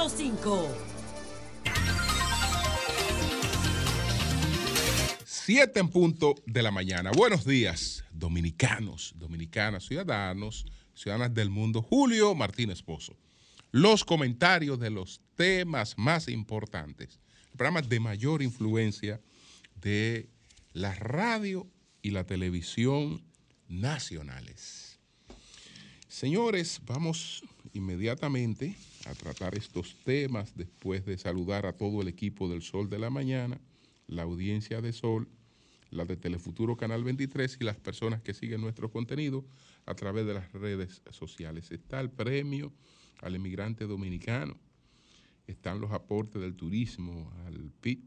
100.5. Siete en punto de la mañana. Buenos días, dominicanos, dominicanas, ciudadanos, ciudadanas del mundo. Julio Martínez Pozo. Los comentarios de los temas más importantes, programas de mayor influencia de la radio y la televisión nacionales. Señores, vamos inmediatamente a tratar estos temas después de saludar a todo el equipo del Sol de la Mañana, la audiencia de Sol, la de Telefuturo Canal 23 y las personas que siguen nuestro contenido a través de las redes sociales. Está el premio al emigrante dominicano, están los aportes del turismo al PIB,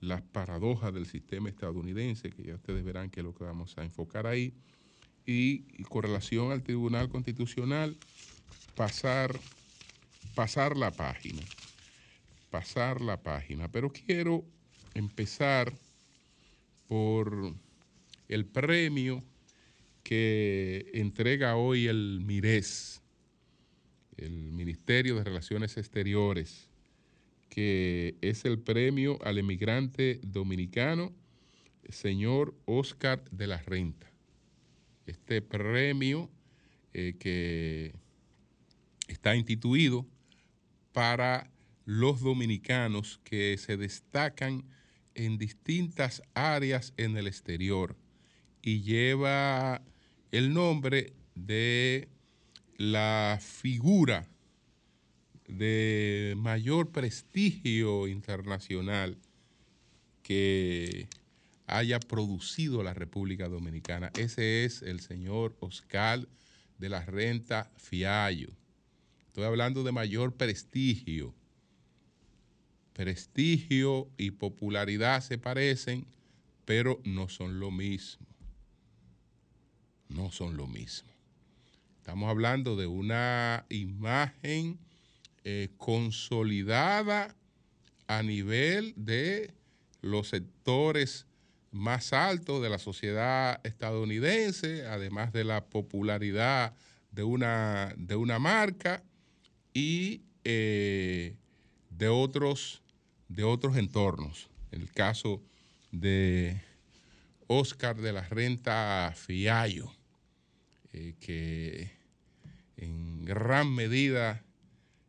las paradojas del sistema estadounidense, que ya ustedes verán que es lo que vamos a enfocar ahí, y, con relación al Tribunal Constitucional, pasar, pasar la página, pasar la página. Pero quiero empezar por el premio que entrega hoy el MIRES, el Ministerio de Relaciones Exteriores, que es el premio al emigrante dominicano, señor Oscar de la Renta. Este premio eh, que está instituido para los dominicanos que se destacan en distintas áreas en el exterior y lleva el nombre de la figura de mayor prestigio internacional que haya producido la República Dominicana. Ese es el señor Oscar de la Renta Fiallo. Estoy hablando de mayor prestigio. Prestigio y popularidad se parecen, pero no son lo mismo. No son lo mismo. Estamos hablando de una imagen eh, consolidada a nivel de los sectores más altos de la sociedad estadounidense, además de la popularidad de una, de una marca y eh, de, otros, de otros entornos. En el caso de Oscar de la Renta Fiallo, eh, que en gran medida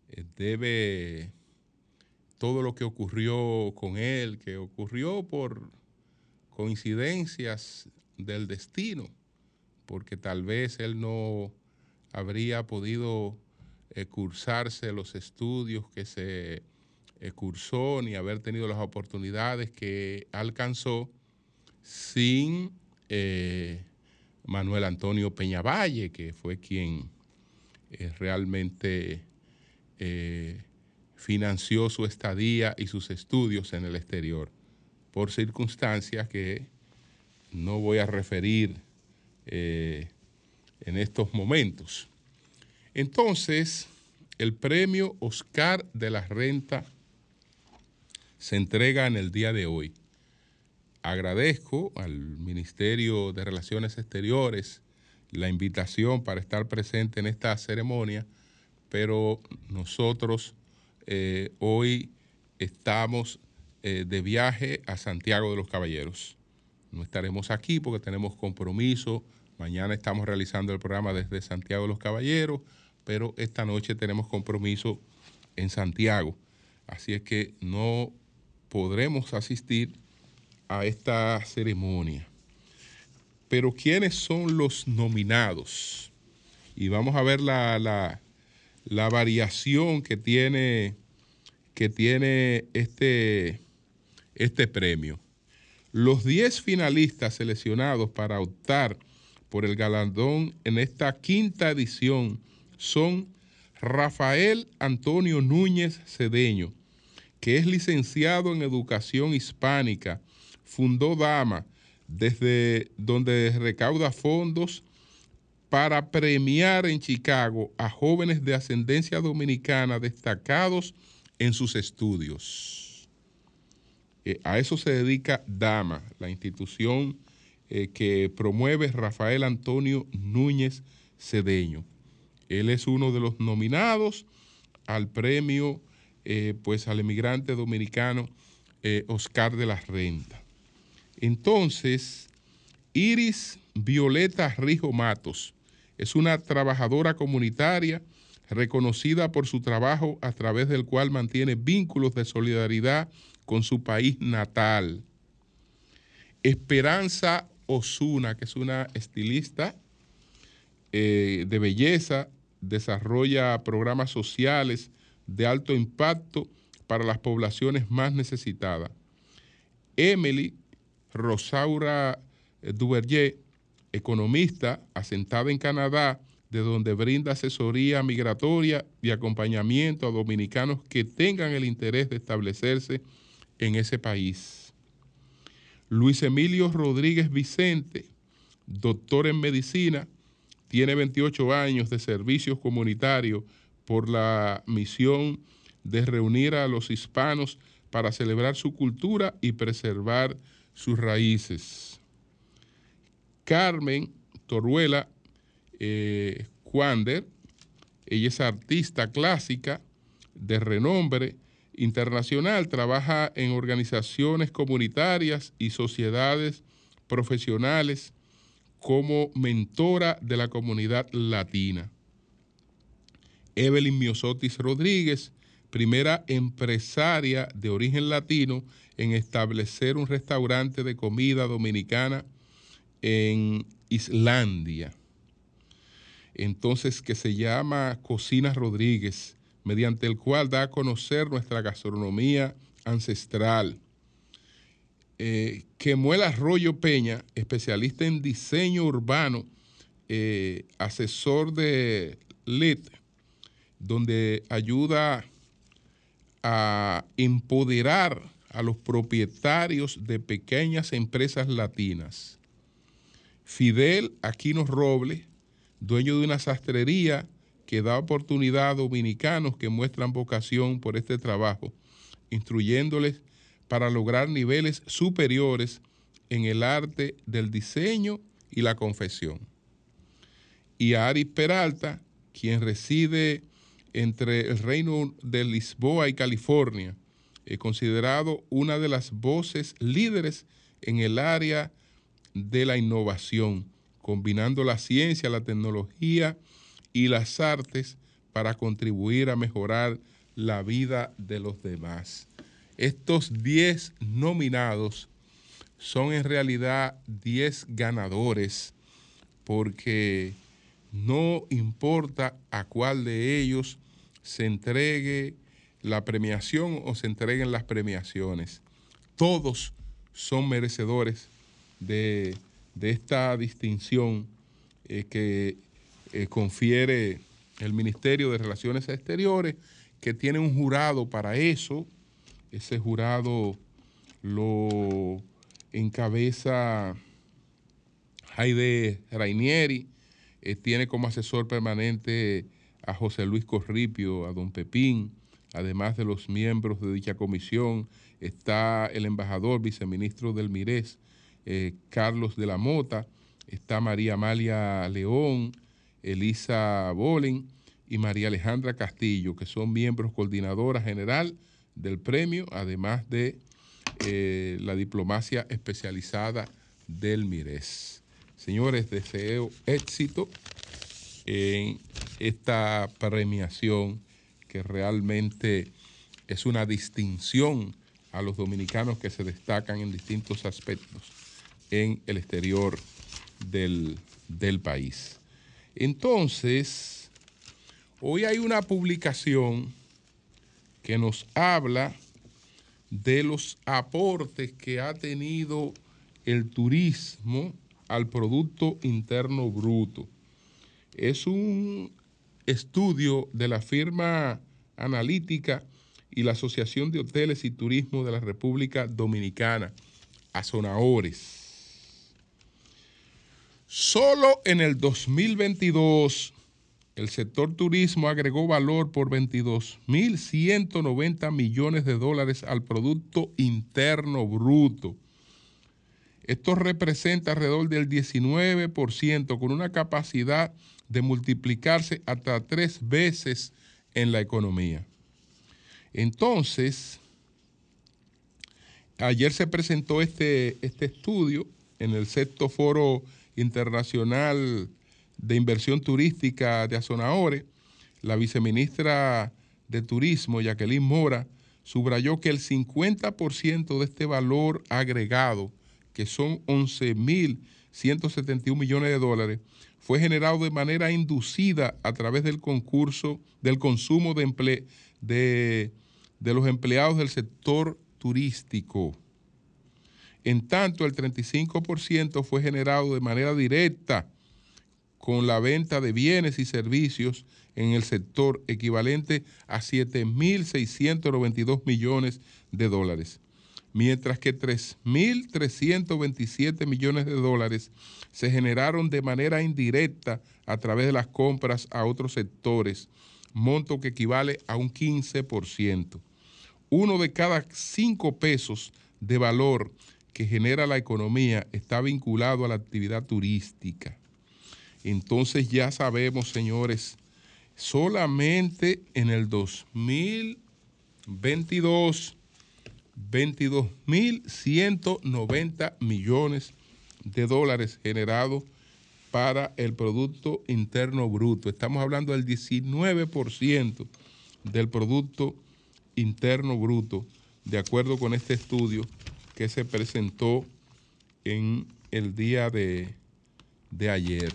eh, debe todo lo que ocurrió con él, que ocurrió por coincidencias del destino, porque tal vez él no habría podido eh, cursarse los estudios que se eh, cursó ni haber tenido las oportunidades que alcanzó sin Manuel Antonio Peñavalle, que fue quien realmente eh, financió su estadía y sus estudios en el exterior, por circunstancias que no voy a referir eh, en estos momentos. Entonces, el premio Oscar de la Renta se entrega en el día de hoy. Agradezco al Ministerio de Relaciones Exteriores la invitación para estar presente en esta ceremonia pero nosotros eh, hoy estamos eh, de viaje a Santiago de los Caballeros. No estaremos aquí porque tenemos compromiso. Mañana estamos realizando el programa desde Santiago de los Caballeros, pero esta noche tenemos compromiso en Santiago. Así es que no podremos asistir a esta ceremonia. Pero ¿quiénes son los nominados? Y vamos a ver la, la la variación que tiene, que tiene este, este premio. Los 10 finalistas seleccionados para optar por el galardón en esta quinta edición son Rafael Antonio Núñez Cedeño, que es licenciado en Educación Hispánica, fundó Dama, desde donde recauda fondos para premiar en Chicago a jóvenes de ascendencia dominicana destacados en sus estudios. Eh, a eso se dedica DAMA, la institución eh, que promueve Rafael Antonio Núñez Cedeño. Él es uno de los nominados al premio eh, pues al emigrante dominicano eh, Oscar de la Renta. Entonces, Iris Violeta Rijo Matos es una trabajadora comunitaria reconocida por su trabajo a través del cual mantiene vínculos de solidaridad con su país natal. Esperanza Osuna, que es una estilista eh, de belleza, desarrolla programas sociales de alto impacto para las poblaciones más necesitadas. Emily Rosaura Duverger, economista asentada en Canadá, de donde brinda asesoría migratoria y acompañamiento a dominicanos que tengan el interés de establecerse en ese país. Luis Emilio Rodríguez Vicente, doctor en medicina, tiene 28 años de servicios comunitarios por la misión de reunir a los hispanos para celebrar su cultura y preservar sus raíces. Carmen Toruela eh, ella es artista clásica de renombre internacional, trabaja en organizaciones comunitarias y sociedades profesionales como mentora de la comunidad latina. Evelyn Miosotis Rodríguez, primera empresaria de origen latino en establecer un restaurante de comida dominicana en Islandia. Entonces, que se llama Cocina Rodríguez, mediante el cual da a conocer nuestra gastronomía ancestral. Eh, Quemuel Arroyo Peña, especialista en diseño urbano, eh, asesor de LIT, donde ayuda a empoderar a los propietarios de pequeñas empresas latinas. Fidel Aquino Robles, dueño de una sastrería que da oportunidad a dominicanos que muestran vocación por este trabajo, instruyéndoles para lograr niveles superiores en el arte del diseño y la confesión. Y a Ari Peralta, quien reside entre el reino de Lisboa y California, es considerado una de las voces líderes en el área de la innovación, combinando la ciencia, la tecnología y las artes para contribuir a mejorar la vida de los demás. Estos 10 nominados son en realidad 10 ganadores porque no importa a cuál de ellos se entregue la premiación o se entreguen las premiaciones. Todos son merecedores de, esta distinción eh, que eh, confiere el Ministerio de Relaciones Exteriores, que tiene un jurado para eso. Ese jurado lo encabeza Jaide Rainieri, eh, tiene como asesor permanente a José Luis Corripio, a don Pepín, además de los miembros de dicha comisión, está el embajador viceministro del MIRES, eh, Carlos de la Mota, está María Amalia León, Elisa Bolin y María Alejandra Castillo, que son miembros coordinadora general del premio, además de eh, la diplomacia especializada del MIRES. Señores, deseo éxito en esta premiación que realmente es una distinción a los dominicanos que se destacan en distintos aspectos en el exterior del, país. Entonces, hoy hay una publicación que nos habla de los aportes que ha tenido el turismo al Producto Interno Bruto. Es un estudio de la firma analítica y la Asociación de Hoteles y Turismo de la República Dominicana, Azonaores. Solo en el 2022 el sector turismo agregó valor por 22.190 millones de dólares al Producto Interno Bruto. Esto representa alrededor del 19% con una capacidad de multiplicarse hasta tres veces en la economía. Entonces, ayer se presentó este, este estudio en el sexto foro internacional de inversión turística de Azonahore. La viceministra de Turismo, Jacqueline Mora, subrayó que el 50% de este valor agregado, que son 11.171 millones de dólares, fue generado de manera inducida a través del concurso del consumo de, de, de los empleados del sector turístico. En tanto, el 35% fue generado de manera directa con la venta de bienes y servicios en el sector equivalente a 7.692 millones de dólares, mientras que 3.327 millones de dólares se generaron de manera indirecta a través de las compras a otros sectores, monto que equivale a un 15%. Uno de cada cinco pesos de valor que genera la economía está vinculado a la actividad turística. Entonces ya sabemos, señores, solamente en el 2022, 22.190 millones de dólares generados para el Producto Interno Bruto. Estamos hablando del 19% del Producto Interno Bruto, de acuerdo con este estudio que se presentó en el día de, de ayer.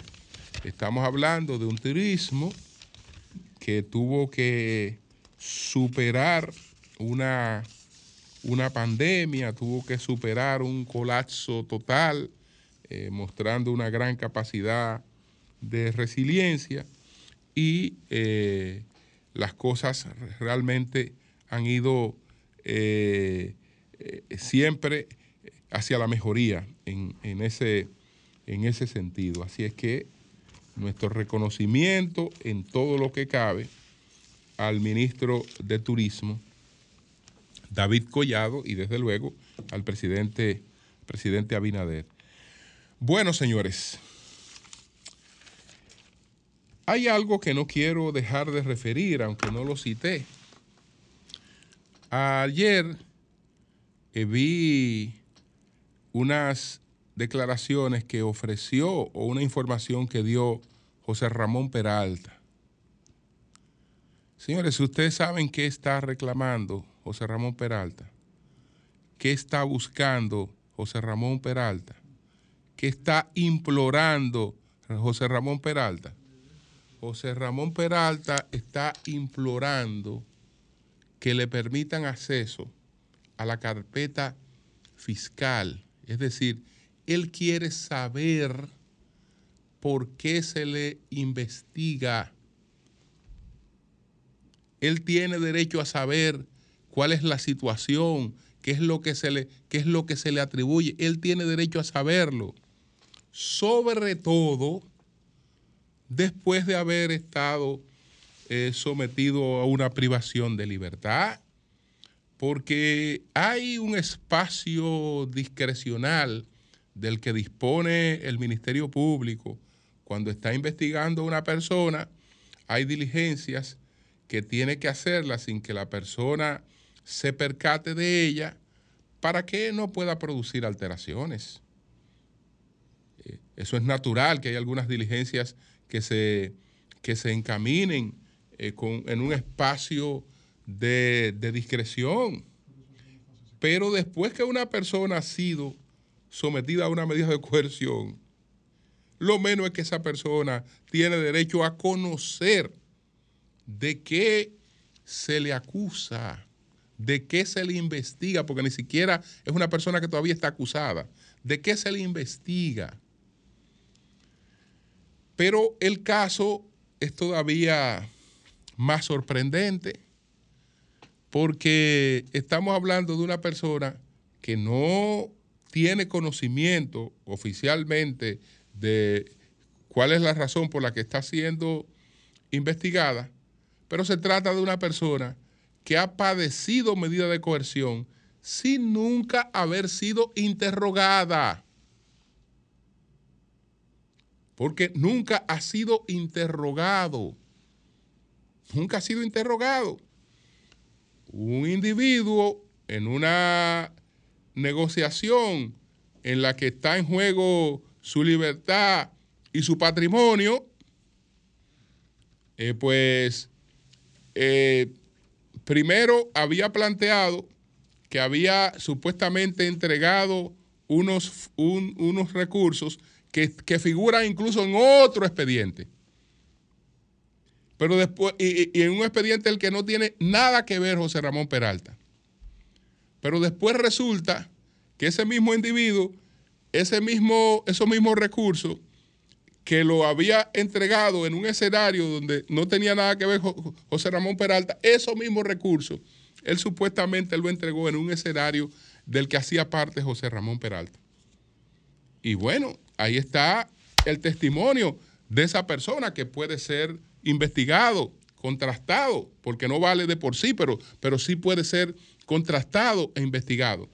Estamos hablando de un turismo que tuvo que superar una, una pandemia, tuvo que superar un colapso total, eh, mostrando una gran capacidad de resiliencia y eh, las cosas realmente han ido eh, siempre hacia la mejoría en, en, ese, en ese sentido. Así es que nuestro reconocimiento en todo lo que cabe al ministro de Turismo, David Collado, y desde luego al presidente, presidente Abinader. Bueno, señores, hay algo que no quiero dejar de referir, aunque no lo cité. Ayer eh, vi unas declaraciones que ofreció o una información que dio José Ramón Peralta. Señores, ustedes saben qué está reclamando José Ramón Peralta, qué está buscando José Ramón Peralta, qué está implorando José Ramón Peralta. José Ramón Peralta está implorando que le permitan acceso a la carpeta fiscal, es decir, él quiere saber por qué se le investiga. Él tiene derecho a saber cuál es la situación, qué es lo que se le, qué es lo que se le atribuye. Él tiene derecho a saberlo. Sobre todo después de haber estado eh, sometido a una privación de libertad, porque hay un espacio discrecional del que dispone el Ministerio Público cuando está investigando a una persona, hay diligencias que tiene que hacerlas sin que la persona se percate de ella para que no pueda producir alteraciones. Eh, eso es natural, que hay algunas diligencias que se, que se encaminen eh, en un espacio de, de discreción. Pero después que una persona ha sido sometida a una medida de coerción, lo menos es que esa persona tiene derecho a conocer de qué se le acusa, de qué se le investiga, porque ni siquiera es una persona que todavía está acusada, de qué se le investiga. Pero el caso es todavía más sorprendente porque estamos hablando de una persona que no tiene conocimiento oficialmente de cuál es la razón por la que está siendo investigada, pero se trata de una persona que ha padecido medida de coerción sin nunca haber sido interrogada. Porque nunca ha sido interrogado. Nunca ha sido interrogado. un individuo en una negociación en la que está en juego su libertad y su patrimonio, eh, pues eh, primero había planteado que había supuestamente entregado unos, unos recursos que, que, figuran incluso en otro expediente. Pero después, y, en un expediente el que no tiene nada que ver José Ramón Peralta. Pero después resulta que ese mismo individuo, ese mismo, esos mismos recursos, que lo había entregado en un escenario donde no tenía nada que ver José Ramón Peralta, esos mismos recursos, él supuestamente lo entregó en un escenario del que hacía parte José Ramón Peralta. Y bueno, ahí está el testimonio de esa persona que puede ser investigado, contrastado, porque no vale de por sí, pero, pero sí puede ser contrastado e investigado.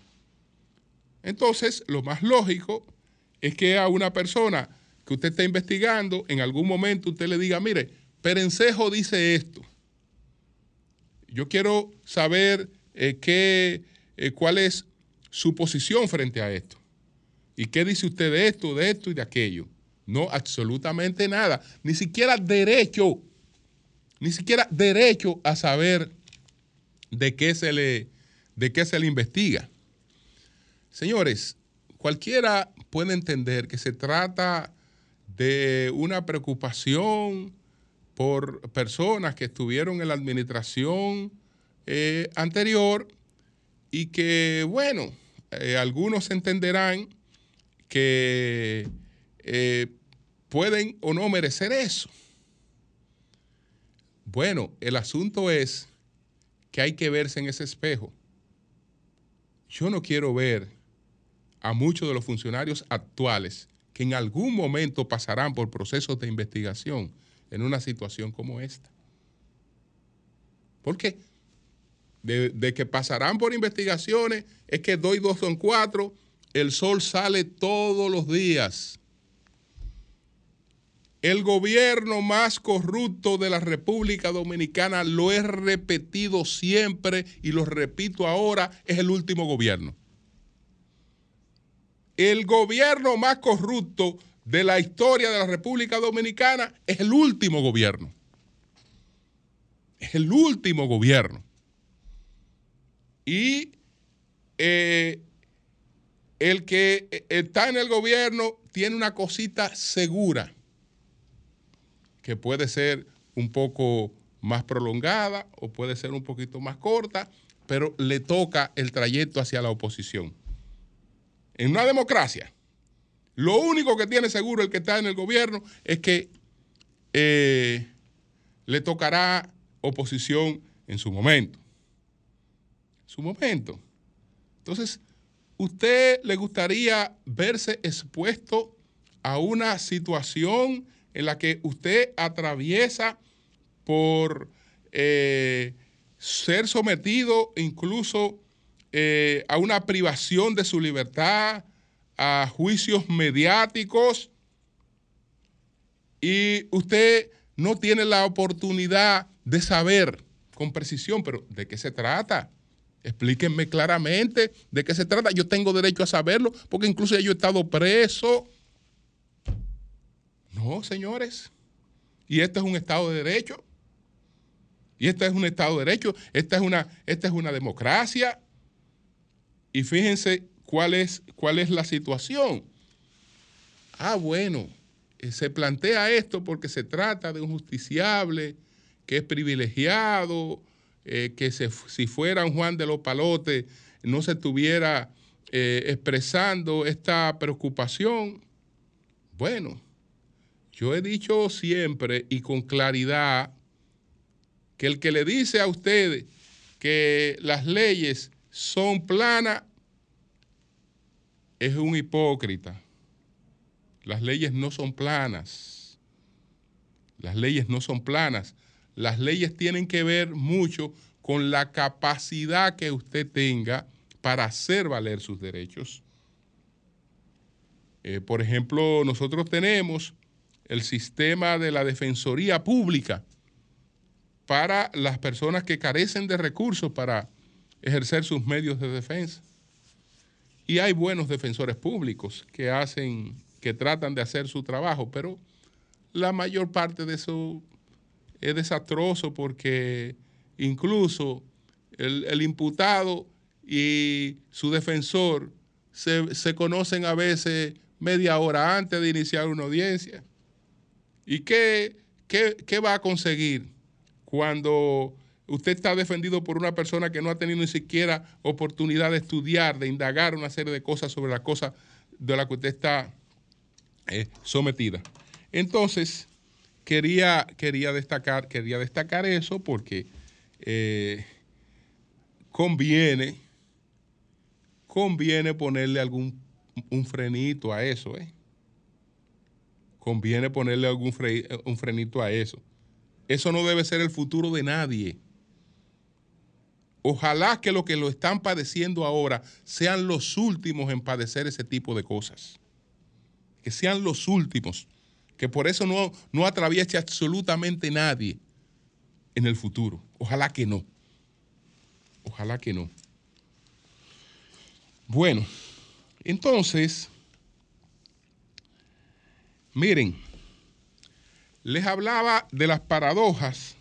Entonces, lo más lógico es que a una persona que usted está investigando, en algún momento usted le diga, mire, Perencejo dice esto. Yo quiero saber eh, qué, eh, cuál es su posición frente a esto. ¿Y qué dice usted de esto, de esto y de aquello? No, absolutamente nada. Ni siquiera derecho, ni siquiera derecho a saber de qué se le, de qué se le investiga. Señores, cualquiera puede entender que se trata de una preocupación por personas que estuvieron en la administración eh, anterior y que, bueno, eh, algunos entenderán que eh, pueden o no merecer eso. Bueno, el asunto es que hay que verse en ese espejo. Yo no quiero ver a muchos de los funcionarios actuales que en algún momento pasarán por procesos de investigación en una situación como esta. ¿Por qué? de, que pasarán por investigaciones, es que doy dos son cuatro, el sol sale todos los días. El gobierno más corrupto de la República Dominicana, lo he repetido siempre y lo repito ahora, es el último gobierno. El gobierno más corrupto de la historia de la República Dominicana es el último gobierno. Es el último gobierno. Y eh, el que está en el gobierno tiene una cosita segura, que puede ser un poco más prolongada o puede ser un poquito más corta, pero le toca el trayecto hacia la oposición. En una democracia, lo único que tiene seguro el que está en el gobierno es que eh, le tocará oposición en su momento su momento. Entonces, ¿usted le gustaría verse expuesto a una situación en la que usted atraviesa por eh, ser sometido incluso eh, a una privación de su libertad, a juicios mediáticos, y usted no tiene la oportunidad de saber con precisión, pero ¿de qué se trata? Explíquenme claramente de qué se trata. Yo tengo derecho a saberlo, porque incluso yo he estado preso. Señores. Y este es un Estado de Derecho. Y este es un Estado de Derecho. Esta es una, esta es una democracia. Y fíjense cuál es, cuál es la situación. Ah, bueno, eh, se plantea esto porque se trata de un justiciable que es privilegiado, eh, que si fuera un Juan de los Palotes no se estuviera eh, expresando esta preocupación. Bueno, yo he dicho siempre y con claridad que el que le dice a ustedes que las leyes son planas es un hipócrita. Las leyes no son planas. Las leyes no son planas. Las leyes tienen que ver mucho con la capacidad que usted tenga para hacer valer sus derechos. Eh, por ejemplo, nosotros tenemos el sistema de la Defensoría Pública, para las personas que carecen de recursos para ejercer sus medios de defensa. Y hay buenos defensores públicos que hacen, que tratan de hacer su trabajo, pero la mayor parte de eso es desastroso porque incluso el, imputado y su defensor se, conocen a veces media hora antes de iniciar una audiencia. ¿Y qué, qué va a conseguir cuando usted está defendido por una persona que no ha tenido ni siquiera oportunidad de estudiar, de indagar una serie de cosas sobre la cosa de la que usted está eh, sometida? Entonces, quería, quería, destacar, quería destacar eso porque eh, conviene, conviene ponerle algún un frenito a eso, ¿eh? Conviene ponerle algún un frenito a eso. Eso no debe ser el futuro de nadie. Ojalá que los que lo están padeciendo ahora sean los últimos en padecer ese tipo de cosas. Que sean los últimos que por eso no, no atraviese absolutamente nadie en el futuro. Ojalá que no. Ojalá que no. Bueno, entonces, miren, les hablaba de las paradojas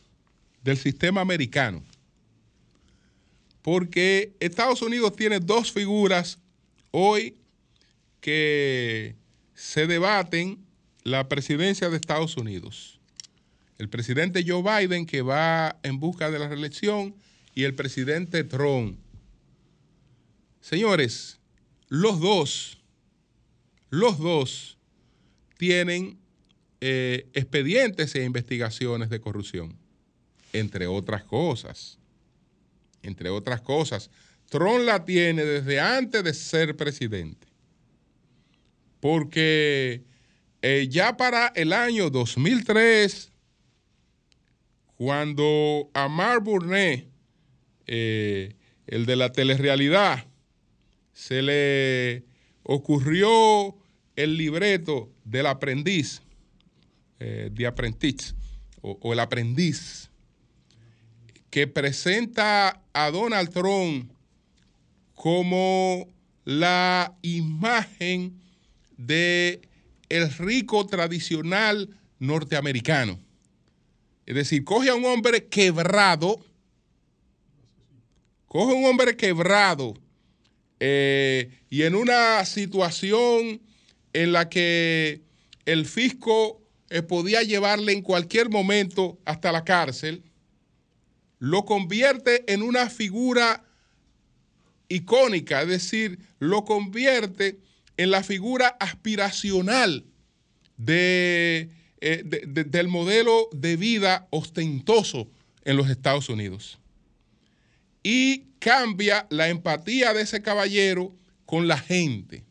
del sistema americano, porque Estados Unidos tiene dos figuras hoy que se debaten la presidencia de Estados Unidos. El presidente Joe Biden que va en busca de la reelección y el presidente Trump. Señores, los dos, los dos tienen eh, expedientes e investigaciones de corrupción, entre otras cosas. Entre otras cosas, Trump la tiene desde antes de ser presidente. Porque eh, ya para el año 2003, cuando Amar Burnett, eh, el de la telerrealidad, se le ocurrió el libreto del aprendiz, eh, de aprendiz, o, el aprendiz, que presenta a Donald Trump como la imagen de el rico tradicional norteamericano. Es decir, coge a un hombre quebrado, coge a un hombre quebrado eh, y en una situación en la que el fisco eh, podía llevarle en cualquier momento hasta la cárcel, lo convierte en una figura icónica, es decir, lo convierte en la figura aspiracional eh, del modelo de vida ostentoso en los Estados Unidos. Y cambia la empatía de ese caballero con la gente.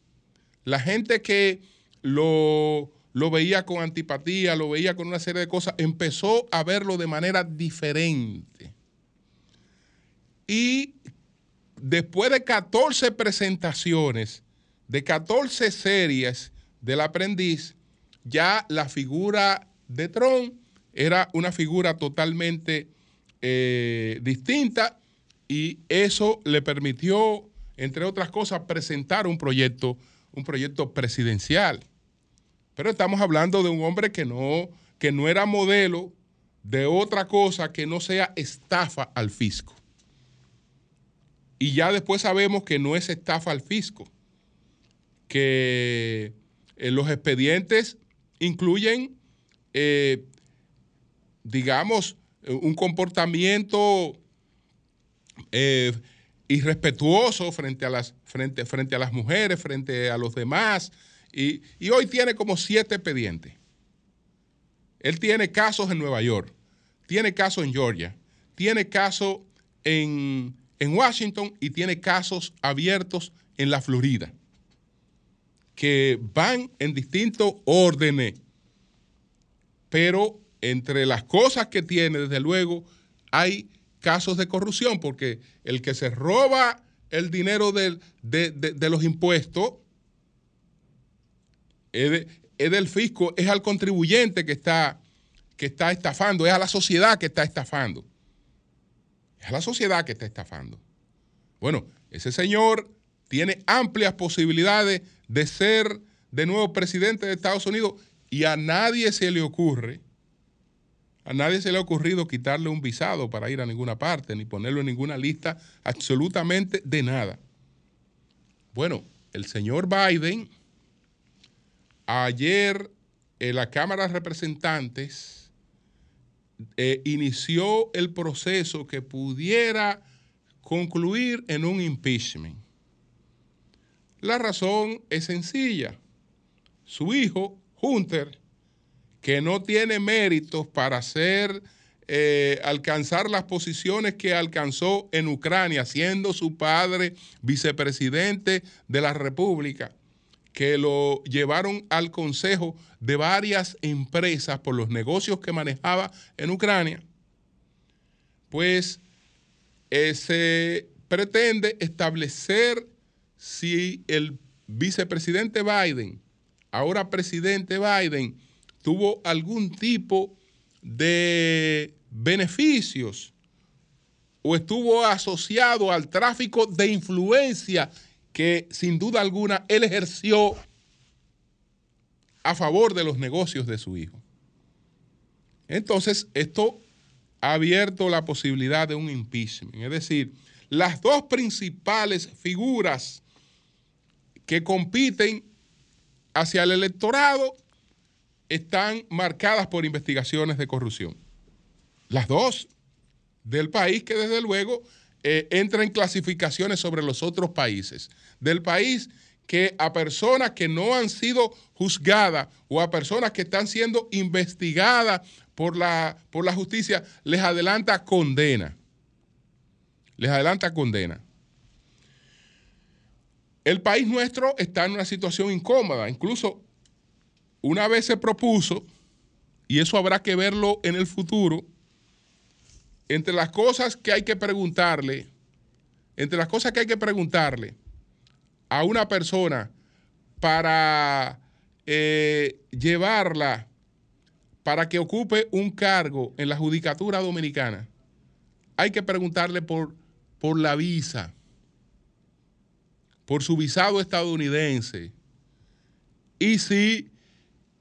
La gente que lo, lo veía con antipatía, lo veía con una serie de cosas, empezó a verlo de manera diferente. Y después de 14 presentaciones, de 14 series del aprendiz, ya la figura de Tron era una figura totalmente eh, distinta y eso le permitió, entre otras cosas, presentar un proyecto, un proyecto presidencial. Pero estamos hablando de un hombre que no, que no era modelo de otra cosa que no sea estafa al fisco. Y ya después sabemos que no es estafa al fisco que eh, los expedientes incluyen, eh, digamos, un comportamiento eh, irrespetuoso frente a, las, frente, frente a las mujeres, frente a los demás, y, hoy tiene como siete expedientes. Él tiene casos en Nueva York, tiene casos en Georgia, tiene casos en, en Washington y tiene casos abiertos en la Florida que van en distintos órdenes, pero entre las cosas que tiene, desde luego, hay casos de corrupción, porque el que se roba el dinero de, los impuestos es, del fisco, es al contribuyente que está, que está estafando, es a la sociedad que está estafando. Es a la sociedad que está estafando. Bueno, ese señor tiene amplias posibilidades de ser de nuevo presidente de Estados Unidos y a nadie se le ocurre, a nadie se le ha ocurrido quitarle un visado para ir a ninguna parte, ni ponerlo en ninguna lista absolutamente de nada. Bueno, el señor Biden ayer en la Cámara de Representantes eh, inició el proceso que pudiera concluir en un impeachment. La razón es sencilla. Su hijo, Hunter, que no tiene méritos para eh, alcanzar las posiciones que alcanzó en Ucrania, siendo su padre vicepresidente de la República, que lo llevaron al consejo de varias empresas por los negocios que manejaba en Ucrania, pues eh, se pretende establecer si el vicepresidente Biden, ahora presidente Biden, tuvo algún tipo de beneficios o estuvo asociado al tráfico de influencia que sin duda alguna él ejerció a favor de los negocios de su hijo. Entonces, esto ha abierto la posibilidad de un impeachment. Es decir, las dos principales figuras que compiten hacia el electorado están marcadas por investigaciones de corrupción. Las dos del país que desde luego eh, entra en clasificaciones sobre los otros países. Del país que a personas que no han sido juzgadas o a personas que están siendo investigadas por la, por la justicia, les adelanta condena. Les adelanta condena. El país nuestro está en una situación incómoda. Incluso una vez se propuso, y eso habrá que verlo en el futuro, entre las cosas que hay que preguntarle, entre las cosas que hay que preguntarle a una persona para eh, llevarla para que ocupe un cargo en la judicatura dominicana, hay que preguntarle por, por la visa, por su visado estadounidense, y si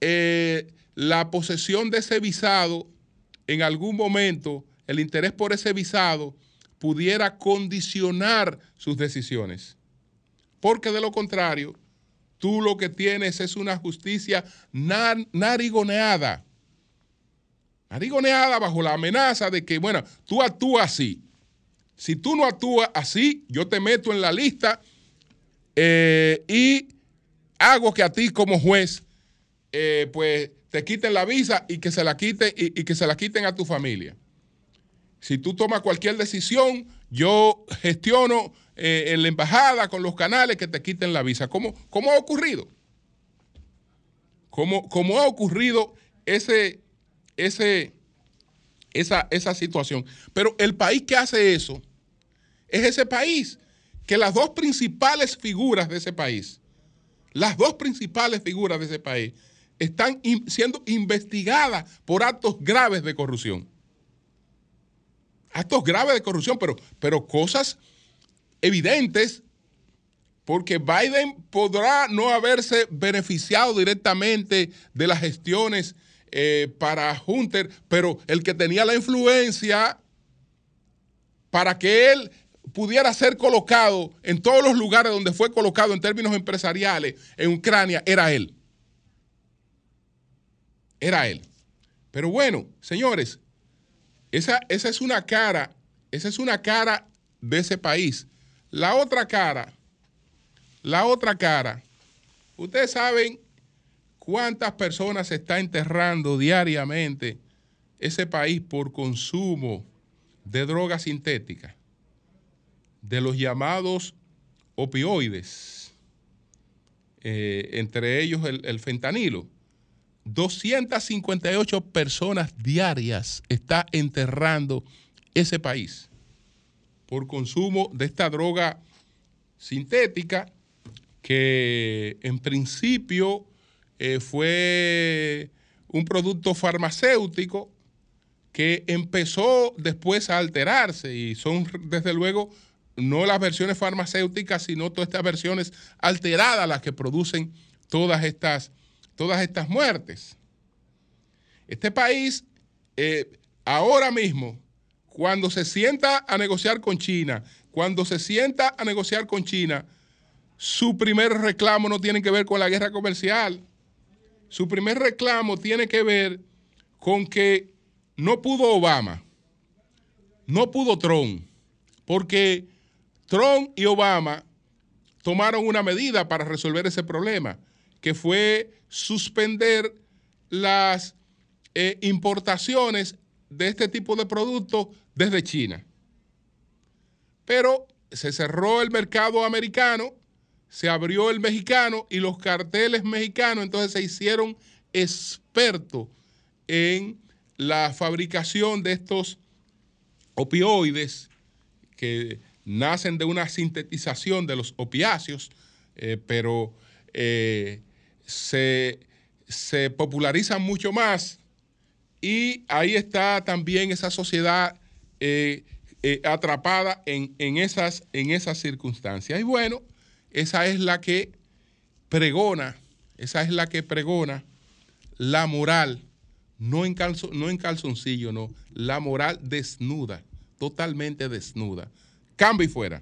eh, la posesión de ese visado en algún momento, el interés por ese visado, pudiera condicionar sus decisiones. Porque de lo contrario, tú lo que tienes es una justicia narigoneada Arigoneada bajo la amenaza de que, bueno, tú actúas así. Si tú no actúas así, yo te meto en la lista eh, y hago que a ti como juez, eh, pues te quiten la visa y que se la quiten y, que se la quiten a tu familia. Si tú tomas cualquier decisión, yo gestiono eh, en la embajada con los canales que te quiten la visa. ¿Cómo, cómo ha ocurrido? ¿Cómo, cómo ha ocurrido ese, ese, esa, esa situación. Pero el país que hace eso es ese país que las dos principales figuras de ese país, las dos principales figuras de ese país, están siendo investigadas por actos graves de corrupción. Actos graves de corrupción, pero, pero cosas evidentes, porque Biden podrá no haberse beneficiado directamente de las gestiones eh, para Hunter, pero el que tenía la influencia para que él pudiera ser colocado en todos los lugares donde fue colocado en términos empresariales en Ucrania era él. Era él. Pero bueno, señores, esa, esa es una cara, esa es una cara de ese país. La otra cara, la otra cara, ustedes saben ¿Cuántas personas se está enterrando diariamente ese país por consumo de drogas sintéticas? De los llamados opioides, eh, entre ellos el, el fentanilo. 258 personas diarias está enterrando ese país por consumo de esta droga sintética que en principio eh, fue un producto farmacéutico que empezó después a alterarse y son desde luego no las versiones farmacéuticas, sino todas estas versiones alteradas las que producen todas estas, todas estas muertes. Este país eh, ahora mismo, cuando se sienta a negociar con China, cuando se sienta a negociar con China, su primer reclamo no tiene que ver con la guerra comercial. Su primer reclamo tiene que ver con que no pudo Obama, no pudo Trump, porque Trump y Obama tomaron una medida para resolver ese problema, que fue suspender las eh, importaciones de este tipo de productos desde China. Pero se cerró el mercado americano, se abrió el mexicano y los carteles mexicanos entonces se hicieron expertos en la fabricación de estos opioides que nacen de una sintetización de los opiáceos, eh, pero eh, se, popularizan mucho más y ahí está también esa sociedad eh, atrapada en, esas, en esas circunstancias. Y bueno, esa es la que pregona, esa es la que pregona la moral no en, no en calzoncillo, no, la moral desnuda, totalmente desnuda. Cambio y fuera.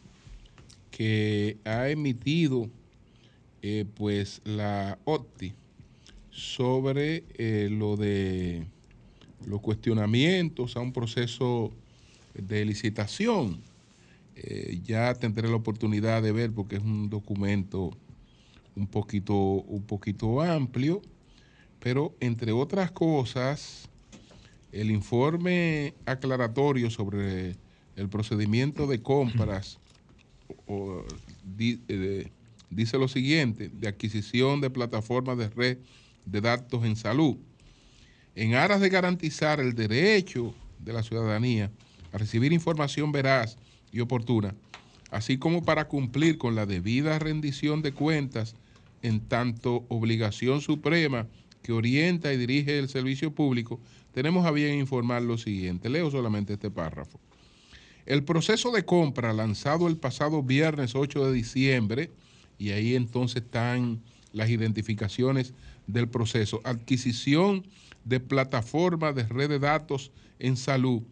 que ha emitido eh, pues la OTI sobre eh, lo de los cuestionamientos a un proceso de licitación. Eh, ya tendré la oportunidad de ver porque es un documento un poquito, un poquito amplio, pero entre otras cosas, el informe aclaratorio sobre el procedimiento de compras eh, dice lo siguiente, de adquisición de plataformas de red de datos en salud. En aras de garantizar el derecho de la ciudadanía a recibir información veraz y oportuna, así como para cumplir con la debida rendición de cuentas en tanto obligación suprema que orienta y dirige el servicio público, tenemos a bien informar lo siguiente. Leo solamente este párrafo. El proceso de compra lanzado el pasado viernes 8 de diciembre, y ahí entonces están las identificaciones del proceso, adquisición de plataformas de red de datos en salud,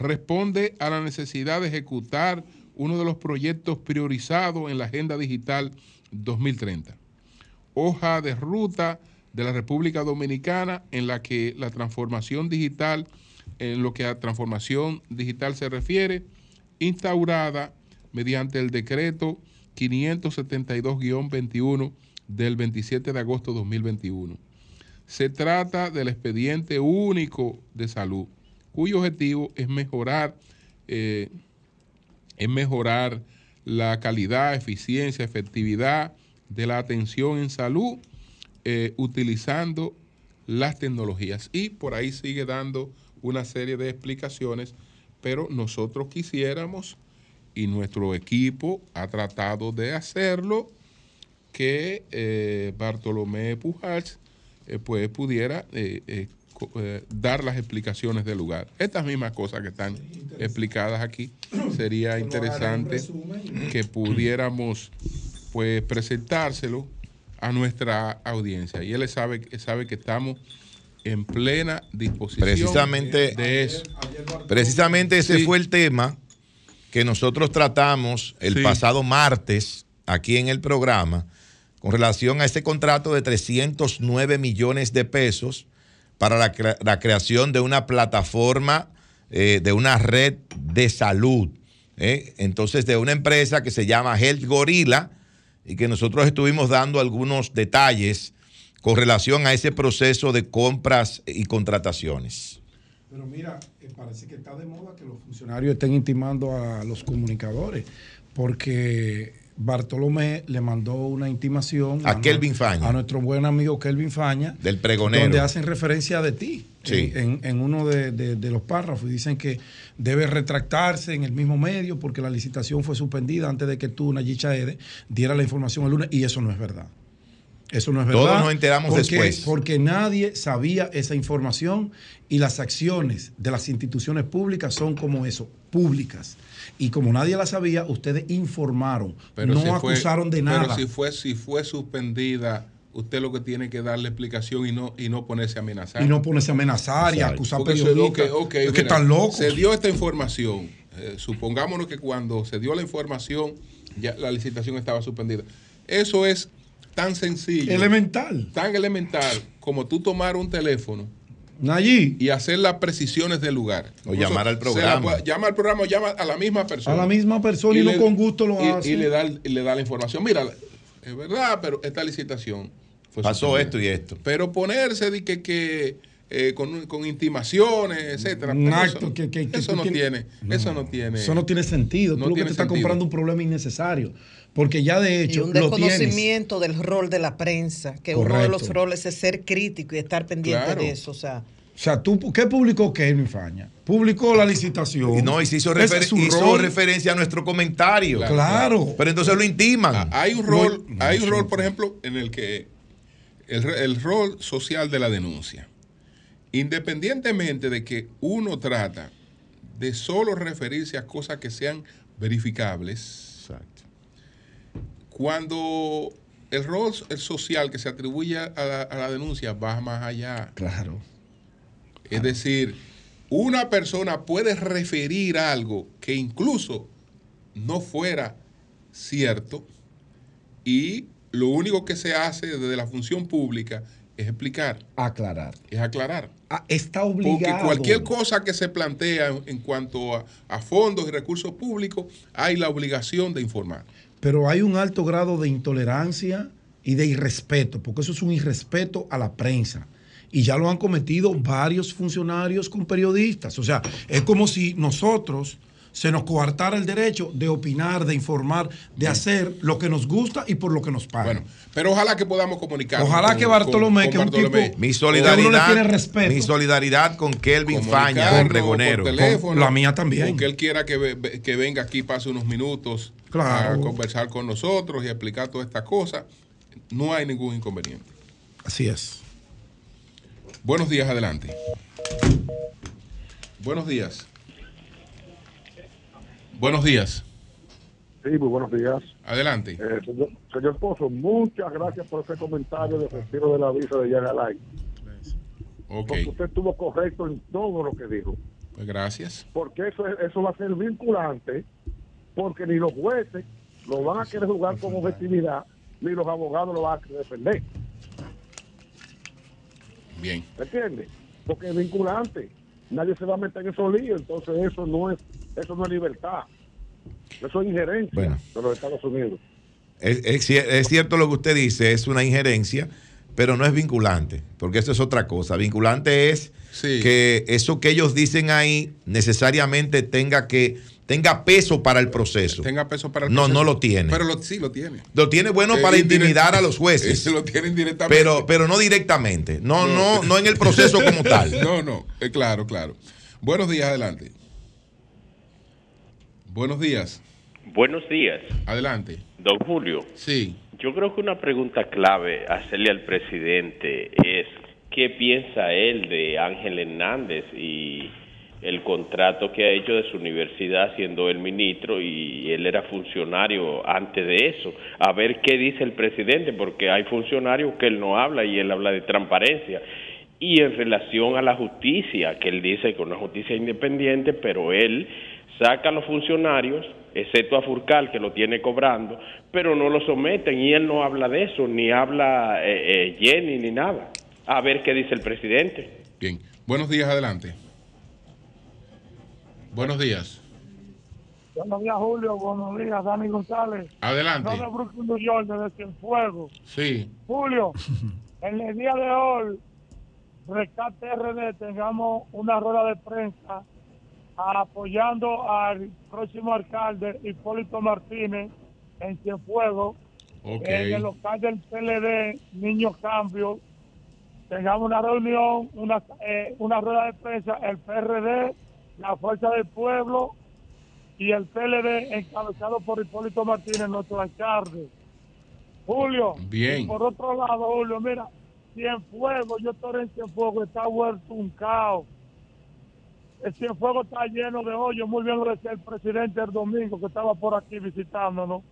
responde a la necesidad de ejecutar uno de los proyectos priorizados en la Agenda Digital 2030. Hoja de ruta de la República Dominicana en la que la transformación digital, en lo que a transformación digital se refiere, instaurada mediante el decreto 572-21 del 27 de agosto de 2021. Se trata del expediente único de salud, cuyo objetivo es mejorar, eh, es mejorar la calidad, eficiencia, efectividad de la atención en salud eh, utilizando las tecnologías. Y por ahí sigue dando una serie de explicaciones, pero nosotros quisiéramos, y nuestro equipo ha tratado de hacerlo, que eh, Bartolomé Pujals eh, pues pudiera dar las explicaciones del lugar. Estas mismas cosas que están explicadas aquí, sería interesante que pudiéramos pues presentárselo a nuestra audiencia. Y él sabe, sabe que estamos en plena disposición precisamente, de eso. Precisamente ese fue el tema que nosotros tratamos el pasado martes aquí en el programa con relación a este contrato de 309 millones de pesos para la, creación de una plataforma, eh, de una red de salud. ¿eh? Entonces, de una empresa que se llama Health Gorilla y que nosotros estuvimos dando algunos detalles con relación a ese proceso de compras y contrataciones. Pero mira, eh, parece que está de moda que los funcionarios estén intimando a los comunicadores, porque Bartolomé le mandó una intimación a, Kelvin Faña. A nuestro buen amigo Kelvin Faña. Del pregonero. Donde hacen referencia de ti. Sí. En, uno de, los párrafos. Y dicen que debe retractarse en el mismo medio porque la licitación fue suspendida antes de que tú, Nayicha Ede, diera la información el lunes. Y eso no es verdad. Eso no es verdad. Todos nos enteramos después. Porque nadie sabía esa información y las acciones de las instituciones públicas son como eso, públicas. Y como nadie la sabía, ustedes informaron, no acusaron de nada. Pero si fue, si fue suspendida, usted lo que tiene que darle explicación y no, y no ponerse a amenazar. Y no ponerse a amenazar y acusar periodistas. es que están locos. Se dio esta información. Eh, supongámonos que cuando se dio la información, ya la licitación estaba suspendida. Eso es tan sencillo. Elemental. Tan elemental como tú tomar un teléfono. Allí. Y hacer las precisiones del lugar. O llamar al programa. llama al programa o llama a la misma persona. A la misma persona y, no con gusto lo hace. Y le da, le da la información. Mira, es verdad, pero esta licitación. Pasó esto y esto. Pero ponerse de que, que eh, con, con, intimaciones, etcétera. eso, que, eso no tiene, eso no tiene. Eso no tiene sentido. No Tú lo que te estás comprando un problema innecesario. Porque ya de hecho. Y un desconocimiento del rol de la prensa, que uno de los roles es ser crítico y estar pendiente de eso. O sea. O sea, ¿tú, ¿qué publicó Kevin Faña? Publicó la licitación. Y no, y se hizo, hizo referencia a nuestro comentario. Claro. Pero entonces lo intiman. Ah, hay un rol, hay un rol, por ejemplo, en el que el, el rol social de la denuncia. Independientemente de que uno trata de solo referirse a cosas que sean verificables, cuando el rol social que se atribuye a la, denuncia va más allá. Claro. Es decir, una persona puede referir algo que incluso no fuera cierto y lo único que se hace desde la función pública es explicar. Aclarar. Es aclarar. Ah, está obligado. Porque cualquier cosa que se plantea en, cuanto a, a, fondos y recursos públicos, hay la obligación de informar pero hay un alto grado de intolerancia y de irrespeto, porque eso es un irrespeto a la prensa. Y ya lo han cometido varios funcionarios con periodistas. O sea, es como si nosotros se nos coartara el derecho de opinar, de informar, de hacer lo que nos gusta y por lo que nos pagan. Bueno, pero ojalá que podamos comunicar. Ojalá que Bartolomé, que un tipo mi solidaridad, mi solidaridad con Kelvin Faña, el regonero. la mía también. Que él quiera que, que venga aquí, pase unos minutos a conversar con nosotros y explicar todas estas cosas, no hay ningún inconveniente. Así es. Buenos días, adelante. Buenos días. Buenos días. Sí, muy buenos días. Adelante. Eh, señor, Pozo, muchas gracias por ese comentario de retiro de la visa de Yagalay. Okay. Porque usted estuvo correcto en todo lo que dijo. Pues gracias. Porque eso, eso va a ser vinculante porque ni los jueces lo van a querer jugar con objetividad, ni los abogados lo van a querer defender. Bien. ¿Me entiendes? Porque es vinculante. Nadie se va a meter en esos líos, entonces eso no es, eso no es libertad. Eso es injerencia de los Estados Unidos. Es, es, cierto lo que usted dice, es una injerencia, pero no es vinculante, porque eso es otra cosa. Vinculante es que eso que ellos dicen ahí necesariamente tenga que tenga peso para el proceso. Tenga peso para el proceso. No, no lo tiene. Pero sí lo tiene. Lo tiene bueno para intimidar a los jueces. lo tiene indirectamente. Pero, pero no directamente. No, no, no, en el proceso como tal. No, no. Eh, claro, claro. Buenos días, adelante. Buenos días. Buenos días. Adelante. Don Julio. Sí. Yo creo que una pregunta clave hacerle al presidente es qué piensa él de Ángel Hernández y el contrato que ha hecho de su universidad siendo el ministro y él era funcionario antes de eso. A ver qué dice el presidente, porque hay funcionarios que él no habla y él habla de transparencia. Y en relación a la justicia, que él dice que una justicia independiente, pero él saca a los funcionarios, excepto a Furcal, que lo tiene cobrando, pero no lo someten y él no habla de eso, ni habla eh, eh, Jenny, ni nada. A ver qué dice el presidente. Bien, buenos días, adelante. Buenos días. Buenos días, Julio. Buenos días, Dani González. Adelante. No de Brooklyn, New York, desde Cienfuegos. Sí. Julio, en el día de hoy, Rescate RD, tengamos una rueda de prensa apoyando al próximo alcalde Hipólito Martínez en Cienfuegos, en el local del PLD, Niños Cambio, tengamos una reunión, una, eh, una rueda de prensa, el PRD, la Fuerza del Pueblo y el PLD encabezado por Hipólito Martínez, nuestro alcalde. Julio, bien. por otro lado, Julio, mira, Cienfuegos, yo estoy en Cienfuegos, está vuelto un caos el Cienfuegos está lleno de hoyos. Muy bien lo decía el presidente el domingo que estaba por aquí visitándonos.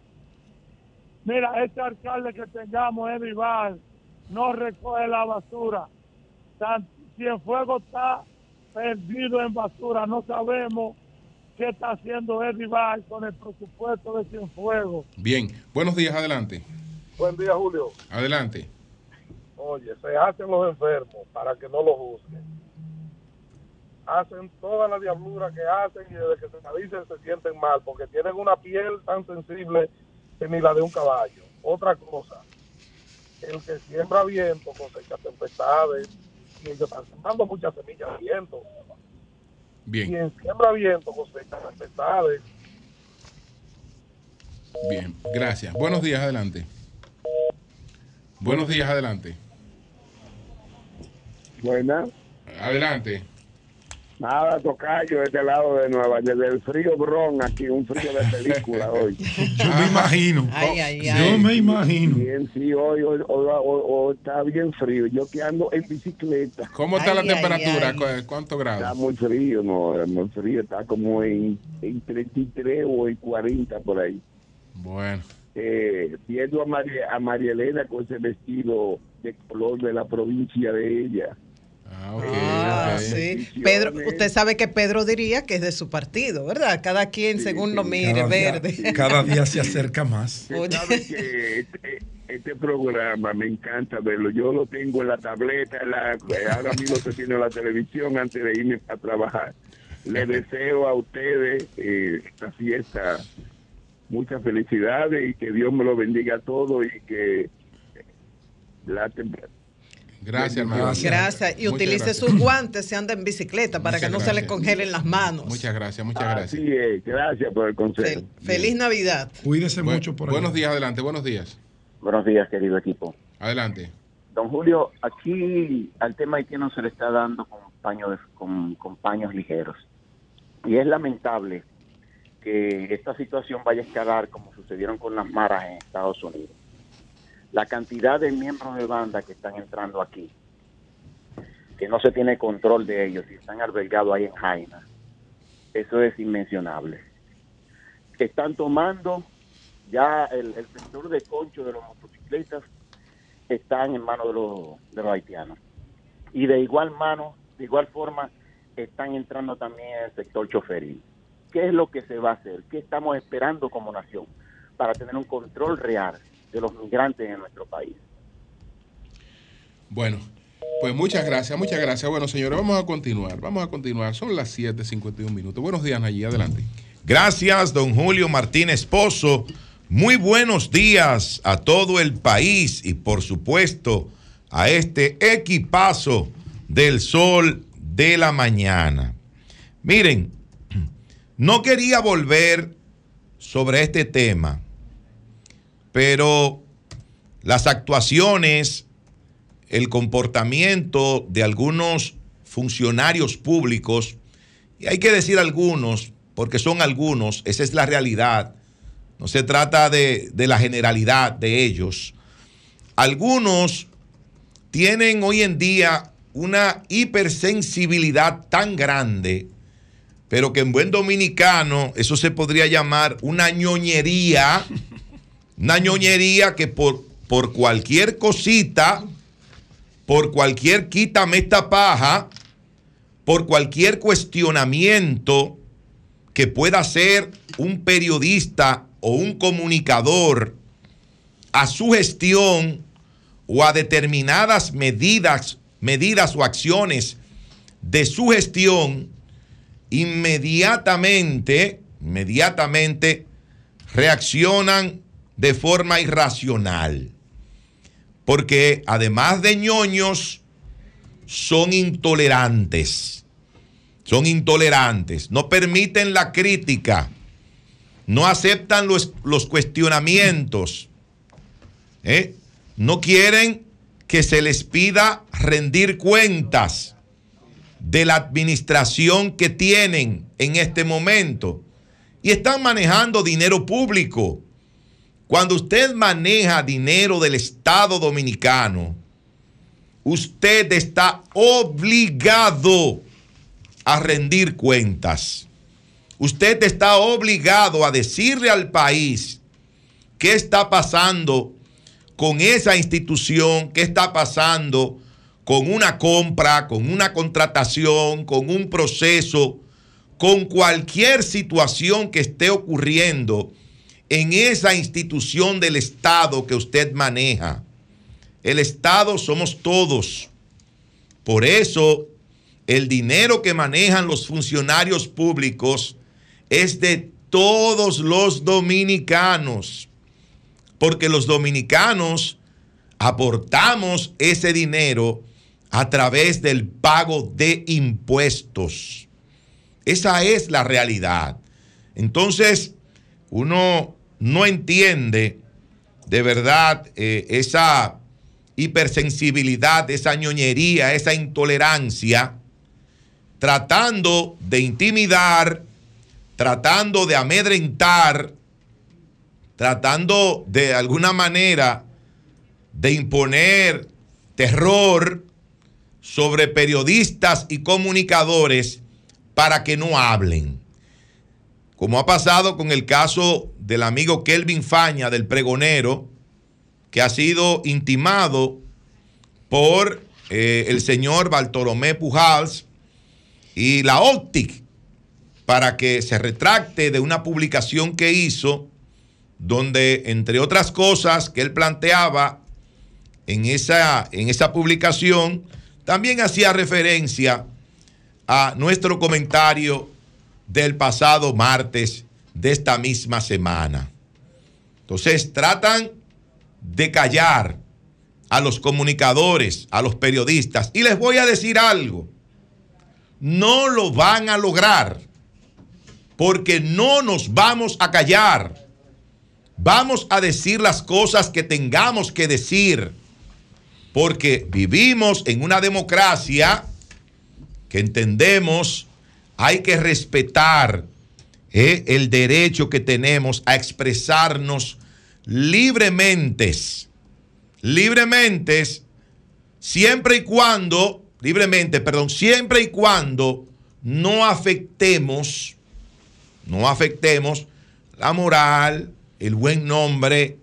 Mira, este alcalde que tengamos, Eddie no recoge la basura. Cienfuegos está perdido en basura. No sabemos qué está haciendo Eddie con el presupuesto de Cienfuegos. Bien, buenos días, adelante. Buen día, Julio. Adelante. Oye, se hacen los enfermos para que no los juzguen hacen toda la diablura que hacen y desde que se dicen se sienten mal porque tienen una piel tan sensible que ni la de un caballo. Otra cosa, el que siembra viento cosecha tempestades y ellos están sembrando muchas semillas de viento. Bien. Quien siembra viento cosecha tempestades. Bien, gracias. Buenos días, adelante. Buenos días, adelante. Buenas. Adelante. Nada, tocayo, de este lado de Nueva desde el frío bron, aquí un frío de película hoy. Yo me imagino. Yo me imagino. Bien, sí, hoy, hoy, está bien frío. Yo que ando en bicicleta. ¿Cómo está la temperatura? ¿Cuántos grados? Está muy frío, no, muy frío. Está como en, en 33 o en 40 por ahí. Bueno. Eh, viendo a María, a María Elena con ese vestido de color de la provincia de ella. Ah, ah sí. Pedro, usted sabe que Pedro diría que es de su partido, ¿verdad? Cada quien según lo mire, verde. cada día se acerca más. que este, este, programa me encanta verlo. Yo lo tengo en la tableta, ahora mismo se tiene en la televisión antes de irme a trabajar. Le deseo a ustedes eh, esta fiesta muchas felicidades y que Dios me lo bendiga a todos y que la temperatura Gracias, hermano. Gracias. Y utilice sus guantes si anda en bicicleta para que no se le congelen las manos. Muchas gracias, muchas gracias. Así es, gracias por el consejo. feliz Navidad. Cuídese mucho por ahí. Buenos días, adelante, buenos días. Buenos días, querido equipo. Adelante. Don Julio, aquí al tema haitiano se le está dando con paños, con, con paños ligeros. Y es lamentable que esta situación vaya a escalar como sucedieron con las maras en Estados Unidos la cantidad de miembros de banda que están entrando aquí, que no se tiene control de ellos y están albergados ahí en Jaina, eso es inmencionable. Están tomando ya el, sector de concho de los motocicletas están en manos de los, de los haitianos. Y de igual mano, de igual forma, están entrando también el sector choferil. ¿Qué es lo que se va a hacer? ¿Qué estamos esperando como nación para tener un control real de los migrantes en nuestro país. Bueno, pues muchas gracias, muchas gracias. Bueno, señores, vamos a continuar, vamos a continuar. Son las 7:51 minutos. Buenos días, allí adelante. Gracias, don Julio Martínez Pozo. Muy buenos días a todo el país y por supuesto a este equipazo del sol de la mañana. Miren, no quería volver sobre este tema pero las actuaciones, el comportamiento de algunos funcionarios públicos, y hay que decir algunos, porque son algunos, esa es la realidad, no se trata de, la generalidad de ellos. Algunos tienen hoy en día una hipersensibilidad tan grande, pero que en buen dominicano eso se podría llamar una ñoñería una ñoñería que por, por cualquier cosita, por cualquier quítame esta paja, por cualquier cuestionamiento que pueda hacer un periodista o un comunicador a su gestión o a determinadas medidas, medidas o acciones de su gestión, inmediatamente, inmediatamente reaccionan de forma irracional. porque además de ñoños, son intolerantes. Son intolerantes, no permiten la crítica, no aceptan los, cuestionamientos, ¿eh? no quieren que se les pida rendir cuentas de la administración que tienen en este momento y están manejando dinero público. Cuando usted maneja dinero del Estado dominicano, usted está obligado a rendir cuentas. Usted está obligado a decirle al país qué está pasando con esa institución, qué está pasando con una compra, con una contratación, con un proceso, con cualquier situación que esté ocurriendo en esa institución del Estado que usted maneja. El Estado somos todos. Por eso, el dinero que manejan los funcionarios públicos es de todos los dominicanos porque los dominicanos aportamos ese dinero a través del pago de impuestos. Esa es la realidad. Entonces, uno no entiende de verdad eh, esa hipersensibilidad, esa ñoñería, esa intolerancia, tratando de intimidar, tratando de amedrentar tratando de alguna manera de imponer terror sobre periodistas y comunicadores para que no hablen. Como ha pasado con el caso del amigo Kelvin Faña, del pregonero, que ha sido intimado por eh, el señor Bartolomé Pujals y la OPTIC para que se retracte de una publicación que hizo donde, entre otras cosas que él planteaba en esa, en esa publicación, también hacía referencia a nuestro comentario del pasado martes de esta misma semana. Entonces tratan de callar a los comunicadores, a los periodistas. Y les voy a decir algo, no lo van a lograr, porque no nos vamos a callar. Vamos a decir las cosas que tengamos que decir, porque vivimos en una democracia que entendemos hay que respetar eh, el derecho que tenemos a expresarnos libremente, libremente, siempre y cuando, libremente, perdón, siempre y cuando no afectemos, no afectemos la moral, el buen nombre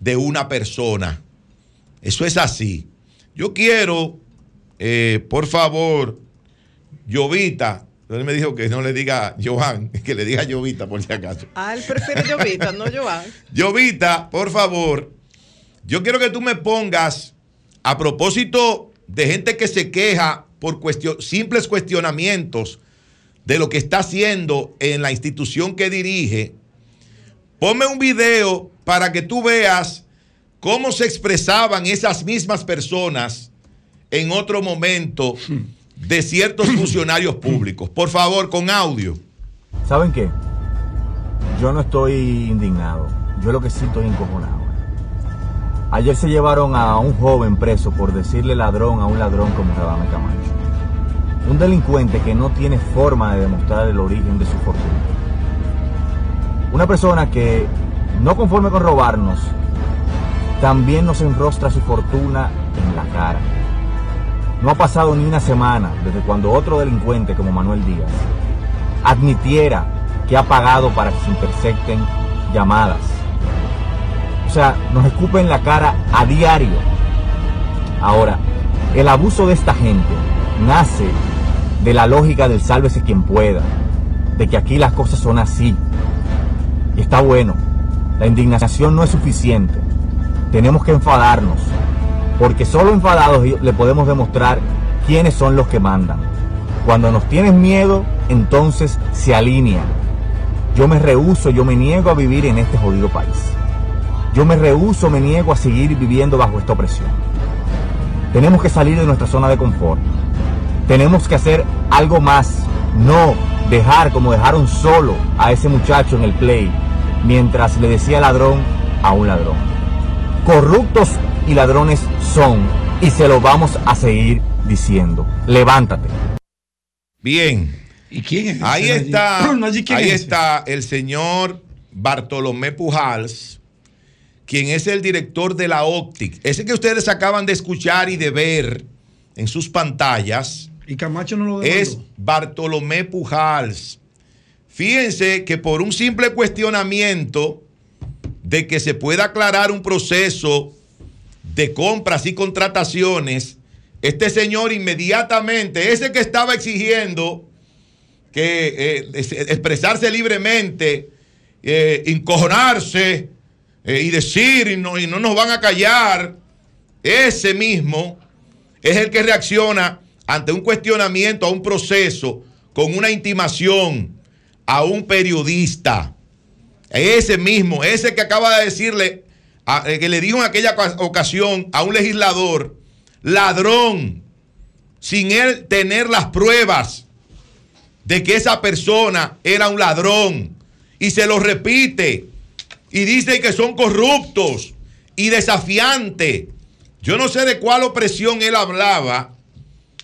de una persona. Eso es así. Yo quiero, eh, por favor, Llovita, él me dijo que no le diga Johan, que le diga Llovita por si acaso. Ah, él prefiere Llovita, no Johan. Llovita, por favor, yo quiero que tú me pongas, a propósito de gente que se queja por simples cuestionamientos de lo que está haciendo en la institución que dirige, Ponme un video para que tú veas cómo se expresaban esas mismas personas en otro momento de ciertos funcionarios públicos. Por favor, con audio. ¿Saben qué? Yo no estoy indignado. Yo lo que sí estoy encojonado. Ayer se llevaron a un joven preso por decirle ladrón a un ladrón como Radame Camacho. Un delincuente que no tiene forma de demostrar el origen de su fortuna. Una persona que, no conforme con robarnos, también nos enrostra su fortuna en la cara. No ha pasado ni una semana desde cuando otro delincuente como Manuel Díaz admitiera que ha pagado para que se intercepten llamadas. O sea, nos escupen la cara a diario. Ahora, el abuso de esta gente nace de la lógica del sálvese quien pueda, de que aquí las cosas son así, y está bueno. La indignación no es suficiente. Tenemos que enfadarnos. Porque solo enfadados le podemos demostrar quiénes son los que mandan. Cuando nos tienen miedo, entonces se alinean. Yo me rehuso, yo me niego a vivir en este jodido país. Yo me rehuso, me niego a seguir viviendo bajo esta opresión. Tenemos que salir de nuestra zona de confort. Tenemos que hacer algo más. No dejar como dejaron solo a ese muchacho en el play mientras le decía ladrón a un ladrón. Corruptos y ladrones son y se lo vamos a seguir diciendo. Levántate. Bien. ¿Y quién es? Ahí está, ahí está el señor Bartolomé Pujals, quien es el director de la OPTIC. Ese que ustedes acaban de escuchar y de ver en sus pantallas Y Camacho no lo es. Bartolomé Pujals. Fíjense que por un simple cuestionamiento de que se pueda aclarar un proceso de compras y contrataciones, este señor inmediatamente, ese que estaba exigiendo que eh, es- expresarse libremente, eh, encojonarse eh, y decir y no, y no nos van a callar, ese mismo es el que reacciona ante un cuestionamiento, a un proceso, con una intimación a un periodista. Ese mismo, ese que acaba de decirle, eh, que le dijo en aquella oca- ocasión a un legislador, ladrón, sin él tener las pruebas de que esa persona era un ladrón. Y se lo repite. Y dice que son corruptos y desafiantes. Yo no sé de cuál opresión él hablaba,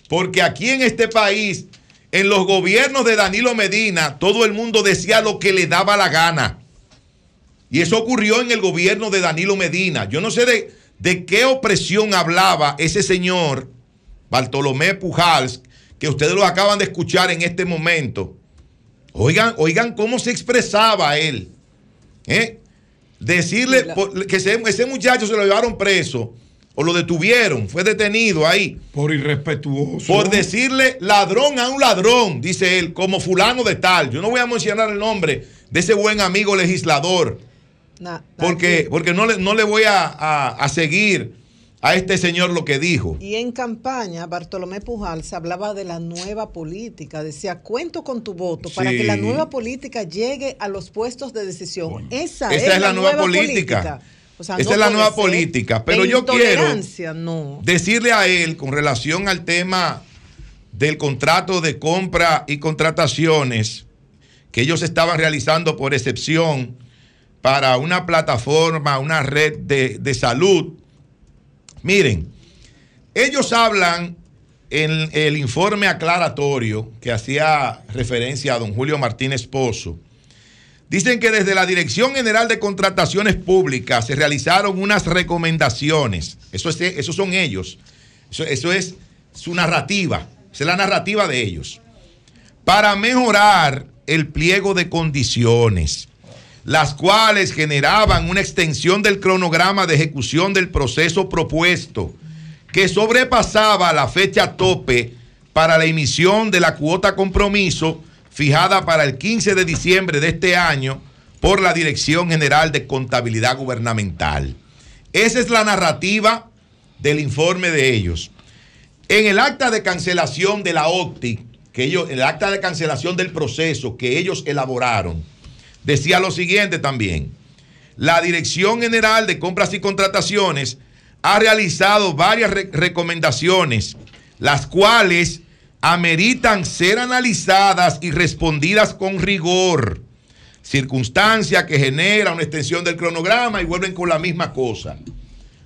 porque aquí en este país, en los gobiernos de Danilo Medina, todo el mundo decía lo que le daba la gana. Y eso ocurrió en el gobierno de Danilo Medina. Yo no sé de, de qué opresión hablaba ese señor, Bartolomé Pujals, que ustedes lo acaban de escuchar en este momento. Oigan, oigan cómo se expresaba él. ¿eh? Decirle por- que ese, ese muchacho se lo llevaron preso o lo detuvieron, fue detenido ahí. Por irrespetuoso. Por decirle ladrón a un ladrón, dice él, como fulano de tal. Yo no voy a mencionar el nombre de ese buen amigo legislador, Na- porque, porque no, le, no le voy a, a- a seguir a este señor lo que dijo. Y en campaña, Bartolomé Pujal se hablaba de la nueva política. Decía, cuento con tu voto para que la nueva política llegue a los puestos de decisión. Esa, Esa es la nueva política. O sea, Esa no es la nueva política. Pero yo quiero no. decirle a él con relación al tema del contrato de compra y contrataciones que ellos estaban realizando por excepción para una plataforma, una red de, de salud. Miren, ellos hablan en el informe aclaratorio que hacía referencia a don Julio Martínez Pozo. Dicen que desde la Dirección General de Contrataciones Públicas se realizaron unas recomendaciones. Eso, es, eso son ellos. Eso, eso es su narrativa. Esa es la narrativa de ellos. Para mejorar el pliego de condiciones, las cuales generaban una extensión del cronograma de ejecución del proceso propuesto, que sobrepasaba la fecha tope para la emisión de la cuota compromiso fijada para el 15 de diciembre de este año por la Dirección General de Contabilidad Gubernamental. Esa es la narrativa del informe de ellos. En el acta de cancelación de la OCTI, que ellos, el acta de cancelación del proceso que ellos elaboraron, decía lo siguiente también. La Dirección General de Compras y Contrataciones ha realizado varias re- recomendaciones, las cuales ameritan ser analizadas y respondidas con rigor. Circunstancia que genera una extensión del cronograma y vuelven con la misma cosa.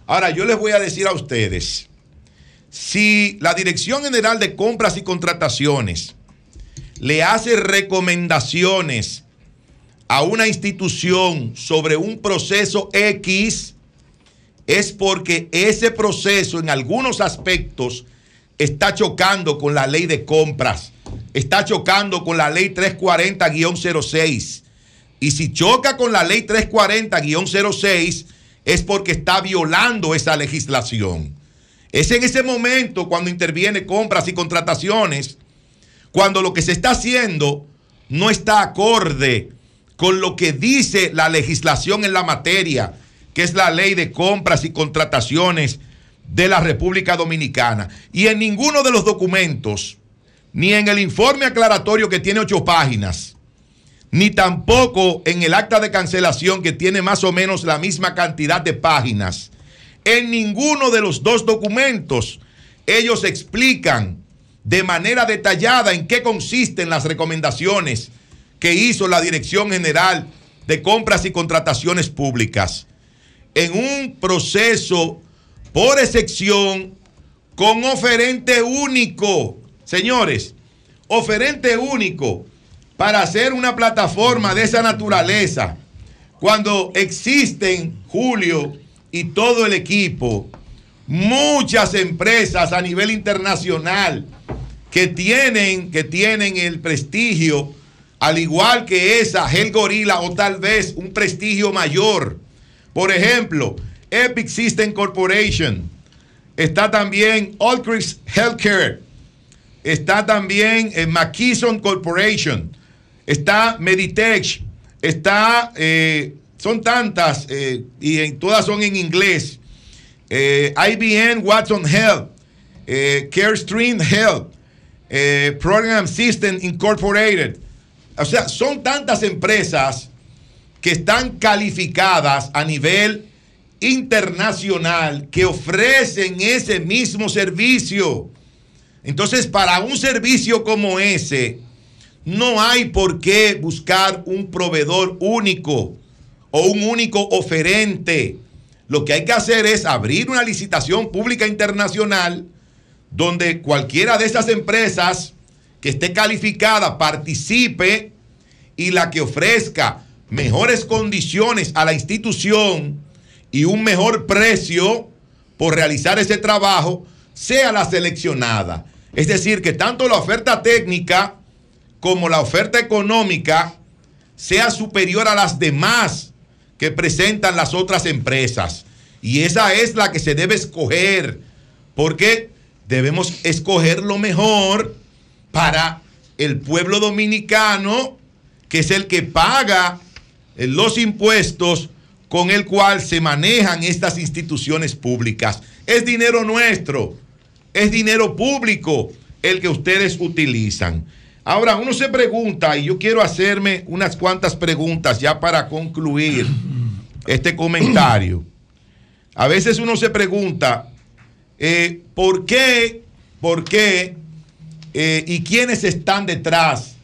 Ahora, yo les voy a decir a ustedes, si la Dirección General de Compras y Contrataciones le hace recomendaciones a una institución sobre un proceso X, es porque ese proceso en algunos aspectos está chocando con la ley de compras, está chocando con la ley 340-06. Y si choca con la ley 340-06 es porque está violando esa legislación. Es en ese momento cuando interviene compras y contrataciones, cuando lo que se está haciendo no está acorde con lo que dice la legislación en la materia, que es la ley de compras y contrataciones de la República Dominicana. Y en ninguno de los documentos, ni en el informe aclaratorio que tiene ocho páginas, ni tampoco en el acta de cancelación que tiene más o menos la misma cantidad de páginas. En ninguno de los dos documentos ellos explican de manera detallada en qué consisten las recomendaciones que hizo la Dirección General de Compras y Contrataciones Públicas. En un proceso por excepción con oferente único. Señores, oferente único para hacer una plataforma de esa naturaleza, cuando existen, Julio y todo el equipo, muchas empresas a nivel internacional que tienen, que tienen el prestigio, al igual que esa, Gel Gorilla, o tal vez un prestigio mayor. Por ejemplo, Epic System Corporation, está también Allcrist Healthcare, está también eh, McKesson Corporation, está Meditech, está, eh, son tantas eh, y en, todas son en inglés. Eh, IBM Watson Health, CareStream Health, Program System Incorporated. O sea, son tantas empresas que están calificadas a nivel internacional que ofrecen ese mismo servicio. Entonces, para un servicio como ese, no hay por qué buscar un proveedor único o un único oferente. Lo que hay que hacer es abrir una licitación pública internacional donde cualquiera de esas empresas que esté calificada participe y la que ofrezca mejores condiciones a la institución y un mejor precio por realizar ese trabajo sea la seleccionada. Es decir, que tanto la oferta técnica como la oferta económica sea superior a las demás que presentan las otras empresas. Y esa es la que se debe escoger, porque debemos escoger lo mejor para el pueblo dominicano, que es el que paga eh, los impuestos con el cual se manejan estas instituciones públicas. Es dinero nuestro, es dinero público el que ustedes utilizan. Ahora, uno se pregunta, y yo quiero hacerme unas cuantas preguntas ya para concluir este comentario. A veces uno se pregunta, eh, ¿por qué, por qué eh, y quiénes están detrás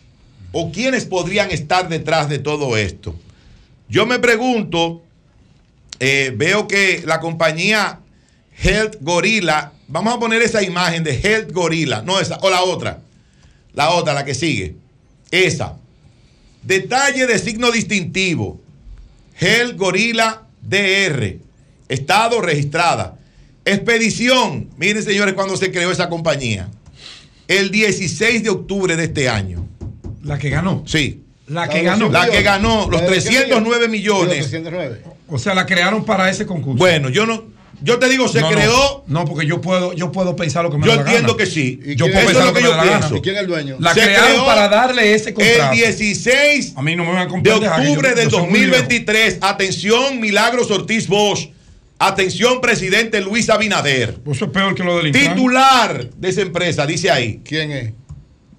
o quiénes podrían estar detrás de todo esto? Yo me pregunto, eh, veo que la compañía Health Gorilla, vamos a poner esa imagen de Health Gorilla, no esa, o la otra, la otra, la que sigue, esa. Detalle de signo distintivo, Health Gorilla DR, estado registrada. Expedición, miren señores, cuando se creó esa compañía, el 16 de octubre de este año. La que ganó. Sí. La que ganó. La que ganó los 309 millones. O sea, la crearon para ese concurso. Bueno, yo no, yo te digo, se No, creó. No, porque yo puedo, yo puedo pensar lo que me Yo da la entiendo gana. que sí. Yo puedo Eso pensar es lo que yo pienso. ¿Y quién es el dueño? La Se crearon creó para darle ese contrato. El 16 A mí no me van a de octubre del 2023. Atención, Milagros Ortiz Bosch. Atención, presidente Luis Abinader. Eso es peor que lo del. Titular de esa empresa, dice ahí. ¿Quién es?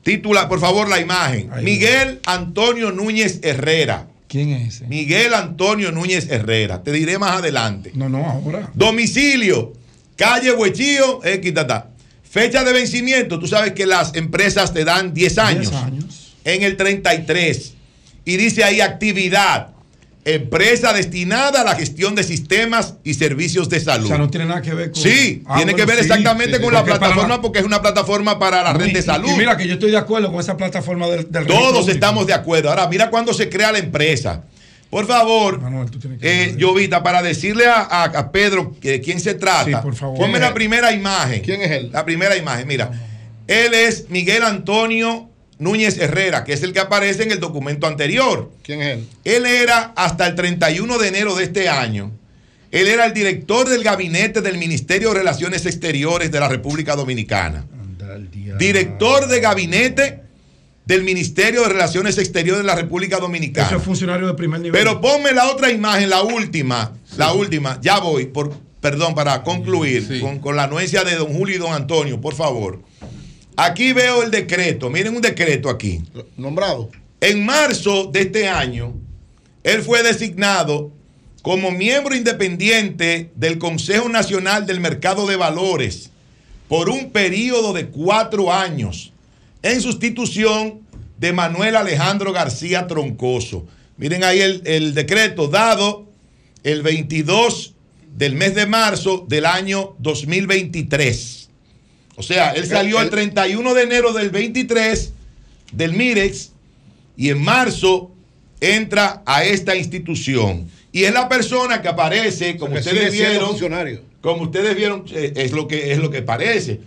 Titular, por favor, la imagen. Miguel Antonio Núñez Herrera. ¿Quién es ese? Miguel Antonio Núñez Herrera. Te diré más adelante. No, no, ahora. Domicilio, calle Huechío, X, ta, ta. Fecha de vencimiento, tú sabes que las empresas te dan 10 años. 10 años. En el 33. Y dice ahí actividad. Empresa destinada a la gestión de sistemas y servicios de salud. O sea, no tiene nada que ver con. Sí, Ah, tiene bueno, que ver sí, exactamente sí, con la plataforma porque es una plataforma para la red y- de salud. Y mira que yo estoy de acuerdo con esa plataforma del, del Todos estamos de acuerdo. Ahora, mira cuando se crea la empresa. Por favor, eh, Jovita, para decirle a, a- a Pedro de quién se trata, Sí, por favor. ponme ¿Quién la es? primera imagen. ¿Quién es él? La primera imagen, mira. Él es Miguel Antonio Núñez Herrera, que es el que aparece en el documento anterior. ¿Quién es él? Él era hasta el 31 de enero de este año. Él era el director del gabinete del Ministerio de Relaciones Exteriores de la República Dominicana. Director de gabinete del Ministerio de Relaciones Exteriores de la República Dominicana. Eso es funcionario de primer nivel. Pero ponme la otra imagen, la última, la última, ya voy, por, perdón, para concluir con, con la anuencia de don Julio y don Antonio, por favor. Aquí veo el decreto, miren un decreto aquí. Nombrado. En marzo de este año, él fue designado como miembro independiente del Consejo Nacional del Mercado de Valores por un periodo de cuatro años en sustitución de Manuel Alejandro García Troncoso. Miren ahí el, el decreto dado el 22 del mes de marzo del año 2023. O sea, él salió el 31 de enero del 23 del MIREX y en marzo entra a esta institución. Y es la persona que aparece, como ustedes vieron, funcionario. como ustedes vieron, eh, es lo que es lo que parece.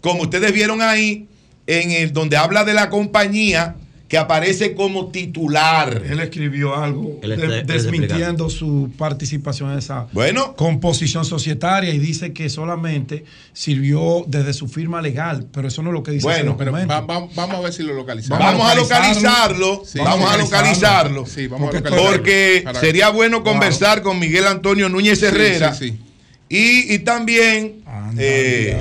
Como ustedes vieron ahí, en el donde habla de la compañía que aparece como titular. Él escribió algo Él está- desmintiendo su participación en esa Bueno. composición societaria y dice que solamente sirvió desde su firma legal, pero eso no es lo que dice Bueno, pero documento. va- va- vamos a ver si lo localizamos. Vamos a localizarlo, Sí, vamos a localizarlo, Sí, vamos a localizarlo. porque sería bueno conversar con Miguel Antonio Núñez Herrera sí, sí. Y, y también, eh,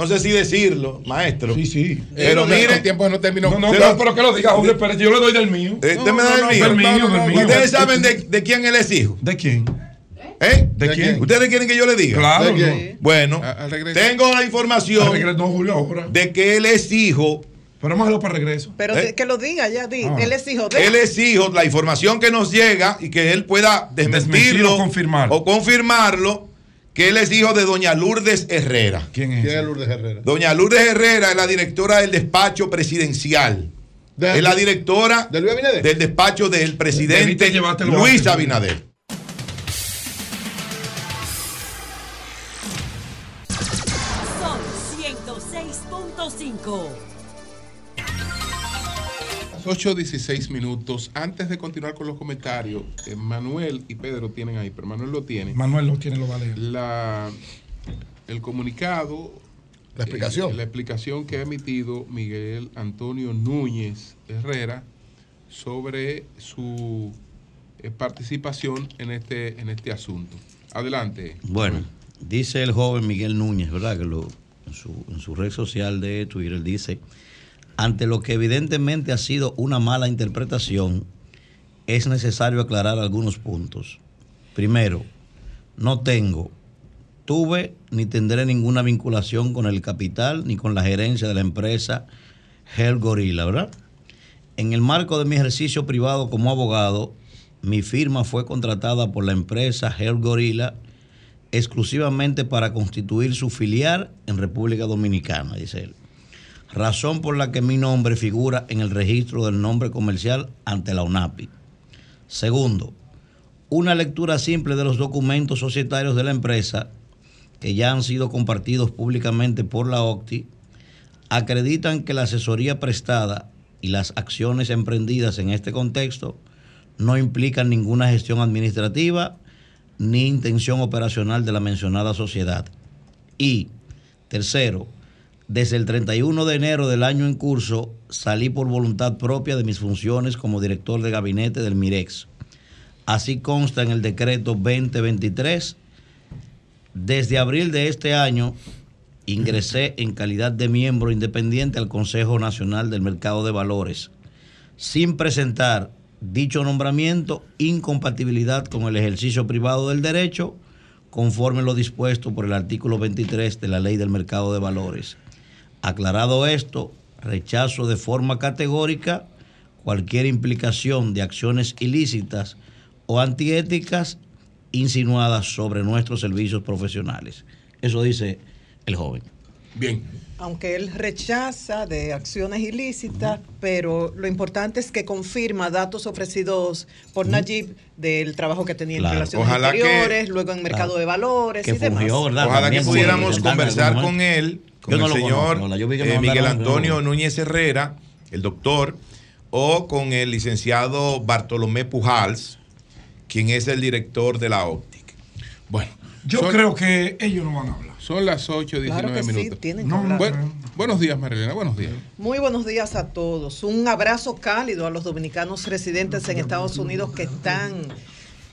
no sé si decirlo, maestro. Sí, sí. Pero Eh, mire, el tiempo no terminó. No, no, pero, pero que lo diga Jorge Pérez, yo le doy del mío. Eh, No, usted me da no, el no, mío. del mío, No, no, del mío. Ustedes saben de, de quién él es hijo. ¿De quién? ¿Eh? ¿De quién? ¿Ustedes quieren que yo le diga? Claro, ¿De? Bueno, tengo la información Al regreso, no, Julio, ahora. de que él es hijo. Pero vamos a para regreso. Pero ¿Eh? de- que lo diga ya, di. Ah. Él es hijo de. Él es hijo, la información que nos llega y que él pueda desmentirlo Desmentir o confirmarlo. o confirmarlo, que él es hijo de doña Lourdes Herrera. ¿Quién es? ¿Quién es Lourdes Herrera? Doña Lourdes Herrera es la directora del despacho presidencial. De- es la directora ¿De Luis Abinader? del despacho del presidente Luis. Abinader. Son 106.5. Las 8.16 minutos. Antes de continuar con los comentarios, eh, Manuel y Pedro tienen ahí, pero Manuel lo tiene. Manuel lo tiene, lo va a leer. La, el comunicado. La explicación. eh, la explicación que ha emitido Miguel Antonio Núñez Herrera sobre su eh, participación en este, en este asunto. Adelante. Bueno, dice el joven Miguel Núñez, ¿verdad? Que lo, en, su, en su red social de Twitter dice, ante lo que evidentemente ha sido una mala interpretación, es necesario aclarar algunos puntos. Primero, no tengo, tuve ni tendré ninguna vinculación con el capital ni con la gerencia de la empresa Hell Gorilla, ¿verdad? En el marco de mi ejercicio privado como abogado, mi firma fue contratada por la empresa Hell Gorilla exclusivamente para constituir su filial en República Dominicana, dice él. Razón por la que mi nombre figura en el registro del nombre comercial ante la UNAPI. Segundo, una lectura simple de los documentos societarios de la empresa que ya han sido compartidos públicamente por la OCTI acreditan que la asesoría prestada y las acciones emprendidas en este contexto no implican ninguna gestión administrativa ni intención operacional de la mencionada sociedad. Y, tercero, desde el 31 de enero del año en curso salí por voluntad propia de mis funciones como director de gabinete del MIREX. Así consta en el decreto 2023. Desde abril de este año ingresé en calidad de miembro independiente al Consejo Nacional del Mercado de Valores, sin presentar dicho nombramiento incompatibilidad con el ejercicio privado del derecho, conforme lo dispuesto por el artículo 23 de la Ley del Mercado de Valores. Aclarado esto, rechazo de forma categórica cualquier implicación de acciones ilícitas o antiéticas insinuadas sobre nuestros servicios profesionales. Eso dice el joven. Bien. Aunque él rechaza de acciones ilícitas, pero lo importante es que confirma datos ofrecidos por Najib del trabajo que tenía en relaciones Ojalá que- exteriores, luego en mercado de valores y demás. Ojalá que pudiéramos conversar con él, con Yo no el señor conozco, yo eh, Miguel Antonio Núñez Herrera, el doctor, o con el licenciado Bartolomé Pujals, quien es el director de la óptica. Bueno, Yo Son- creo que ellos no van a hablar. Son las 8.19 Claro que sí, minutos. tienen que hablar. Buen- buenos días, Marilena. Buenos días. Muy buenos días a todos. Un abrazo cálido a los dominicanos residentes en Estados Unidos que están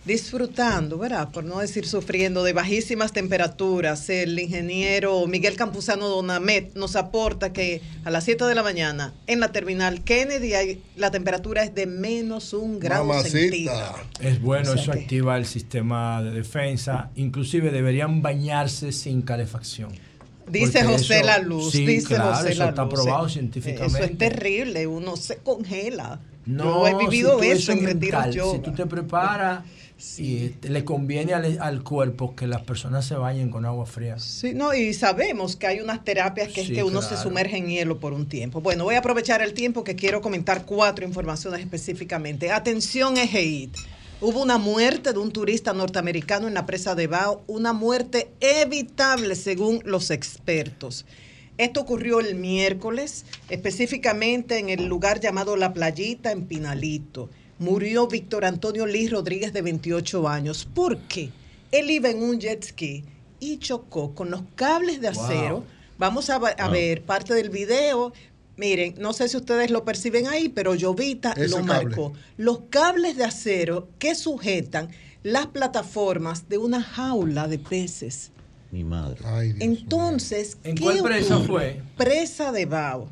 disfrutando, ¿verdad? Por no decir sufriendo de bajísimas temperaturas. El ingeniero Miguel Campuzano Donamet nos aporta que a las 7 de la mañana en la terminal Kennedy hay, la temperatura es de menos un grado centígrado. Es bueno, O sea eso que- activa el sistema de defensa. Inclusive deberían bañarse sin calefacción. Dice Porque José eso- La Luz, sí, dice claro, José eso La está Luz, probado eh, científicamente. Eso es terrible, uno se congela. No, Yo he vivido si eso en retiro yoga. Si tú te preparas y te- le conviene al, al cuerpo que las personas se bañen con agua fría. Sí, no, y sabemos que hay unas terapias que es Sí, que uno se sumerge en hielo por un tiempo. Bueno, voy a aprovechar el tiempo que quiero comentar cuatro informaciones específicamente. Atención, Egeid. Hubo una muerte de un turista norteamericano en la presa de Bao, una muerte evitable según los expertos. Esto ocurrió el miércoles, específicamente en el lugar llamado La Playita, en Pinalito. Murió Víctor Antonio Liz Rodríguez, de 28 años. ¿Por qué? Él iba en un jet ski y chocó con los cables de Wow. acero. Vamos a, va- a Wow. ver parte del video. Miren, no sé si ustedes lo perciben ahí, pero Ese lo cable. marcó. Los cables de acero que sujetan las plataformas de una jaula de peces. Mi madre. Entonces, ¿En ¿qué cuál presa ocurre? fue? Presa de Bao.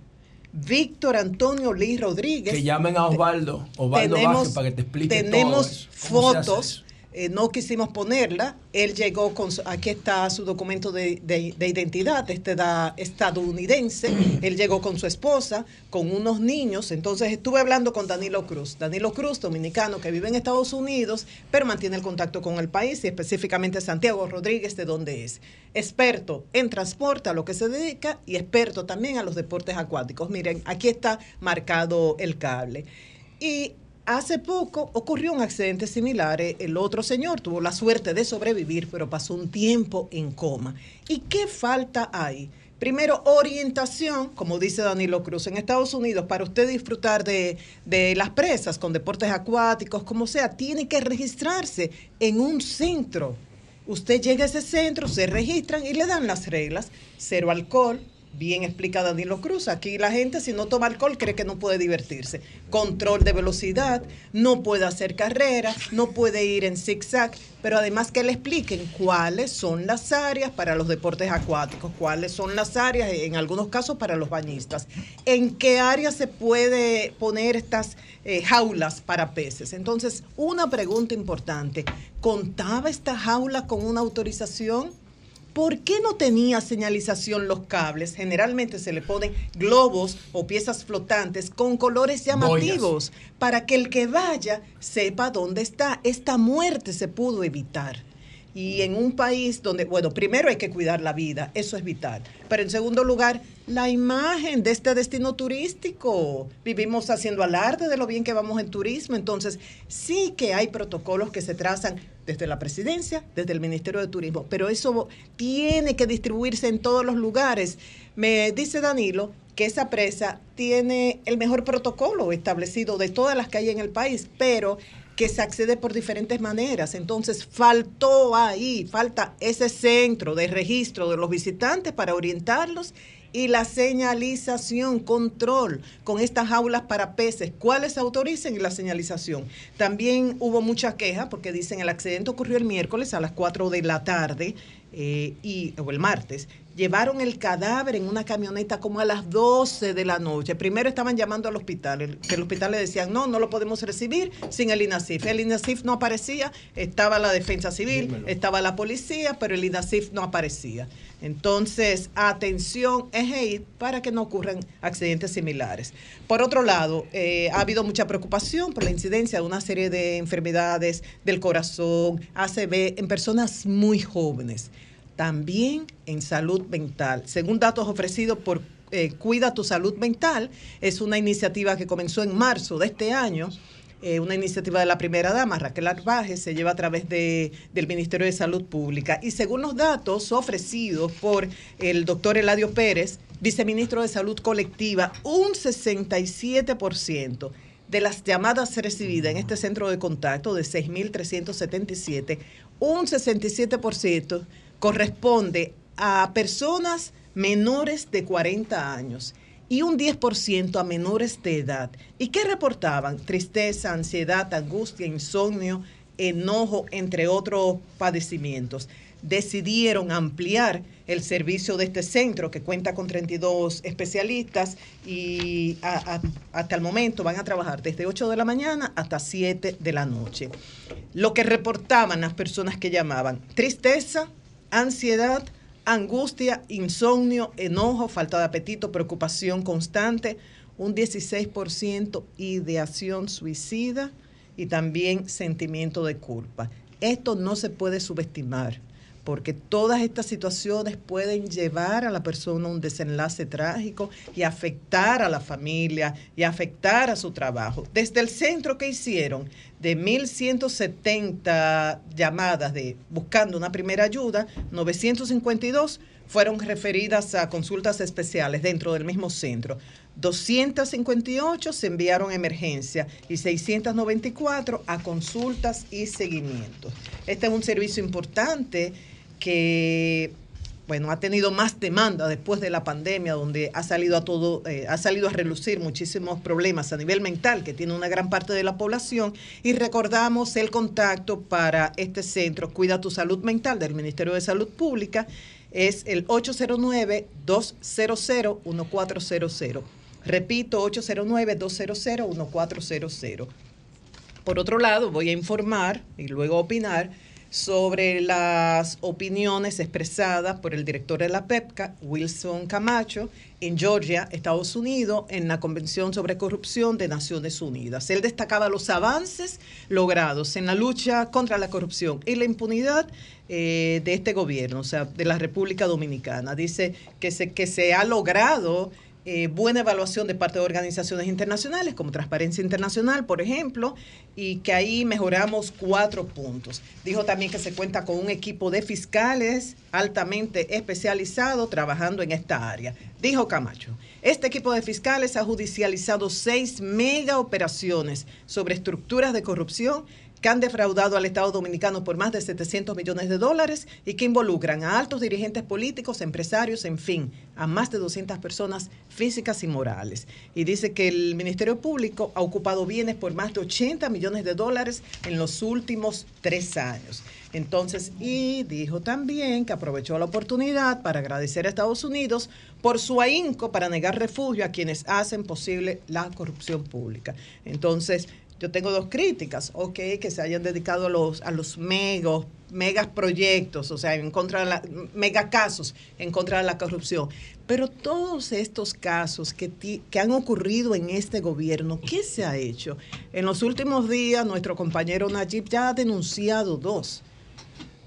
Víctor Antonio Lee Rodríguez. Que llamen a Osvaldo, Osvaldo Tenemos- Vázquez para que te explique Tenemos todo eso. ¿Cómo se hace fotos. Eh, no quisimos ponerla. Él llegó con. aquí está su documento de, de- de identidad, este da, estadounidense. Él llegó con su esposa, con unos niños. Entonces estuve hablando con Danilo Cruz. Danilo Cruz, dominicano que vive en Estados Unidos, pero mantiene el contacto con el país y específicamente Santiago Rodríguez, de donde es. Experto en transporte, a lo que se dedica, y experto también a los deportes acuáticos. Miren, aquí está marcado el cable. Y hace poco ocurrió un accidente similar. Eh, El otro señor tuvo la suerte de sobrevivir, pero pasó un tiempo en coma. ¿Y qué falta hay? Primero, orientación, como dice Danilo Cruz, en Estados Unidos, para usted disfrutar de, de las presas con deportes acuáticos, como sea, tiene que registrarse en un centro. Usted llega a ese centro, se registran y le dan las reglas. Cero alcohol, bien explica Danilo Cruz. Aquí la gente si no toma alcohol cree que no puede divertirse. Control de velocidad, no puede hacer carrera, no puede ir en zigzag, pero además que le expliquen cuáles son las áreas para los deportes acuáticos, cuáles son las áreas, en algunos casos, para los bañistas, en qué área se puede poner estas eh, jaulas para peces. Entonces, una pregunta importante, ¿contaba esta jaula con una autorización? ¿Por qué no tenía señalización los cables? Generalmente se le ponen globos o piezas flotantes con colores llamativos para que el que vaya sepa dónde está. Esta muerte se pudo evitar. Y en un país donde, bueno, primero hay que cuidar la vida, eso es vital. Pero en segundo lugar, la imagen de este destino turístico. Vivimos haciendo alarde de lo bien que vamos en turismo. Entonces, sí que hay protocolos que se trazan desde la presidencia, desde el Ministerio de Turismo, pero eso tiene que distribuirse en todos los lugares. Me dice Danilo que esa presa tiene el mejor protocolo establecido de todas las que hay en el país, pero que se accede por diferentes maneras. Entonces, faltó ahí, falta ese centro de registro de los visitantes para orientarlos y la señalización, control con estas jaulas para peces, cuáles autoricen y la señalización. También hubo mucha queja porque dicen el accidente ocurrió el miércoles a las 4 de la tarde eh, y, o el martes. Llevaron el cadáver en una camioneta como a las 12 de la noche. Primero estaban llamando al hospital, que el hospital le decían, no, no lo podemos recibir sin el INASIF. El INASIF no aparecía, estaba la defensa civil, estaba la policía, pero el INASIF no aparecía. Entonces, atención, EGI, para que no ocurran accidentes similares. Por otro lado, eh, ha habido mucha preocupación por la incidencia de una serie de enfermedades del corazón, ACV, en personas muy jóvenes. También en salud mental. Según datos ofrecidos por eh, Cuida tu Salud Mental, es una iniciativa que comenzó en marzo de este año eh, una iniciativa de la primera dama, Raquel Arbaje, se lleva a través de, del Ministerio de Salud Pública. Y según los datos ofrecidos por el doctor Eladio Pérez, viceministro de Salud Colectiva, un 67% de las llamadas recibidas en este centro de contacto de 6.377, un 67% corresponde a personas menores de 40 años y un 10% a menores de edad. ¿Y qué reportaban? Tristeza, ansiedad, angustia, insomnio, enojo, entre otros padecimientos. Decidieron ampliar el servicio de este centro que cuenta con 32 especialistas y hasta el momento van a trabajar desde 8 de la mañana hasta 7 de la noche. Lo que reportaban las personas que llamaban, tristeza, ansiedad, angustia, insomnio, enojo, falta de apetito, preocupación constante, un 16% ideación suicida y también sentimiento de culpa. Esto no se puede subestimar porque todas estas situaciones pueden llevar a la persona a un desenlace trágico y afectar a la familia y afectar a su trabajo. Desde el centro que hicieron de 1170 llamadas de buscando una primera ayuda, 952 fueron referidas a consultas especiales dentro del mismo centro. 258 se enviaron a emergencia y 694 a consultas y seguimientos. Este es un servicio importante que bueno, ha tenido más demanda después de la pandemia, donde ha salido a todo, eh, ha salido a relucir muchísimos problemas a nivel mental que tiene una gran parte de la población. Y recordamos el contacto para este centro, Cuida tu Salud Mental del Ministerio de Salud Pública, es el 809-200-1400. Repito, 809-200-1400. Por otro lado, voy a informar y luego opinar sobre las opiniones expresadas por el director de la PEPCA, Wilson Camacho, en Georgia, Estados Unidos, en la Convención sobre Corrupción de Naciones Unidas. Él destacaba los avances logrados en la lucha contra la corrupción y la impunidad eh, de este gobierno, o sea, de la República Dominicana. Dice que se, que se ha logrado eh, buena evaluación de parte de organizaciones internacionales como Transparencia Internacional, por ejemplo, y que ahí mejoramos cuatro puntos. Dijo también que se cuenta con un equipo de fiscales altamente especializado trabajando en esta área. Dijo Camacho, este equipo de fiscales ha judicializado seis mega operaciones sobre estructuras de corrupción que han defraudado al Estado Dominicano por más de 700 millones de dólares y que involucran a altos dirigentes políticos, empresarios, en fin, a más de 200 personas físicas y morales. Y dice que el Ministerio Público ha ocupado bienes por más de 80 millones de dólares en los últimos tres años. Entonces, y dijo también que aprovechó la oportunidad para agradecer a Estados Unidos por su ahínco para negar refugio a quienes hacen posible la corrupción pública. Entonces, yo tengo dos críticas, ok, que se hayan dedicado a los, a los megos, megas proyectos, o sea, en contra de la, mega casos en contra de la corrupción. Pero todos estos casos que, ti- que han ocurrido en este gobierno, ¿qué se ha hecho? En los últimos días, nuestro compañero Najib ya ha denunciado dos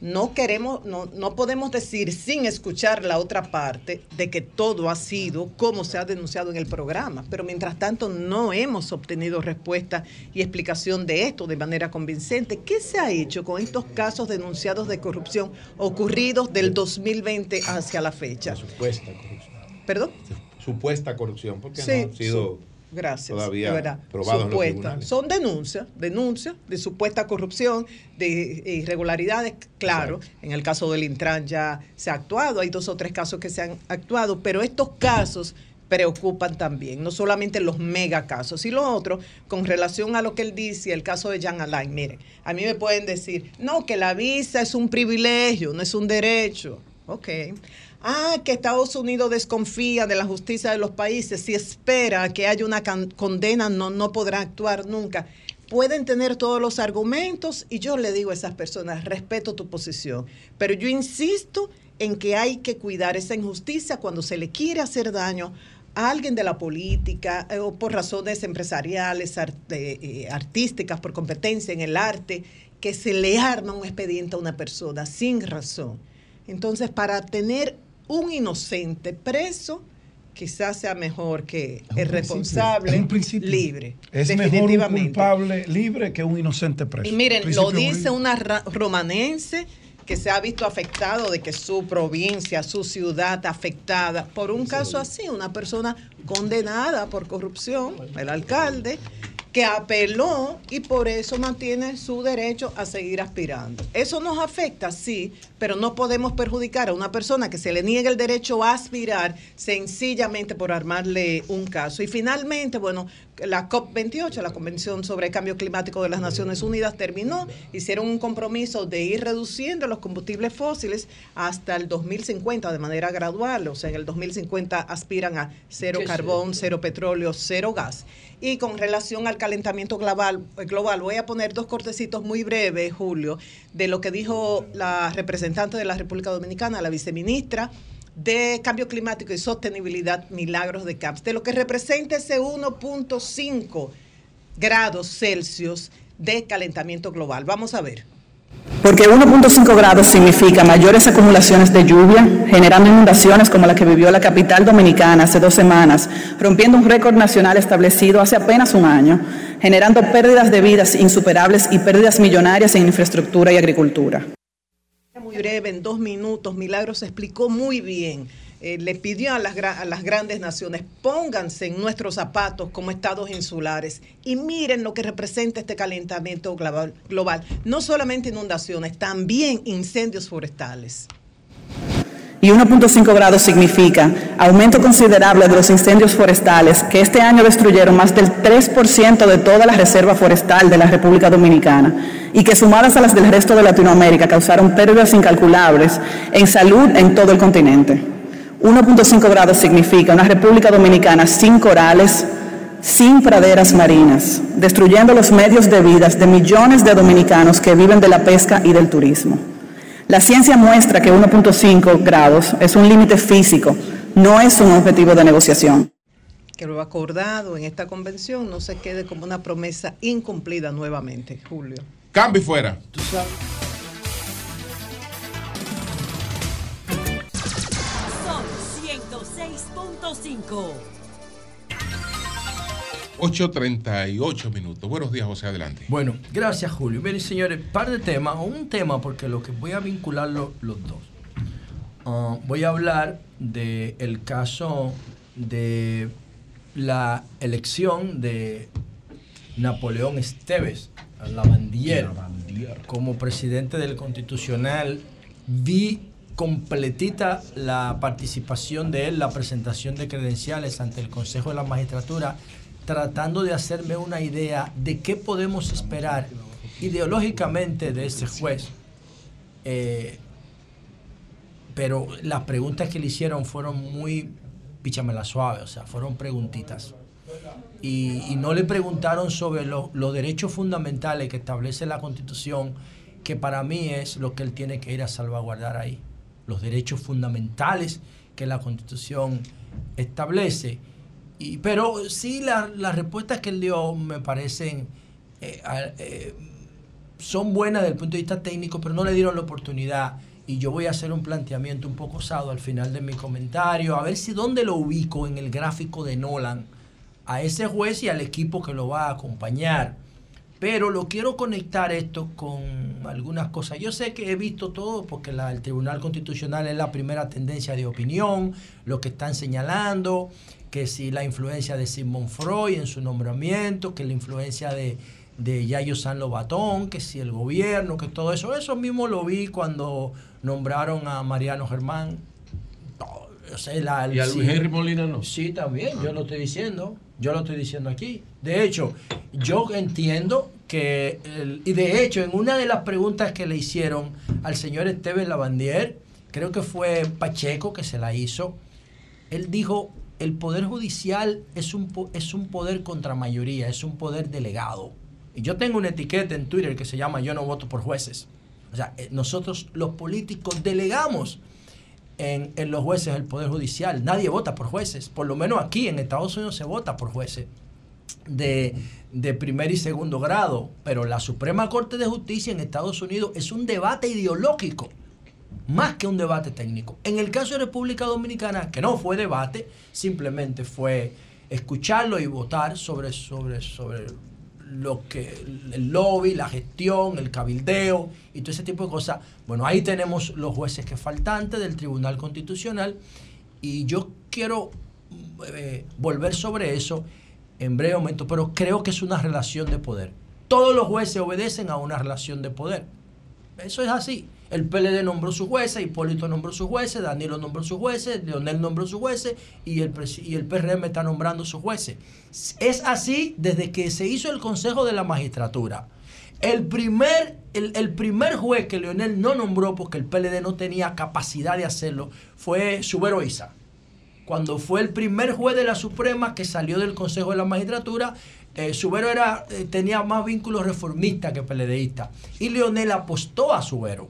no queremos, no, no podemos decir sin escuchar la otra parte de que todo ha sido como se ha denunciado en el programa, pero mientras tanto no hemos obtenido respuesta y explicación de esto de manera convincente. ¿Qué se ha hecho con estos casos denunciados de corrupción ocurridos del 2020 hacia la fecha? Supuesta corrupción. ¿Perdón? Supuesta corrupción, porque Sí, no han sido Gracias. todavía de verdad. probados en los Supuesta. Son denuncias, denuncias de supuesta corrupción, de irregularidades, claro. En el caso del Intran ya se ha actuado, hay dos o tres casos que se han actuado, pero estos casos preocupan también, no solamente los mega casos. Y lo otro, con relación a lo que él dice, el caso de Jan Alain, miren, a mí me pueden decir, no, que la visa es un privilegio, no es un derecho. Ok. Ah, que Estados Unidos desconfía de la justicia de los países. Si espera que haya una condena, no, no podrá actuar nunca. Pueden tener todos los argumentos y yo le digo a esas personas, respeto tu posición, pero yo insisto en que hay que cuidar esa injusticia cuando se le quiere hacer daño a alguien de la política eh, o por razones empresariales, eh, eh, artísticas, por competencia en el arte, que se le arma un expediente a una persona sin razón. Entonces, para tener un inocente preso, quizás sea mejor que el responsable libre. Es mejor un definitivamente. culpable libre que un inocente preso. Y miren, lo dice una romanense que se ha visto afectado de que su provincia, su ciudad afectada por un caso así, una persona condenada por corrupción, el alcalde, que apeló y por eso mantiene su derecho a seguir aspirando. Eso nos afecta, sí, pero no podemos perjudicar a una persona que se le niegue el derecho a aspirar sencillamente por armarle un caso. Y finalmente, bueno, la COP28, la Convención sobre el Cambio Climático de las Naciones Unidas, terminó, hicieron un compromiso de ir reduciendo los combustibles fósiles hasta el 2050 de manera gradual, o sea, en el 2050 aspiran a cero carbón, cero petróleo, cero gas. Y con relación al calentamiento global, global, voy a poner dos cortecitos muy breves, Julio, de lo que dijo la representante de la República Dominicana, la viceministra de Cambio Climático y Sostenibilidad Milagros de Camps, de lo que representa ese 1.5 grados Celsius de calentamiento global. Vamos a ver. Porque 1.5 grados significa mayores acumulaciones de lluvia, generando inundaciones como la que vivió la capital dominicana hace dos semanas, rompiendo un récord nacional establecido hace apenas un año, generando pérdidas de vidas insuperables y pérdidas millonarias en infraestructura y agricultura muy breve, en dos minutos, Milagros explicó muy bien. Eh, le pidió a las, a las grandes naciones, pónganse en nuestros zapatos como estados insulares y miren lo que representa este calentamiento global, global. No solamente inundaciones, también incendios forestales y 1.5 grados significa aumento considerable de los incendios forestales que este año destruyeron más del 3% de toda la reserva forestal de la República Dominicana y que sumadas a las del resto de Latinoamérica causaron pérdidas incalculables en salud en todo el continente. 1.5 grados significa una República Dominicana sin corales, sin praderas marinas, destruyendo los medios de vida de millones de dominicanos que viven de la pesca y del turismo. La ciencia muestra que 1.5 grados es un límite físico, no es un objetivo de negociación. Que lo acordado en esta convención no se quede como una promesa incumplida nuevamente, Julio. Cambio fuera. Son 106.5. 8.38 minutos. Buenos días, José, adelante. Bueno, gracias, Julio. Miren, señores, par de temas, o un tema, porque lo que voy a vincular los dos. Ah, voy a hablar del caso de la elección de Napoleón Esteves, la bandiera, como presidente del Constitucional. Vi completita la participación de él, la presentación de credenciales ante el Consejo de la Magistratura tratando de hacerme una idea de qué podemos esperar ideológicamente de ese juez. Eh, pero las preguntas que le hicieron fueron muy píchamela suave, o sea, fueron preguntitas. Y, no le preguntaron sobre los derechos fundamentales que establece la Constitución, que para mí es lo que él tiene que ir a salvaguardar ahí. Los derechos fundamentales que la Constitución establece pero sí las respuestas que él dio me parecen eh, eh, son buenas desde el punto de vista técnico, pero no le dieron la oportunidad. Y yo voy a hacer un planteamiento un poco osado al final de mi comentario, a ver si dónde lo ubico en el gráfico de Nolan a ese juez y al equipo que lo va a acompañar. Pero lo quiero conectar esto con algunas cosas. Yo sé que he visto todo porque el Tribunal Constitucional es la primera tendencia de opinión, lo que están señalando, que si la influencia de Sigmund Freud en su nombramiento, que la influencia de, de Yayo San Lobatón, que si el gobierno, que todo eso. Eso mismo lo vi cuando nombraron a Mariano Germán. ¿Y a Luis Henry Molina no? Sí, también, yo lo estoy diciendo. Yo lo estoy diciendo aquí. De hecho, yo entiendo que, y de hecho, en una de las preguntas que le hicieron al señor Esteban Lavandier, creo que fue Pacheco que se la hizo, él dijo, el poder judicial es un, es un poder contra mayoría, es un poder delegado. Y yo tengo una etiqueta en Twitter que se llama Yo no voto por jueces. O sea, eh, nosotros los políticos delegamos en, los jueces el poder judicial. Nadie vota por jueces. Por lo menos aquí en Estados Unidos se vota por jueces de, de primer y segundo grado. Pero la Suprema Corte de Justicia en Estados Unidos es un debate ideológico más que un debate técnico. En el caso de República Dominicana, que no fue debate, simplemente fue escucharlo y votar sobre, sobre, sobre lo que el lobby, la gestión, el cabildeo y todo ese tipo de cosas. Bueno, ahí tenemos los jueces que faltantes del Tribunal Constitucional y yo quiero eh, volver sobre eso en breve momento, pero creo que es una relación de poder. Todos los jueces obedecen a una relación de poder. Eso es así. El PLD nombró sus jueces, Hipólito nombró sus jueces, Danilo nombró sus jueces, Leonel nombró sus jueces y el, y el PRM está nombrando sus jueces. Es así desde que se hizo el Consejo de la Magistratura. El primer, el, el primer juez que Leonel no nombró porque el PLD no tenía capacidad de hacerlo fue Subero Isa. Cuando fue el primer juez de la Suprema que salió del Consejo de la Magistratura, eh, Subero era, eh, tenía más vínculos reformistas que PLDistas. Y Leonel apostó a Subero.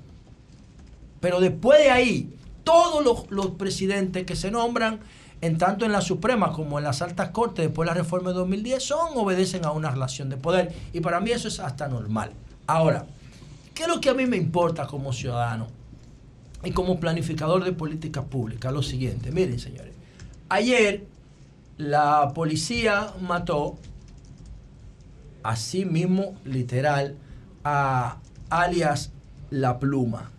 Pero después de ahí, todos los, los presidentes que se nombran, en tanto en la Suprema como en las altas cortes, después de la reforma de 2010, son, obedecen a una relación de poder. Y para mí eso es hasta normal. Ahora, ¿qué es lo que a mí me importa como ciudadano y como planificador de políticas públicas? Lo siguiente, miren señores, ayer la policía mató, así mismo, literal, a alias La Pluma.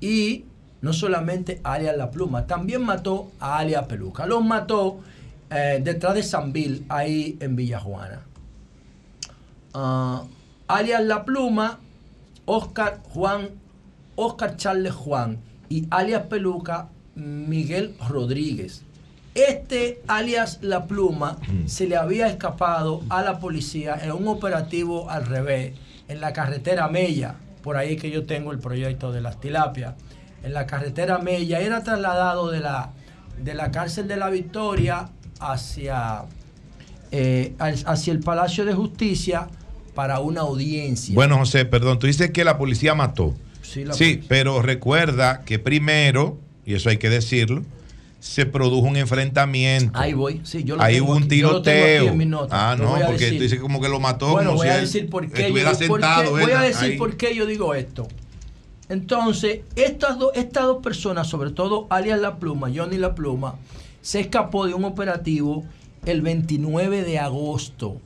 Y no solamente a alias La Pluma, también mató a alias Peluca. Los mató eh, detrás de Sanville, ahí en Villajuana. Ah, alias La Pluma, Oscar Juan, Oscar Charles Juan y alias Peluca, Miguel Rodríguez. Este alias La Pluma se le había escapado a la policía en un operativo al revés, en la carretera Mella, por ahí que yo tengo el proyecto de las tilapias, en la carretera Mella, era trasladado de la, de la cárcel de la Victoria hacia, eh, hacia el Palacio de Justicia para una audiencia. Bueno, José, perdón, tú dices que la policía mató. Sí, Sí, pero recuerda que primero, y eso hay que decirlo, se produjo un enfrentamiento. Ahí voy, sí, yo lo Ahí hubo un tiroteo. ah, no, porque decir. tú dices como que lo mató. Bueno, como voy si a decir por qué. Estuviera yo, voy a decir Ahí. por qué yo digo esto. Entonces, estas, dos estas dos personas, sobre todo alias La Pluma, Johnny La Pluma, se escapó de un operativo el 29 de agosto.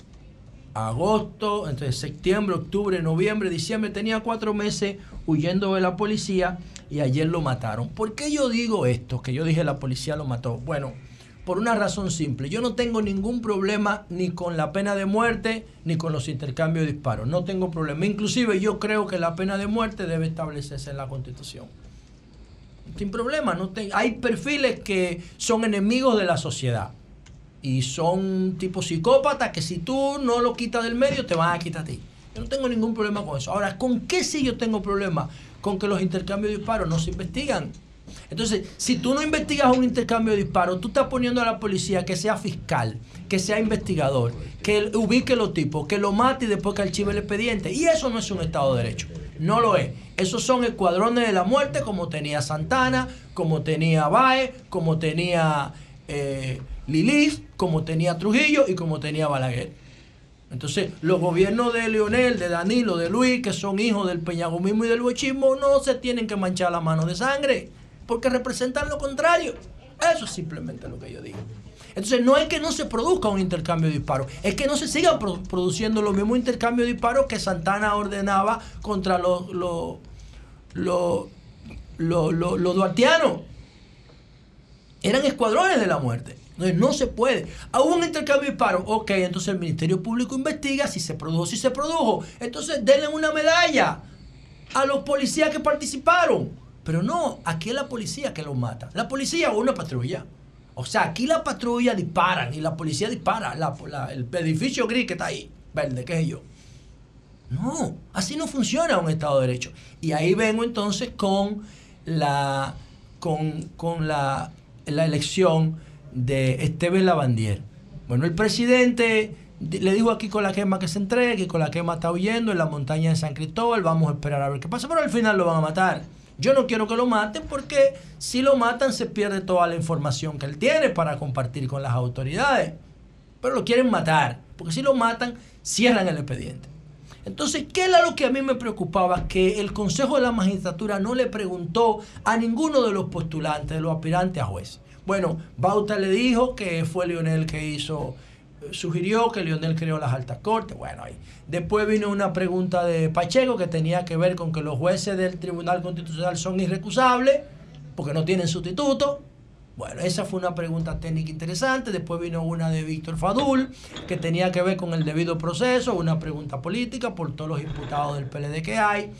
Agosto, entre septiembre, octubre, noviembre, diciembre, tenía cuatro meses huyendo de la policía y ayer lo mataron. ¿Por qué yo digo esto? Que yo dije la policía lo mató. Bueno, por una razón simple. Yo no tengo ningún problema ni con la pena de muerte ni con los intercambios de disparos. No tengo problema. Inclusive yo creo que la pena de muerte debe establecerse en la Constitución. Sin problema. No Hay perfiles que son enemigos de la sociedad. Y son tipo psicópatas que si tú no lo quitas del medio te van a quitar a ti. Yo no tengo ningún problema con eso. Ahora, ¿con qué sí yo tengo problema? Con que los intercambios de disparos no se investigan. Entonces, si tú no investigas un intercambio de disparos, tú estás poniendo a la policía que sea fiscal, que sea investigador, que ubique los tipos, que lo mate y después que archive el expediente. Y eso no es un Estado de Derecho. No lo es. Esos son escuadrones de la muerte como tenía Santana, como tenía Baez, como tenía eh, Lilith, como tenía Trujillo y como tenía Balaguer. Entonces, los gobiernos de Leonel, de Danilo, de Luis, que son hijos del peñagomismo y del bochismo, no se tienen que manchar la mano de sangre, porque representan lo contrario. Eso es simplemente lo que yo digo. Entonces, no es que no se produzca un intercambio de disparos, es que no se sigan pro- produciendo los mismos intercambios de disparos que Santana ordenaba contra los, los, los, los- los duartianos. Eran escuadrones de la muerte. Entonces no se puede. Hubo un intercambio de disparos. Ok, entonces el Ministerio Público investiga si se produjo, si se produjo. Entonces denle una medalla a los policías que participaron. Pero no, aquí es la policía que los mata. La policía o una patrulla. O sea, aquí la patrulla disparan y la policía dispara. El edificio gris que está ahí, verde, qué sé yo. No, así no funciona un Estado de Derecho. Y ahí vengo entonces con la, con, con la, la elección de Esteban Lavandier. Bueno, el presidente le dijo aquí con la quema que se entregue, con la quema está huyendo en la montaña de San Cristóbal, vamos a esperar a ver qué pasa, pero al final lo van a matar. Yo no quiero que lo maten porque si lo matan se pierde toda la información que él tiene para compartir con las autoridades. Pero lo quieren matar, porque si lo matan, cierran el expediente. Entonces, ¿qué era lo que a mí me preocupaba? Que el Consejo de la Magistratura no le preguntó a ninguno de los postulantes, de los aspirantes a juez. Bueno, Bauta le dijo que fue Lionel que hizo, eh, sugirió que Lionel creó las altas cortes. Bueno, ahí. Después vino una pregunta de Pacheco que tenía que ver con que los jueces del Tribunal Constitucional son irrecusables porque no tienen sustituto. Bueno, esa fue una pregunta técnica interesante. Después vino una de Víctor Fadul, que tenía que ver con el debido proceso, una pregunta política por todos los imputados del PLD que hay.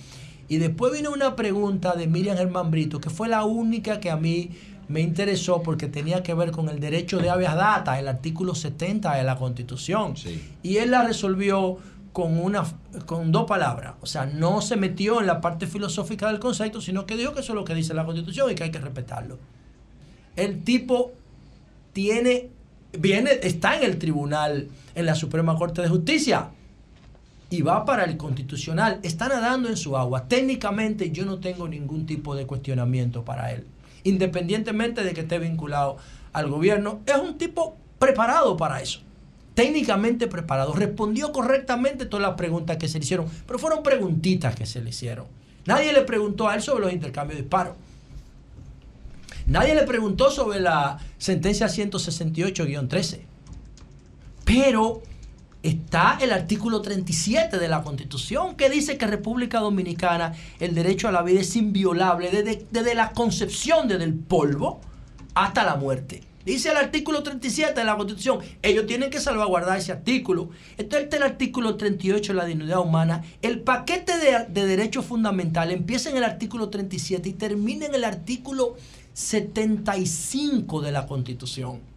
Y después vino una pregunta de Miriam Germán Brito, que fue la única que a mí me interesó porque tenía que ver con el derecho de habeas data, el artículo 70 de la Constitución. Y él la resolvió con, una, con dos palabras. O sea, no se metió en la parte filosófica del concepto, sino que dijo que eso es lo que dice la Constitución y que hay que respetarlo. El tipo tiene, viene, está en el tribunal, en la Suprema Corte de Justicia y va para el constitucional. Está nadando en su agua. Técnicamente yo no tengo ningún tipo de cuestionamiento para él. Independientemente de que esté vinculado al gobierno, es un tipo preparado para eso. Técnicamente preparado. Respondió correctamente todas las preguntas que se le hicieron, pero fueron preguntitas que se le hicieron. Nadie le preguntó a él sobre los intercambios de disparos. Nadie le preguntó sobre la sentencia 168-13. Pero está el artículo 37 de la Constitución que dice que República Dominicana el derecho a la vida es inviolable desde, desde la concepción, desde el polvo hasta la muerte. Dice el artículo 37 de la Constitución, ellos tienen que salvaguardar ese artículo. Entonces está el artículo 38 de la dignidad humana. El paquete de, de derechos fundamentales empieza en el artículo 37 y termina en el artículo 75 de la Constitución.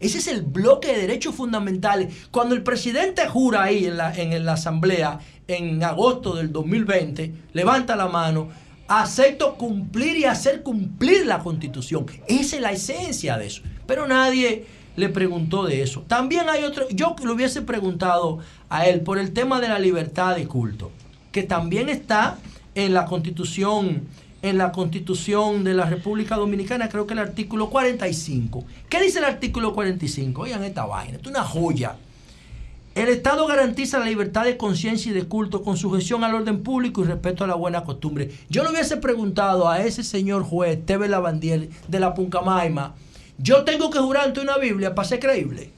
Ese es el bloque de derechos fundamentales. Cuando el presidente jura ahí en la, en Asamblea en agosto del 2020, levanta la mano, acepto cumplir y hacer cumplir la Constitución. Esa es la esencia de eso. Pero nadie le preguntó de eso. También hay otro, yo le hubiese preguntado a él por el tema de la libertad de culto, que también está en la Constitución en la Constitución de la República Dominicana, creo que el artículo 45. ¿Qué dice el artículo 45? Oigan esta vaina, es una joya. El Estado garantiza la libertad de conciencia y de culto con sujeción al orden público y respeto a la buena costumbre. Yo le hubiese preguntado a ese señor juez, Teve Lavandier, de la Puncamaima, yo tengo que jurar ante una Biblia para ser creíble.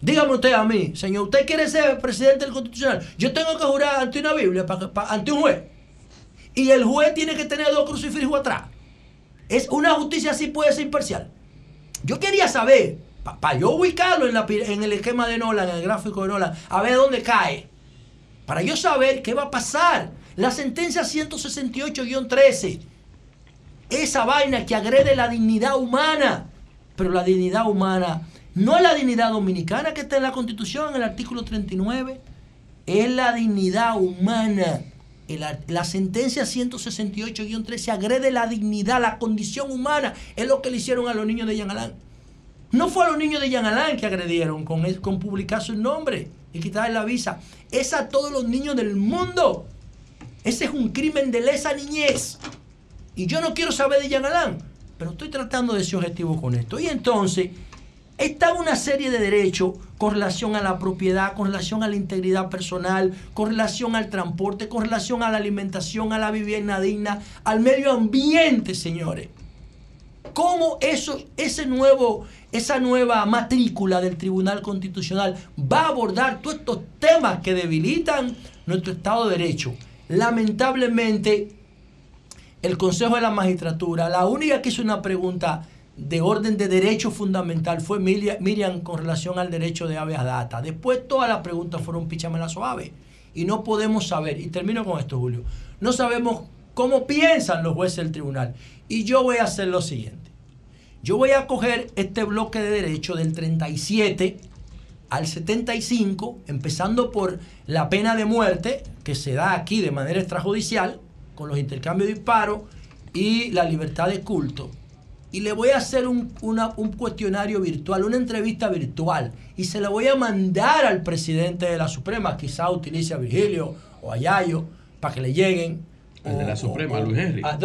Dígame usted a mí, señor, ¿usted quiere ser presidente del Constitucional? Yo tengo que jurar ante una Biblia, ante un juez. Y el juez tiene que tener dos crucifijos atrás. Es una justicia así puede ser imparcial. Yo quería saber, para yo ubicarlo en, en el esquema de Nolan, en el gráfico de Nolan, a ver dónde cae. Para yo saber qué va a pasar. La sentencia 168-13. Esa vaina que agrede la dignidad humana. Pero la dignidad humana no es la dignidad dominicana que está en la Constitución, en el artículo 39. Es la dignidad humana la, sentencia 168-13 agrede la dignidad, la condición humana. Es lo que le hicieron a los niños de Yanalán. No fue a los niños de Yanalán que agredieron con, con publicar su nombre y quitarle la visa. Es a todos los niños del mundo. Ese es un crimen de lesa niñez. Y yo no quiero saber de Yanalán, pero estoy tratando de ser objetivo con esto. Y entonces, está una serie de derechos con relación a la propiedad, con relación a la integridad personal, con relación al transporte, con relación a la alimentación, a la vivienda digna, al medio ambiente, señores. ¿Cómo eso, ese nuevo, esa nueva matrícula del Tribunal Constitucional va a abordar todos estos temas que debilitan nuestro Estado de Derecho? Lamentablemente, el Consejo de la Magistratura, la única que hizo una pregunta de orden de derecho fundamental fue Miriam, con relación al derecho de habeas data. Después todas las preguntas fueron pichamela suave. Y no podemos saber, y termino con esto, Julio, no sabemos cómo piensan los jueces del tribunal. Y yo voy a hacer lo siguiente. Yo voy a coger este bloque de derecho del 37 al 75, empezando por la pena de muerte, que se da aquí de manera extrajudicial, con los intercambios de disparos, y la libertad de culto y le voy a hacer un, cuestionario virtual, una entrevista virtual, y se la voy a mandar al presidente de la Suprema, quizá utilice a Virgilio o a Yayo, para que le lleguen. Al de la Suprema, a Luis Henry. A,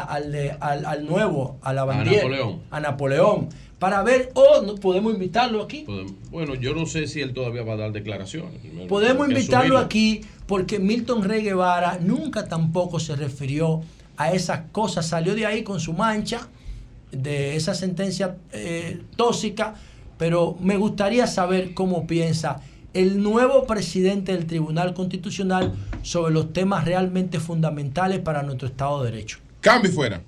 al, de, al, nuevo, a la bandera. A Napoleón. A Napoleón. Para ver, o no, podemos invitarlo aquí. bueno, yo no sé si él todavía va a dar declaraciones. podemos invitarlo aquí porque Milton Rey Guevara nunca tampoco se refirió a esas cosas. Salió de ahí con su mancha de esa sentencia eh, tóxica, pero me gustaría saber cómo piensa el nuevo presidente del Tribunal Constitucional sobre los temas realmente fundamentales para nuestro Estado de Derecho. Cambio fuera.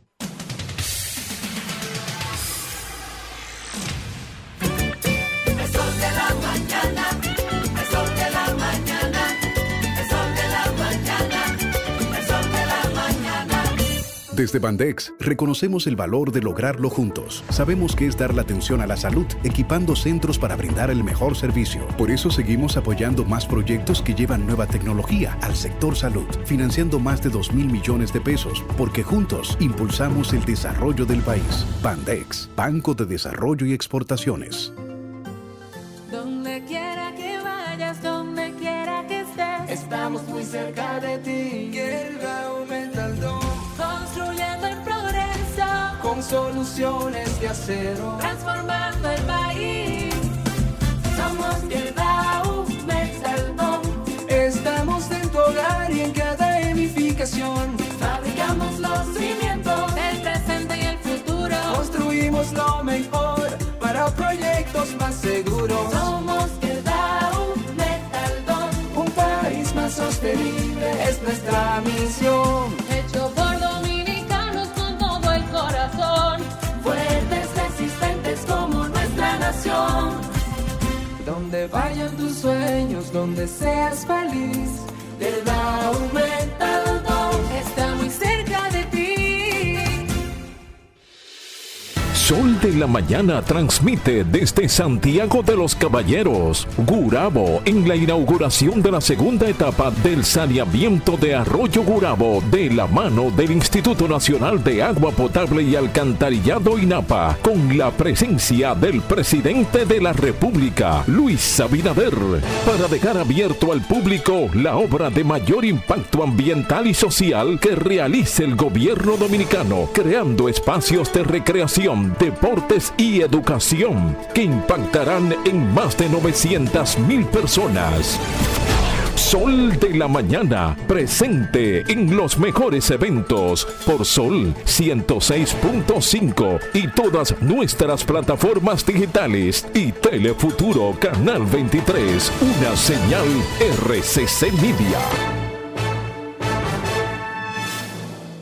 Desde Bandex reconocemos el valor de lograrlo juntos. Sabemos que es dar la atención a la salud, equipando centros para brindar el mejor servicio. Por eso seguimos apoyando más proyectos que llevan nueva tecnología al sector salud, financiando más de 2 mil millones de pesos, porque juntos impulsamos el desarrollo del país. Bandex, Banco de Desarrollo y Exportaciones. Donde quiera que vayas, donde quiera que estés, estamos muy cerca de ti. Con soluciones de acero, transformando el país. Somos Yerba Aumental Estamos en tu hogar y en cada edificación. Fabricamos los cimientos del presente y el futuro. Construimos lo mejor para proyectos más seguros. Somos Quedao Metal Un país más sostenible es nuestra misión. Donde vayan tus sueños, donde seas feliz. Verdad Metal está muy cerca Sol de la Mañana transmite desde Santiago de los Caballeros, Gurabo, en la inauguración de la segunda etapa del saneamiento de Arroyo Gurabo de la mano del Instituto Nacional de Agua Potable y Alcantarillado INAPA, con la presencia del presidente de la República, Luis Abinader, para dejar abierto al público la obra de mayor impacto ambiental y social que realice el gobierno dominicano, creando espacios de recreación, deportes y educación que impactarán en más de 900 mil personas. Sol de la Mañana, presente en los mejores eventos por Sol 106.5 y todas nuestras plataformas digitales y Telefuturo Canal 23, una señal RCC Media.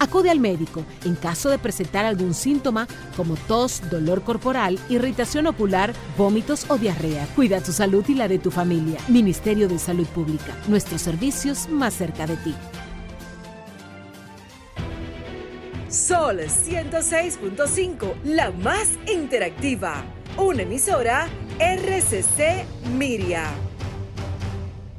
Acude al médico en caso de presentar algún síntoma como tos, dolor corporal, irritación ocular, vómitos o diarrea. Cuida tu salud y la de tu familia. Ministerio de Salud Pública. Nuestros servicios más cerca de ti. Sol 106.5, la más interactiva. Una emisora RCC Miria.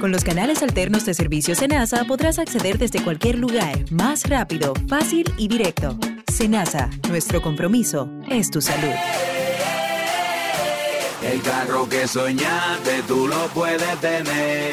Con los canales alternos de servicio Senasa podrás acceder desde cualquier lugar, más rápido, fácil y directo. Senasa, nuestro compromiso es tu salud. El carro que soñaste tú lo puedes tener.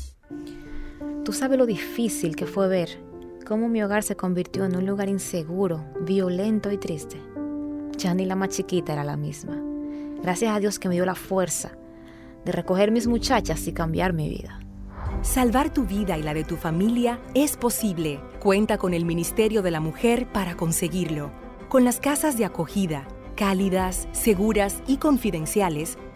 Tú sabes lo difícil que fue ver cómo mi hogar se convirtió en un lugar inseguro, violento y triste. Ya ni la más chiquita era la misma. Gracias a Dios que me dio la fuerza de recoger mis muchachas y cambiar mi vida. Salvar tu vida y la de tu familia es posible. Cuenta con el Ministerio de la Mujer para conseguirlo. Con las casas de acogida, cálidas, seguras y confidenciales,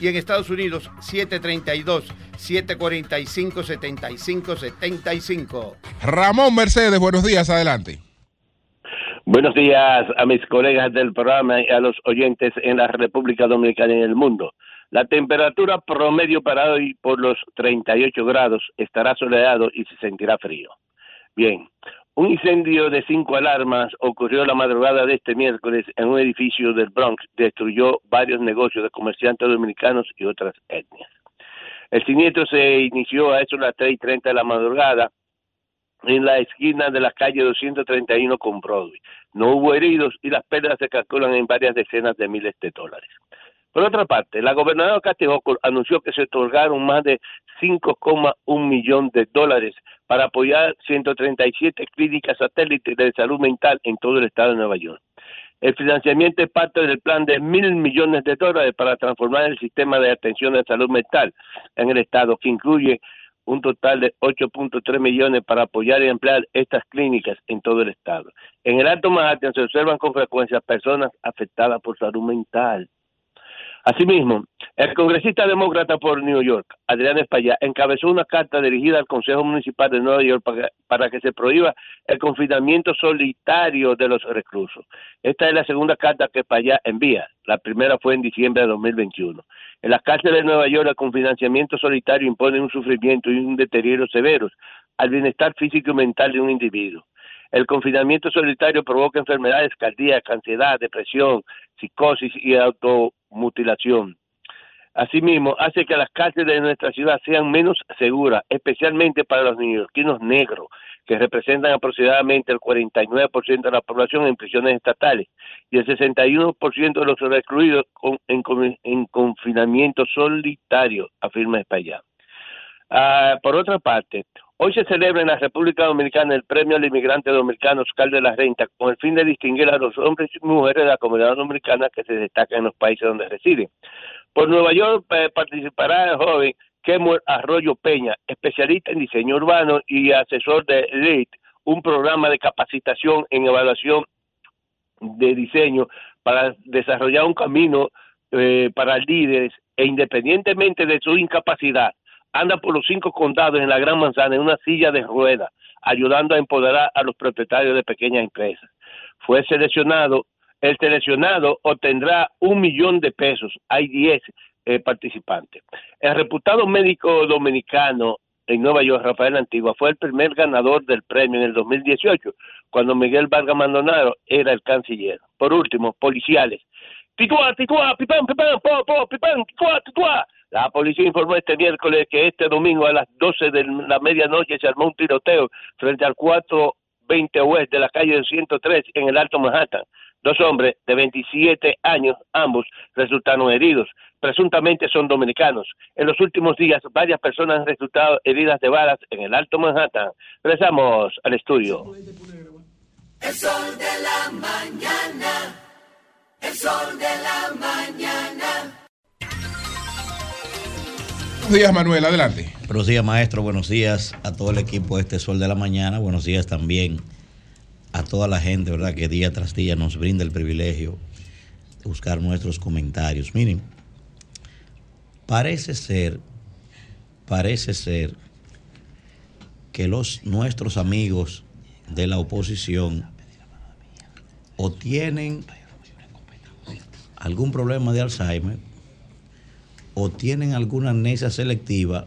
y en Estados Unidos 732-745-7575. Ramón Mercedes, buenos días, adelante. Buenos días a mis colegas del programa y a los oyentes en la República Dominicana y en el mundo. La temperatura promedio para hoy por los 38 grados estará soleado y se sentirá frío. Bien, un incendio de cinco alarmas ocurrió la madrugada de este miércoles en un edificio del Bronx. Destruyó varios negocios de comerciantes dominicanos y otras etnias. El siniestro se inició a eso de las 3.30 de la madrugada en la esquina de la calle 231 con Broadway. No hubo heridos y las pérdidas se calculan en varias decenas de miles de dólares. Por otra parte, la gobernadora Kathy Hochul anunció que se otorgaron más de 5,1 millón de dólares para apoyar 137 clínicas satélites de salud mental en todo el estado de Nueva York. El financiamiento es parte del plan de mil millones de dólares para transformar el sistema de atención de salud mental en el estado, que incluye un total de 8.3 millones para apoyar y emplear estas clínicas en todo el estado. En el Alto Manhattan se observan con frecuencia personas afectadas por salud mental. Asimismo, el congresista demócrata por New York, Adrián Espaillá, encabezó una carta dirigida al Consejo Municipal de Nueva York para, que se prohíba el confinamiento solitario de los reclusos. Esta es la segunda carta que Espaillá envía. La primera fue en diciembre de 2021. En las cárceles de Nueva York, el confinamiento solitario impone un sufrimiento y un deterioro severos al bienestar físico y mental de un individuo. El confinamiento solitario provoca enfermedades cardíacas, ansiedad, depresión, psicosis y automutilación. Asimismo, hace que las cárceles de nuestra ciudad sean menos seguras, especialmente para los neoyorquinos negros, que representan aproximadamente el 49% de la población en prisiones estatales y el 61% de los recluidos con- en, con- en confinamiento solitario, afirma España. Ah, por otra parte, hoy se celebra en la República Dominicana el Premio al Inmigrante Dominicano Oscar de la Renta con el fin de distinguir a los hombres y mujeres de la comunidad dominicana que se destacan en los países donde residen. Por Nueva York eh, participará el joven Kemuel Arroyo Peña, especialista en diseño urbano y asesor de LEED, un programa de capacitación en evaluación de diseño para desarrollar un camino eh, para líderes e independientemente de su incapacidad, anda por los cinco condados en la Gran Manzana en una silla de ruedas, ayudando a empoderar a los propietarios de pequeñas empresas. Fue seleccionado, el seleccionado obtendrá un millón de pesos. Hay 10 eh, participantes. El reputado médico dominicano en Nueva York, Rafael Antigua, fue el primer ganador del premio en el 2018, cuando Miguel Vargas Maldonado era el canciller. Por último, policiales. Tituá, tituá, pipán, pipán, po, po, pipán, tituá, tituá. La policía informó este miércoles que este domingo a las 12 de la medianoche se armó un tiroteo frente al 420 West de la calle 103 en el Alto Manhattan. Dos hombres de 27 años, ambos, resultaron heridos. Presuntamente son dominicanos. En los últimos días, varias personas han resultado heridas de balas en el Alto Manhattan. Regresamos al estudio. El sol de la mañana, el sol de la mañana. Buenos días, Manuel, adelante. Buenos días, maestro. Buenos días a todo el equipo de este Sol de la Mañana. Buenos días también a toda la gente, ¿verdad? Que día tras día nos brinda el privilegio de buscar nuestros comentarios. Miren, parece ser, parece ser que los nuestros amigos de la oposición o tienen algún problema de Alzheimer o tienen alguna amnesia selectiva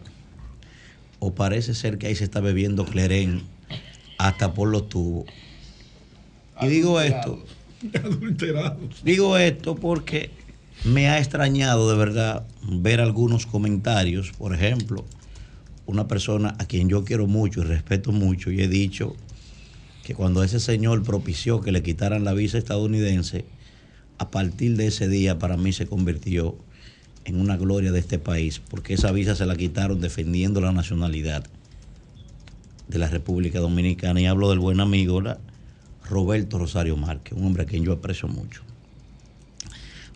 o parece ser que ahí se está bebiendo clerén hasta por los tubos. Y digo esto. Digo esto porque me ha extrañado de verdad ver algunos comentarios. Por ejemplo, una persona a quien yo quiero mucho y respeto mucho y he dicho que cuando ese señor propició que le quitaran la visa estadounidense, a partir de ese día para mí se convirtió en una gloria de este país, porque esa visa se la quitaron defendiendo la nacionalidad de la República Dominicana. Y hablo del buen amigo. Roberto Rosario Márquez, un hombre a quien yo aprecio mucho.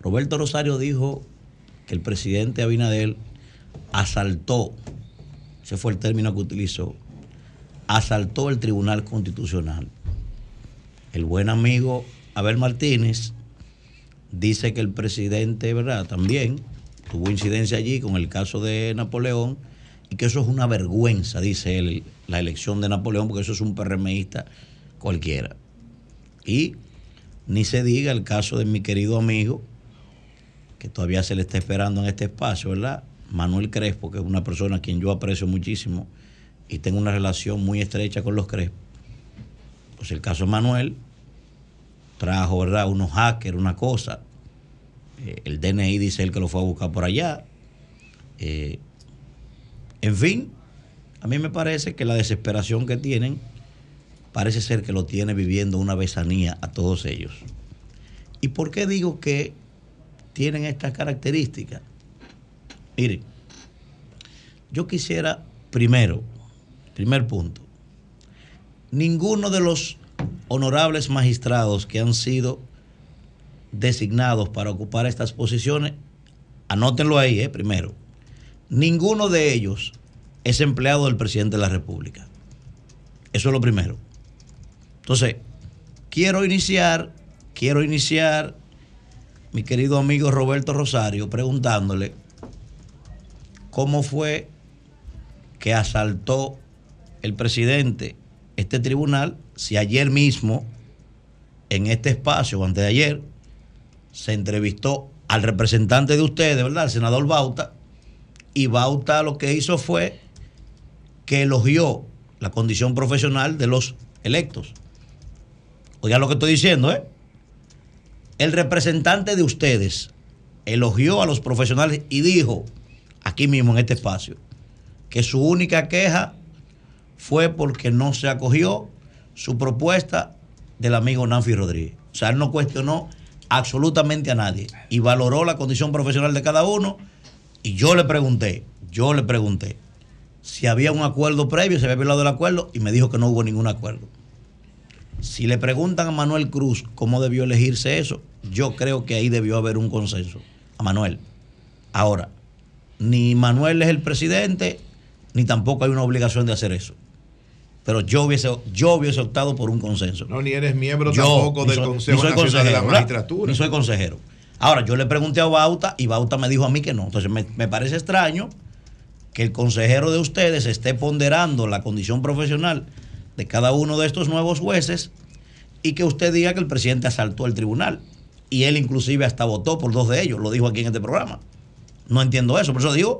Roberto Rosario dijo que el presidente Abinader asaltó, ese fue el término que utilizó, asaltó el Tribunal Constitucional. El buen amigo Abel Martínez dice que el presidente, ¿verdad? También tuvo incidencia allí con el caso de Napoleón y que eso es una vergüenza, dice él, la elección de Napoleón, porque eso es un PRMista cualquiera. Y ni se diga el caso de mi querido amigo, que todavía se le está esperando en este espacio, ¿verdad? Manuel Crespo, que es una persona a quien yo aprecio muchísimo y tengo una relación muy estrecha con los Crespo. Pues el caso de Manuel trajo, ¿verdad? Unos hackers, una cosa. Eh, el DNI dice él que lo fue a buscar por allá. Eh, en fin, a mí me parece que la desesperación que tienen parece ser que lo tiene viviendo una besanía a todos ellos. ¿Y por qué digo que tienen estas características? Miren, yo quisiera primero, primer punto, ninguno de los honorables magistrados que han sido designados para ocupar estas posiciones, anótenlo ahí, eh, primero, ninguno de ellos es empleado del presidente de la República. Eso es lo primero. Entonces, quiero iniciar, quiero iniciar, mi querido amigo Roberto Rosario, preguntándole cómo fue que asaltó el presidente este tribunal si ayer mismo, en este espacio, o antes de ayer, se entrevistó al representante de ustedes, ¿verdad? El senador Bauta, y Bauta lo que hizo fue que elogió la condición profesional de los electos. Oigan lo que estoy diciendo, ¿eh? El representante de ustedes elogió a los profesionales y dijo, aquí mismo en este espacio, que su única queja fue porque no se acogió su propuesta del amigo Nanfi Rodríguez. O sea, él no cuestionó absolutamente a nadie y valoró la condición profesional de cada uno. Y yo le pregunté, yo le pregunté si había un acuerdo previo, se había violado el acuerdo y me dijo que no hubo ningún acuerdo. Si le preguntan a Manuel Cruz cómo debió elegirse eso, yo creo que ahí debió haber un consenso. A Manuel. Ahora, ni Manuel es el presidente, ni tampoco hay una obligación de hacer eso. Pero yo hubiese, yo hubiese optado por un consenso. No, ni eres miembro tampoco del Consejo Nacional de la Magistratura. Ni soy consejero. Ahora, yo le pregunté a Bauta y Bauta me dijo a mí que no. Entonces, me, me parece extraño que el consejero de ustedes esté ponderando la condición profesional de cada uno de estos nuevos jueces y que usted diga que el presidente asaltó el tribunal. Y él inclusive hasta votó por dos de ellos, lo dijo aquí en este programa. No entiendo eso, por eso digo,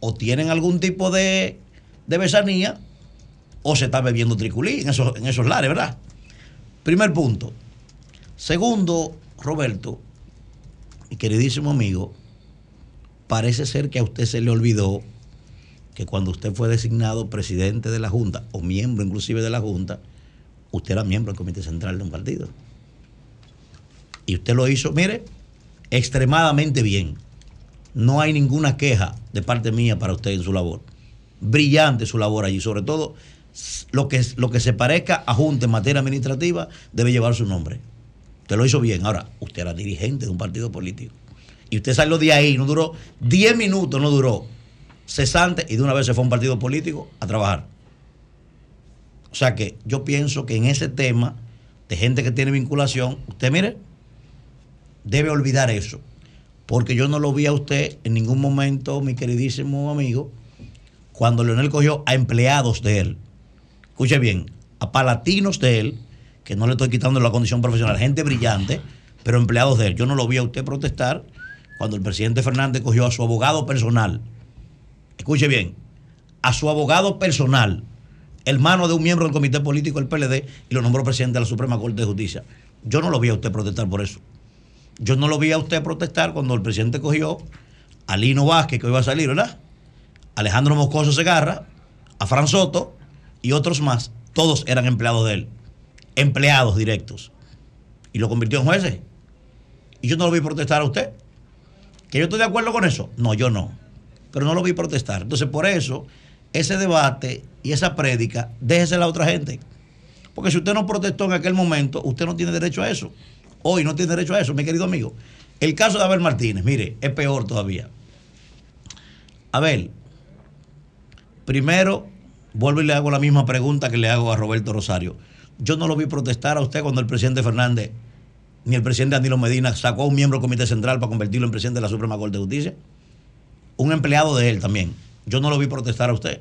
o tienen algún tipo de, de besanía o se está bebiendo triculí en esos, en esos lares, ¿verdad? Primer punto. Segundo, Roberto, mi queridísimo amigo, parece ser que a usted se le olvidó que cuando usted fue designado presidente de la Junta, o miembro inclusive de la Junta, usted era miembro del Comité Central de un partido. Y usted lo hizo, mire, extremadamente bien. No hay ninguna queja de parte mía para usted en su labor. Brillante su labor allí, sobre todo lo que, lo que se parezca a Junta en materia administrativa debe llevar su nombre. Usted lo hizo bien. Ahora, usted era dirigente de un partido político. Y usted salió de ahí, no duró 10 minutos, no duró cesante y de una vez se fue a un partido político a trabajar. O sea que yo pienso que en ese tema de gente que tiene vinculación, usted mire, debe olvidar eso. Porque yo no lo vi a usted en ningún momento, mi queridísimo amigo, cuando Leonel cogió a empleados de él. Escuche bien, a palatinos de él, que no le estoy quitando la condición profesional, gente brillante, pero empleados de él. Yo no lo vi a usted protestar cuando el presidente Fernández cogió a su abogado personal escuche bien, a su abogado personal, hermano de un miembro del comité político del PLD, y lo nombró presidente de la Suprema Corte de Justicia. Yo no lo vi a usted protestar por eso. Yo no lo vi a usted protestar cuando el presidente cogió a Lino Vázquez, que iba a salir, ¿verdad? Alejandro Moscoso Segarra, a Fran Soto y otros más. Todos eran empleados de él. Empleados directos. Y lo convirtió en jueces. Y yo no lo vi protestar a usted. ¿Que yo estoy de acuerdo con eso? No, yo no. Pero no lo vi protestar. Entonces, por eso, ese debate y esa prédica, déjese a la otra gente. Porque si usted no protestó en aquel momento, usted no tiene derecho a eso. Hoy no tiene derecho a eso, mi querido amigo. El caso de Abel Martínez, mire, es peor todavía. Abel, primero, vuelvo y le hago la misma pregunta que le hago a Roberto Rosario. Yo no lo vi protestar a usted cuando el presidente Fernández ni el presidente Danilo Medina sacó a un miembro del Comité Central para convertirlo en presidente de la Suprema Corte de Justicia. Un empleado de él también. Yo no lo vi protestar a usted,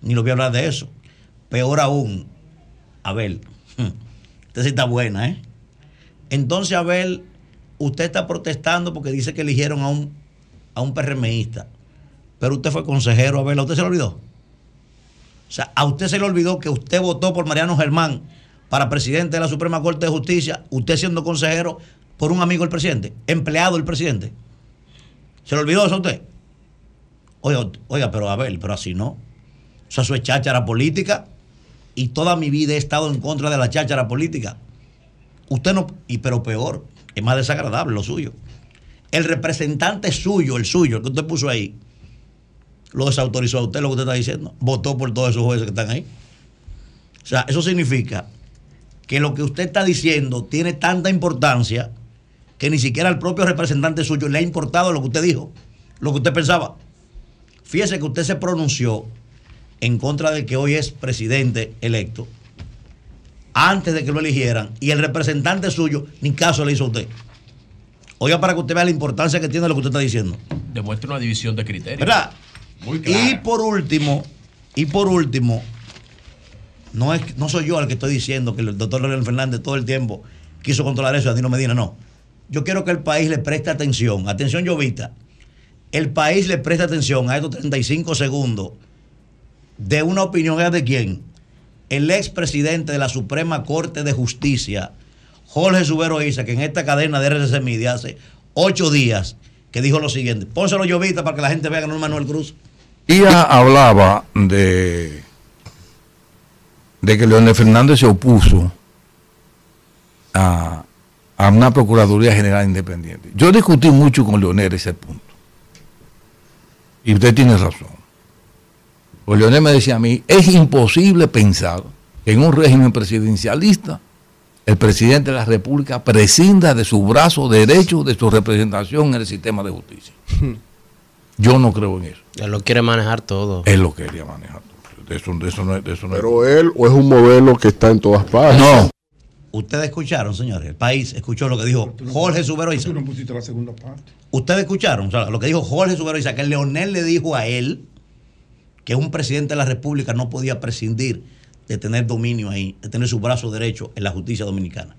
ni lo vi hablar de eso. Peor aún, Abel, usted sí está buena, ¿eh? Entonces, Abel, usted está protestando porque dice que eligieron a un, a un PRMista. Pero usted fue consejero, Abel, ¿a usted se le olvidó? O sea, a usted se le olvidó que usted votó por Mariano Germán para presidente de la Suprema Corte de Justicia, usted siendo consejero por un amigo del presidente, empleado del presidente. ¿Se le olvidó eso a usted? Oiga, oiga, pero a ver, pero así no. O sea, eso es cháchara política y toda mi vida he estado en contra de la cháchara política. Usted no, y pero peor, es más desagradable lo suyo. El representante suyo, el suyo, el que usted puso ahí, lo desautorizó a usted, lo que usted está diciendo. Votó por todos esos jueces que están ahí. O sea, eso significa que lo que usted está diciendo tiene tanta importancia que ni siquiera al propio representante suyo le ha importado lo que usted dijo, lo que usted pensaba. Fíjese que usted se pronunció en contra de que hoy es presidente electo antes de que lo eligieran y el representante suyo ni caso le hizo a usted. Oiga, para que usted vea la importancia que tiene lo que usted está diciendo. Demuestra una división de criterios. ¿Verdad? Muy Y por último, y por último, no, es, no soy yo el que estoy diciendo que el doctor Leonel Fernández todo el tiempo quiso controlar eso, Danilo Medina, no. Yo quiero que el país le preste atención. Atención, Llovita. El país le preste atención a estos 35 segundos de una opinión ¿es de quién? El expresidente de la Suprema Corte de Justicia, Jorge Subero Isa, que en esta cadena de RCC Media hace ocho días, que dijo lo siguiente. Pónselo, Llovita, para que la gente vea que no es Manuel Cruz. Ella hablaba de, de que Leonel Fernández se opuso a, a una Procuraduría General Independiente. Yo discutí mucho con Leonel ese punto. Y usted tiene razón. Pues Leonel me decía a mí, es imposible pensar que en un régimen presidencialista el presidente de la República prescinda de su brazo derecho, de su representación en el sistema de justicia. Yo no creo en eso. Él lo quiere manejar todo. Él lo quería manejar. De eso, de eso no, es- de eso no es- Pero él o es un modelo que está en todas partes. No. Ustedes escucharon, señores, el país escuchó lo que dijo Jorge Subero Isa. Tú no pusiste la segunda parte. Ustedes escucharon o sea, lo que dijo Jorge Subero Isa, que Leonel le dijo a él que un presidente de la República no podía prescindir de tener dominio ahí, de tener su brazo derecho en la justicia dominicana.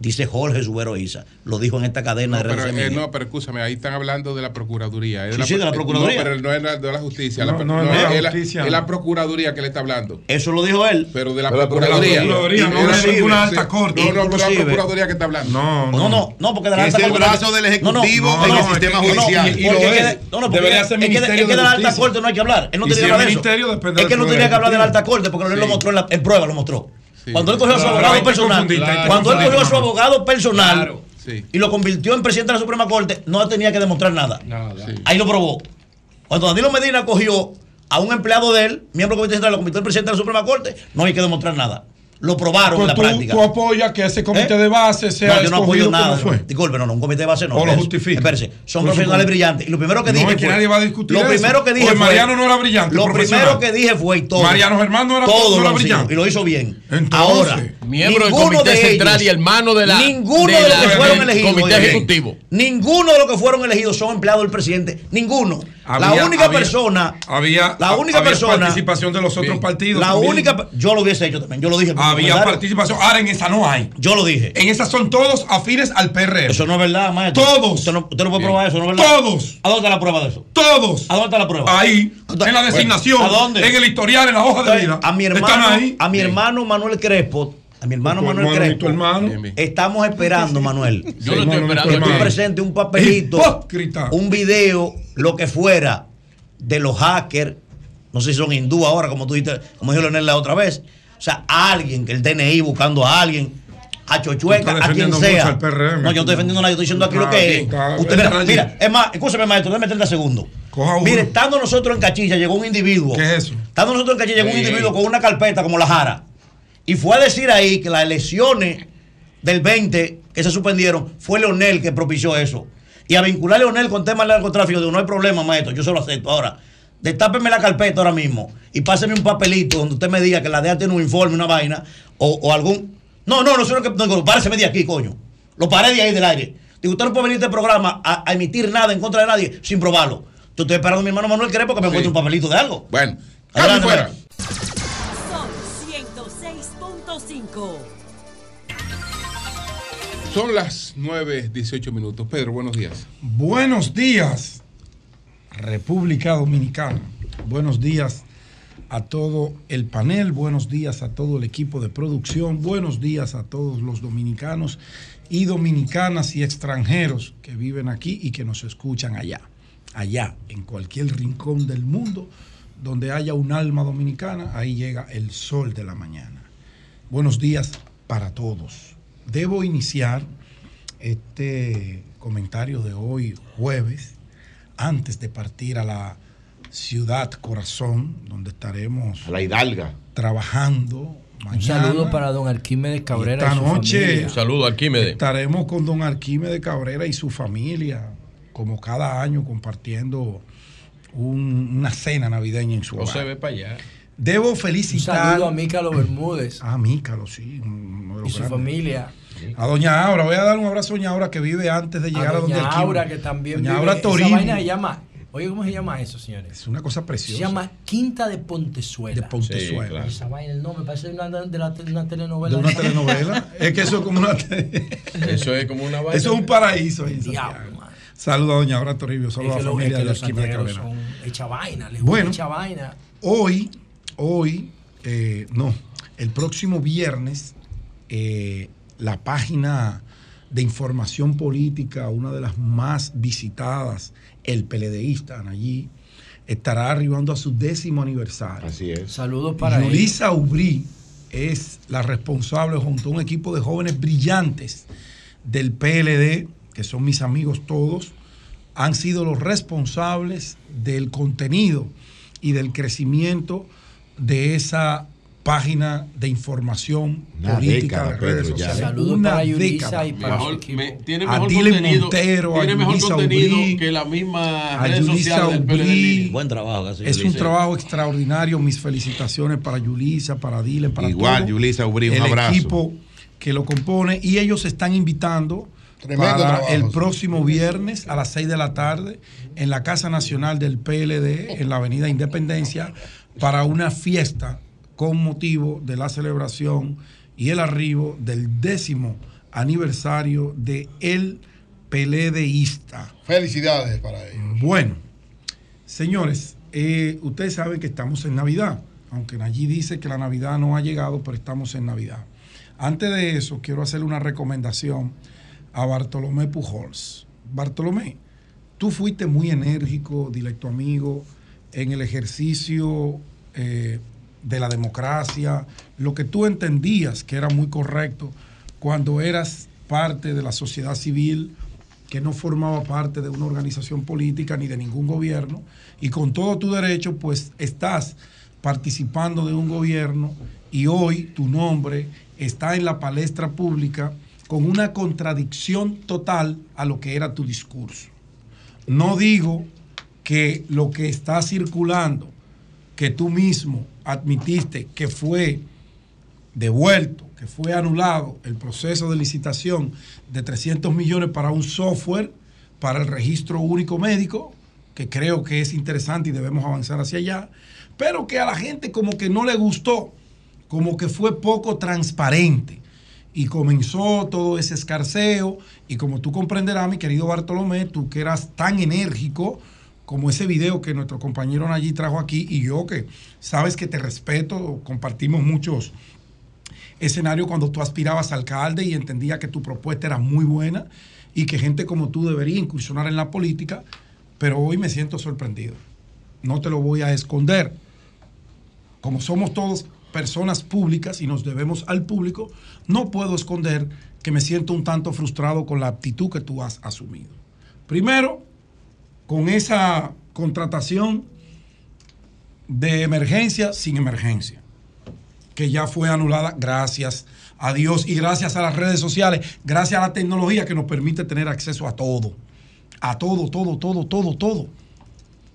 Dice Jorge Subero Isa, lo dijo en esta cadena No, de pero, eh, no, pero escúchame, ahí están hablando de la Procuraduría. es Sí, sí, de la Procuraduría. No, pero no es la- de la justicia. No, la, no, no es la es la- justicia. es la Procuraduría que le está hablando. Eso lo dijo él. Pero de la Pero la Procuraduría. Procuraduría, no de ninguna alta corte. No, no, pero la. Procuraduría que está hablando. No, No, no, no, porque de la Es alta el corte- brazo del Ejecutivo No, no, en no, el no, sistema no, no, judicial. es es. no, no, porque es que de- es de de la alta corte no hay que hablar. Él no si que es hablar de eso. ministerio, depende Es que no tenía que hablar de la alta corte porque él lo mostró en, la, en prueba, lo mostró. Cuando él cogió a su abogado personal, cuando él cogió a su abogado personal y lo convirtió en presidente de la Suprema Corte, no tenía que demostrar nada. Ahí lo probó. Cuando Danilo Medina cogió a un empleado de él, miembro del Comité Central, lo convirtió en presidente de la Suprema Corte, no hay que demostrar nada. Lo probaron Pues en la tú, práctica. tú apoyas que ese comité ¿Eh? de base sea No, yo no apoyo nada. fue. Disculpe, no, no, un comité de base no. O lo justifica. Espérese, son profesionales brillantes. Y lo primero que No, dije es que fue- nadie va a discutir Lo eso. primero que dije Pues fue- Mariano no era brillante, Lo primero que dije fue y todo. Mariano Germán no era- Todos no brillante. Y lo hizo bien. Entonces, Ahora, Miembro del Comité de Central ellos- y hermano de la- Ninguno de de, los la- que fueron elegidos. Comité Ejecutivo. Ninguno de los que fueron elegidos son empleados del presidente. Ninguno. La Había- única había- persona. Había, La única había persona. participación de los otros Bien. partidos. La también. única. Yo lo hubiese hecho también. Yo lo dije. Había Comentario. participación. Ahora en esa no hay. Yo lo dije. En esas son todos afines al PRM. Eso no es verdad, maestro. Todos. Usted no, usted no puede probar eso, ¿no es verdad? Todos. ¿A dónde está la prueba de eso? Todos. ¿A dónde está la prueba? Ahí, en la designación, ¿A dónde? en el historial, en la hoja de vida. A mi Están hermano, ahí. a mi hermano Manuel Crespo a mi hermano Manuel hermano y Crespo. tu hermano. Estamos esperando, Manuel. Yo lo estoy esperando. Que tú presentes un papelito, Hipócrita. un video, lo que fuera, de los hackers. No sé si son hindú ahora, como tú dijiste, como dijo Leonel la otra vez. O sea, a alguien, que el DNI buscando a alguien, a Chochueca, a quien sea. mucho al PRM, no, yo no estoy defendiendo nada, yo estoy diciendo aquí lo que es. Usted, mira, mira, es más, escúcheme, maestro, déjeme 30 segundos. Mire, estando nosotros en Cachilla, llegó un individuo. ¿Qué es eso? Estando nosotros en Cachilla, llegó un individuo con una carpeta como la Jara. Y fue a decir ahí que las elecciones del 20 que se suspendieron fue Leonel que propició eso. Y a vincular a Leonel con temas de narcotráfico, digo, no hay problema, maestro, yo se lo acepto. Ahora, destápeme la carpeta ahora mismo y páseme un papelito donde usted me diga que la DEA tiene un informe, una vaina, o, o algún. No, no, no, eso es lo que. No, párese de aquí, coño. Lo paré de ahí del aire. Digo, usted no puede venir a este programa a, a emitir nada en contra de nadie sin probarlo. Yo estoy esperando a mi hermano Manuel Crespo que me encuentre un papelito de algo. Bueno, Adelante, fuera. Sol 106.5. Son las 9, 18 minutos. Pedro, buenos días. Buenos días, República Dominicana. Buenos días a todo el panel, buenos días a todo el equipo de producción, buenos días a todos los dominicanos y dominicanas y extranjeros que viven aquí y que nos escuchan allá, allá, en cualquier rincón del mundo donde haya un alma dominicana, ahí llega el sol de la mañana. Buenos días para todos. Debo iniciar este comentario de hoy, jueves, antes de partir a la ciudad corazón, donde estaremos A la Hidalga. trabajando. Un mañana. saludo para don Arquímedes Cabrera. Esta y su noche familia. Un saludo, Arquímedes. estaremos con don Arquímedes Cabrera y su familia, como cada año, compartiendo un- una cena navideña en su No hogar. se ve para allá. Debo Un felicitar saludo a Mícalo Bermúdez a Mícalo, sí. de y su familia. A doña Aura, voy a dar un abrazo a doña Aura que vive antes de llegar a, a donde doña. Aura, que también Doña vive- Aura esa Toribio. vaina se llama, oye, ¿cómo se llama eso, señores? Es una cosa preciosa. Se llama Quinta de Pontezuela. De Pontezuela. Sí, claro. Esa vaina, el nombre parece una, de la, una telenovela. de una telenovela. es que eso es como una. Eso es como una vaina. Eso es un paraíso ahí Diablo. Saludos a doña Aura Toribio, saludos a la es familia que de los Arquímedes santiagueros Cabrera. son hecha vaina, les Bueno. gusta hecha vaina. Hoy, hoy, eh, no, el próximo viernes, eh, la página de información política, una de las más visitadas, el PLDista, allí, estará arribando a su décimo aniversario. Así es. Saludos para ellos. Yulisa Ubrí es la responsable junto a un equipo de jóvenes brillantes del PLD, que son mis amigos todos, han sido los responsables del contenido y del crecimiento de esa página de información Una política década, de redes Pedro, sociales. Saludos Una para década. y para Mejor- me- tiene A mejor contenido, Montero, a tiene mejor Yulisa contenido Ubrí, que la misma a red Yulisa social del PLD. Buen trabajo Es un trabajo extraordinario. Mis felicitaciones para Yulisa, para Dylan, para Igual, todo Yulisa Ubrí, un el abrazo. equipo que lo compone y ellos están invitando Tremendo para trabajo, el sí. próximo viernes a las 6 de la tarde en la Casa Nacional del PLD en la Avenida Independencia para una fiesta con motivo de la celebración y el arribo del décimo aniversario de El PLDista. Felicidades para ellos. Bueno, señores, eh, ustedes saben que estamos en Navidad, aunque allí dice que la Navidad no ha llegado, pero estamos en Navidad. Antes de eso, quiero hacerle una recomendación a Bartolomé Pujols. Bartolomé, tú fuiste muy enérgico, directo amigo, en el ejercicio eh, de la democracia, lo que tú entendías que era muy correcto cuando eras parte de la sociedad civil, que no formaba parte de una organización política ni de ningún gobierno, y con todo tu derecho, pues estás participando de un gobierno y hoy tu nombre está en la palestra pública con una contradicción total a lo que era tu discurso. No digo que lo que está circulando, que tú mismo admitiste que fue devuelto, que fue anulado el proceso de licitación de 300 millones para un software para el registro único médico, que creo que es interesante y debemos avanzar hacia allá, pero que a la gente como que no le gustó, como que fue poco transparente. Y comenzó todo ese escarceo, y como tú comprenderás, mi querido Bartolomé, tú que eras tan enérgico, como ese video que nuestro compañero allí trajo aquí y yo que sabes que te respeto, compartimos muchos escenario cuando tú aspirabas a alcalde y entendía que tu propuesta era muy buena y que gente como tú debería incursionar en la política, pero hoy me siento sorprendido. No te lo voy a esconder. Como somos todos personas públicas y nos debemos al público, no puedo esconder que me siento un tanto frustrado con la actitud que tú has asumido. Primero, con esa contratación de emergencia sin emergencia, que ya fue anulada gracias a Dios y gracias a las redes sociales, gracias a la tecnología que nos permite tener acceso a todo, a todo, todo, todo, todo, todo.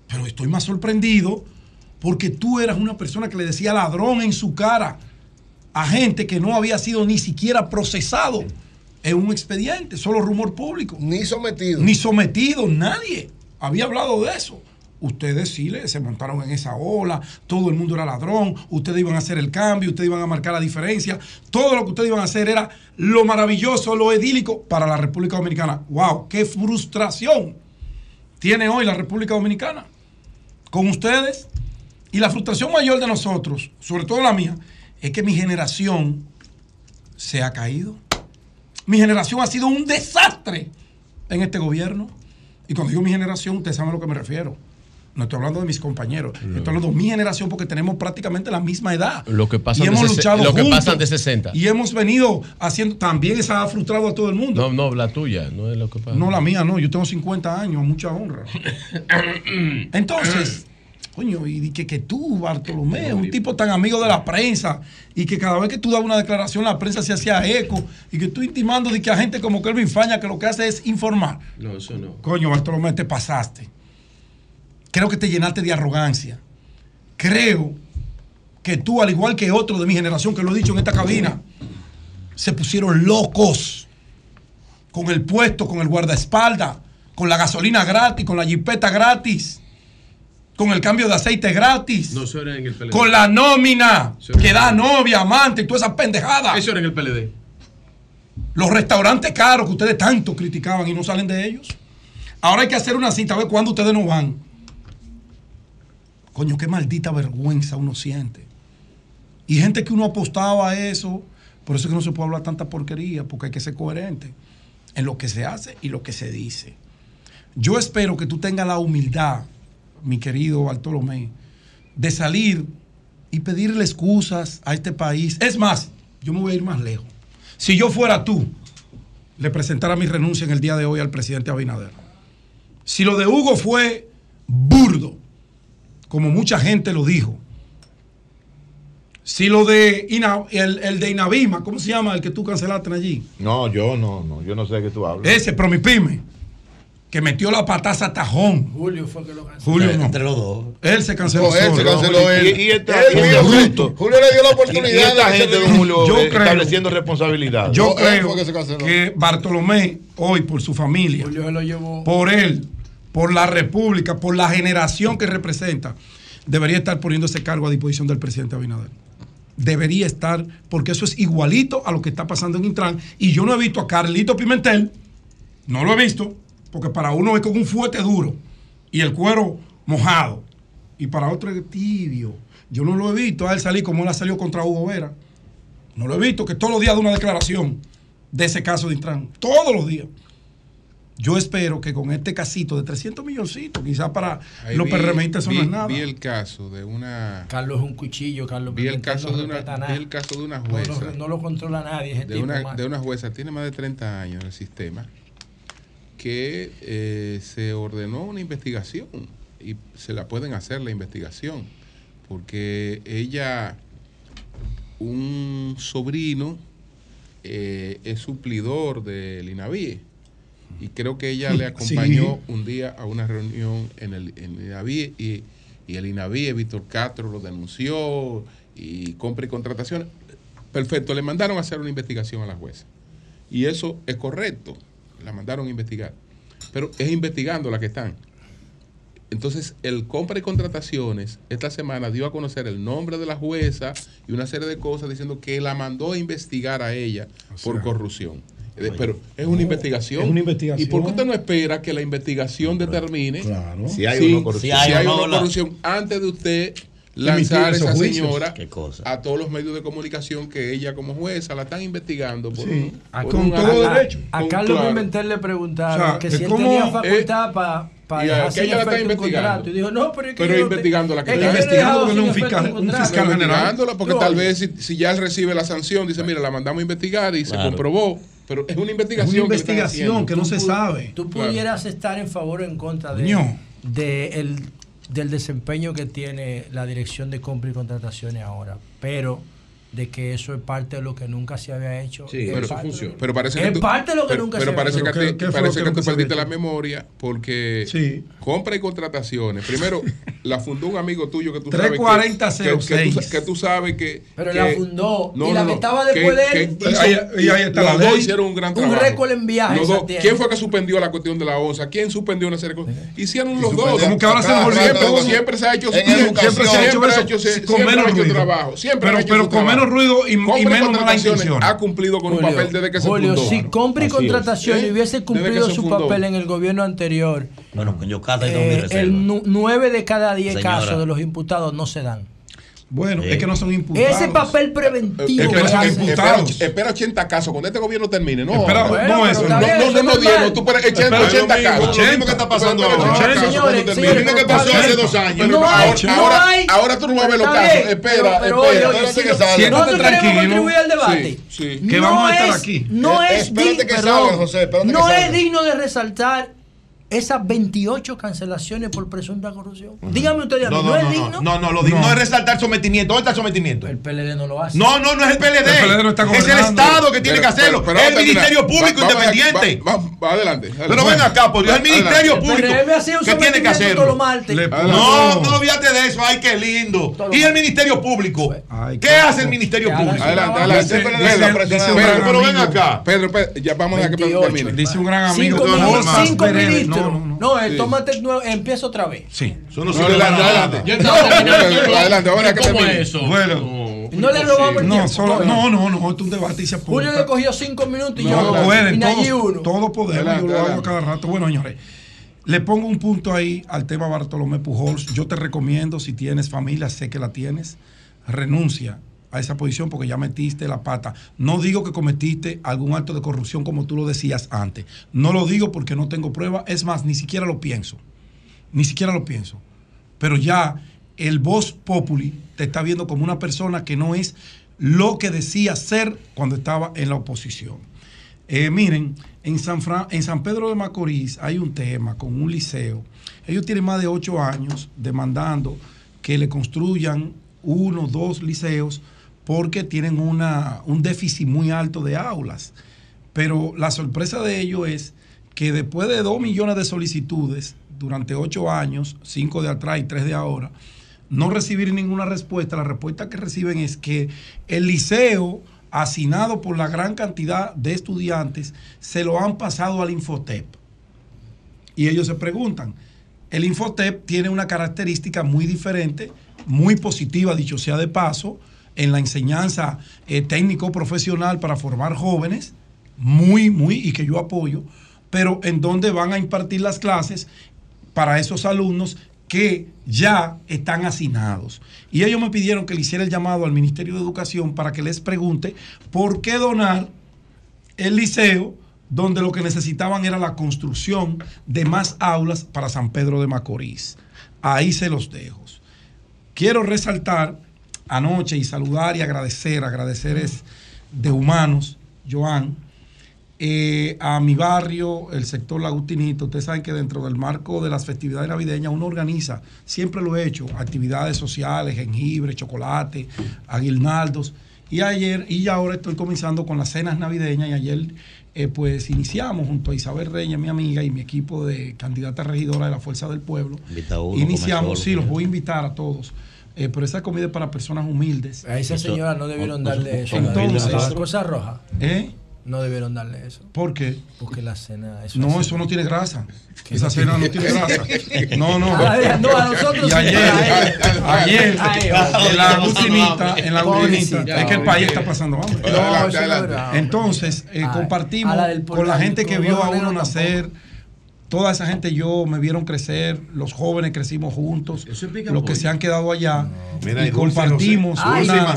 Pero estoy más sorprendido porque tú eras una persona que le decía ladrón en su cara a gente que no había sido ni siquiera procesado en un expediente, solo rumor público. Ni sometido. Ni sometido, nadie había hablado de eso. Ustedes sí se montaron en esa ola, todo el mundo era ladrón, ustedes iban a hacer el cambio, ustedes iban a marcar la diferencia, todo lo que ustedes iban a hacer era lo maravilloso, lo edílico para la República Dominicana. ¡Wow! ¡Qué frustración tiene hoy la República Dominicana! Con ustedes. Y la frustración mayor de nosotros, sobre todo la mía, es que mi generación se ha caído. Mi generación ha sido un desastre en este gobierno. Y cuando digo mi generación, ustedes saben a lo que me refiero. No estoy hablando de mis compañeros, estoy hablando de mi generación porque tenemos prácticamente la misma edad. Lo que pasa y hemos de luchado lo que pasan de 60. Y hemos venido haciendo, también esa ha frustrado a todo el mundo. No, no, la tuya, no es lo que pasa. No, la mía no, yo tengo 50 años, mucha honra. Entonces, coño, y que, que tú, Bartolomé, un tipo tan amigo de la prensa, y que cada vez que tú dabas una declaración, la prensa se hacía eco, y que tú intimando de que a gente como Kelvin Faña, que lo que hace es informar. No, eso no. Coño, Bartolomé, te pasaste. Creo que te llenaste de arrogancia. Creo que tú, al igual que otros de mi generación, que lo he dicho en esta cabina, se pusieron locos con el puesto, con el guardaespaldas, con la gasolina gratis, con la jipeta gratis, con el cambio de aceite gratis, No, eso era en el PLD. con la nómina que da novia, amante y todas esas pendejadas. Eso era en el PLD. Los restaurantes caros que ustedes tanto criticaban y no salen de ellos. Ahora hay que hacer una cita a ver cuándo ustedes no van. Coño, qué maldita vergüenza uno siente. Y gente que uno apostaba a eso, por eso es que no se puede hablar tanta porquería, porque hay que ser coherente en lo que se hace y lo que se dice. Yo espero que tú tengas la humildad, mi querido Bartolomé, de salir y pedirle excusas a este país. Es más, yo me voy a ir más lejos. Si yo fuera tú, le presentara mi renuncia en el día de hoy al presidente Abinader. Si lo de Hugo fue burdo, como mucha gente lo dijo. Si lo de Ina- el, el de Inavima, ¿cómo se llama el que tú cancelaste allí? No, yo no, no, yo no sé de qué tú hablas. Ese, Promipime, que metió la pataza a tajón. Julio fue que lo canceló. Julio no. Entre los dos. Él se canceló. No, él se canceló él. Y, y esta, Él y. Julio le dio la Y- oportunidad y esta de gente, don Julio, Yo eh, creo- estableciendo responsabilidad. Yo creo que se canceló. que Bartolomé, hoy por su familia, Julio se lo llevó. por él, por la República, por la generación que representa, debería estar poniendo ese cargo a disposición del presidente Abinader. Debería estar, porque eso es igualito a lo que está pasando en Intran. Y yo no he visto a Carlito Pimentel, no lo he visto, porque para uno es con un fuete duro y el cuero mojado, y para otro es tibio. Yo no lo he visto a él salir como él ha salido contra Hugo Vera. No lo he visto, que todos los días da una declaración de ese caso de Intran. Todos los días. Yo espero que con este casito de 300 milloncitos, quizás para Ahí los vi- PRMistas eso no vi- es nada. Vi el caso de una. Carlos es un cuchillo, Carlos Vi el caso no de una, vi el caso de una No jueza. lo, no lo controla nadie, ese de tipo, una, de una jueza, tiene más de 30 años en el sistema, que eh, se ordenó una investigación y se la pueden hacer la investigación, porque ella, un sobrino, eh, es suplidor del INAVIE y creo que ella le acompañó un día a una reunión en el, en el INAVIE y, y el INAVIE, Víctor Castro, lo denunció y compra y contrataciones. Perfecto, le mandaron a hacer una investigación a la jueza. Y eso es correcto, la mandaron a investigar. Pero es investigando la que están. Entonces, el compra y contrataciones esta semana dio a conocer el nombre de la jueza y una serie de cosas diciendo que la mandó a investigar a ella por corrupción. Eh, Pero es una investigación. es una investigación. ¿Y por qué usted no espera que la investigación determine Si hay o no corrupción. si hay o no o no la- corrupción antes de usted lanzar a esa juicios. señora a todos los medios de comunicación que ella como jueza la están investigando por, Sí, un- a- por con un todo derecho. A Carlos claro. Pimentel le preguntaron O sea, que si él tenía facultad para y a- dejar que ella la está investigando. Y dijo, no, pero es que Pero no investigando la que está no investigando porque no un fiscal- un general. porque No, tal vez si, si ya él recibe la sanción, dice, mira, la mandamos a investigar y se comprobó. Pero es una investigación. Es una investigación que no se Tú sabe. Tú Claro. pudieras estar en favor o en contra de, Coño. de el- del desempeño que tiene la dirección de compra y contrataciones ahora, pero de que eso es parte de lo que nunca se había hecho. Sí, Es pero, parte de lo- pero parece es que tú, parte de lo que pero, nunca pero se parece había que, ¿Pero te- qué- qué fue parece que que tú perdiste la memoria porque Sí. compra y contrataciones. Primero, la fundó un amigo tuyo que tú 340 sabes que, que, que, tú, 06. que tú sabes que. Pero que- la fundó. No, y la no, que estaba que- después de él que hizo- Ahí- está los la dos hicieron un gran un trabajo. récord en Los dos. tiene. ¿Quién fue que suspendió la cuestión de la onza? ¿Quién suspendió una serie de cosas? Hicieron los dos. Como que ahora se Cada volvió siempre, se ha hecho siempre, se ha hecho eso, menos hecho trabajo. Siempre Pero- ha hecho pero su con trabajo. Menos ruido y- menos malas contrataciones intenciones. Ha cumplido con un Julio, papel desde que se Julio, fundó. si compra y contratación ¿Eh? hubiese cumplido se su fundó. papel en el gobierno anterior, Bueno, eh, el nu- nueve de cada diez Señora. casos de los imputados no se dan. Bueno, Sí. es que no son imputados. Ese papel preventivo Espera, que espera, hacen- espera, espera 80 casos cuando este gobierno termine. No, Espera, no, no, eso, no, no. no, no, no, Diego, tú puedes echar Espera, 80 lo mismo, casos. lo mismo que está pasando ahora. No, Señores, señores, lo mismo que pasó hace dos años. No ahora- hay, ahora- no ahora- hay. Ahora tú no vas a ver los casos. Espera, espera. oye, Espérate si que no- salga. si nosotros queremos tranquilo. contribuir al debate. Que no vamos a estar es- aquí. No Eh, es, no digno de resaltar esas 28 cancelaciones por presunta corrupción. Dígame ustedes, a mí, No, ¿no, no, es no, digno? no, no, no, lo digno es resaltar sometimiento. ¿Dónde está el sometimiento? El PLD no lo hace. No, no, no es el PLD. El PLD no está es el. Estado que tiene Pero- que hacerlo. pero- pero es el Ministerio. Público Va- Independiente. va- va- adelante. adelante. Pero ven acá, por Dios, el Adelante. Ministerio El Público. ¿Qué tiene que. Le- No, no olvídate de eso. Ay, qué lindo. ¿Y el Ministerio Público? Ay, ¿Qué hace el Ministerio Público? Adelante, adelante. Pero ven acá. Pedro, ya vamos a que Pedro 28. termine. Dice un gran amigo. Cinco, no, ministros. No, no, no. No, eh, Sí. tómate nuevo, empieza otra vez. Sí. No No, sirve adelante, adelante. Ya No, está. Adelante, vamos a dejar que ¿Cómo termine. es eso? Bueno. No le robamos el No, solo, no, no, no, esto es un debate y se Julio apunta. le cogió cinco minutos y No, yo adelante. pueden, todos, uno. todos podemos, yo lo hago cada rato. Bueno, señores, le pongo un punto ahí al tema Bartolomé Pujols. Yo te recomiendo, si tienes familia, sé que la tienes, renuncia a esa posición porque ya metiste la pata. No digo que cometiste algún acto de corrupción como tú lo decías antes. No lo digo porque no tengo prueba. Es más, ni siquiera lo pienso. Ni siquiera lo pienso. Pero ya el voz populi te está viendo como una persona que no es lo que decía ser cuando estaba en la oposición. Eh, miren, en San, en San Pedro de Macorís hay un tema con un liceo. Ellos tienen más de ocho años demandando que le construyan uno, dos liceos porque tienen una, un déficit muy alto de aulas. Pero la sorpresa de ello es que después de dos millones de solicitudes durante ocho años, cinco de atrás y tres de ahora, no recibir ninguna respuesta, la respuesta que reciben es que el liceo, asignado por la gran cantidad de estudiantes, se lo han pasado al Infotep. Y ellos se preguntan, el Infotep tiene una característica muy diferente, muy positiva, dicho sea de paso, en la enseñanza eh, técnico-profesional para formar jóvenes, muy, muy, y que yo apoyo, pero en donde van a impartir las clases para esos alumnos que ya están asignados. Y ellos me pidieron que le hiciera el llamado al Ministerio de Educación para que les pregunte por qué donar el liceo donde lo que necesitaban era la construcción de más aulas para San Pedro de Macorís. Ahí se los dejo. Quiero resaltar anoche y saludar y agradecer, agradecer es de humanos, Joan, eh, a mi barrio, el sector Lagutinito. Ustedes saben que dentro del marco de las festividades navideñas uno organiza, siempre lo he hecho, actividades sociales, jengibre, chocolate, aguinaldos. Y ayer, y ahora estoy comenzando con las cenas navideñas y ayer eh, pues iniciamos junto a Isabel Reyes, mi amiga, y mi equipo de candidata regidora de la Fuerza del Pueblo. Uno, Iniciamos, sí, los voy a invitar a todos. Eh, pero esa comida es para personas humildes. A esa señora no debieron darle eso. Entonces, a la cosa roja. ¿Eh? No debieron darle eso. ¿Por qué? Porque la cena. Eso No, es- eso no tiene grasa. Esa cena no tiene- grasa. No, no. Ah, no, a nosotros Y ayer, ayer, en la gutinita, en la Pobrecita. es que el país está pasando hambre. No. Entonces, eh, compartimos con la gente que vio a uno nacer toda esa gente yo me vieron crecer, los jóvenes crecimos juntos, los que se han quedado allá Mira, y y dulce, compartimos una,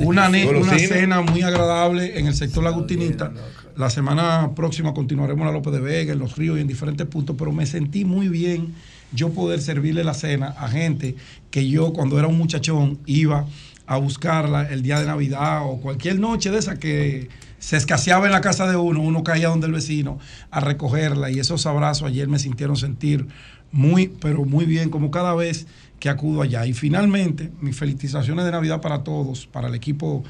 una, cena muy agradable en el sector Lagustinita. La semana próxima continuaremos en la López de Vega, en Los Ríos y en diferentes puntos, pero me sentí muy bien yo poder servirle la cena a gente que yo cuando era un muchachón iba a buscarla el día de Navidad o cualquier noche de esa que se escaseaba en la casa de uno, uno caía donde el vecino a recogerla y esos abrazos ayer me sintieron sentir muy, pero muy bien, como cada vez que acudo allá. Y finalmente, mis felicitaciones de Navidad para todos, para el equipo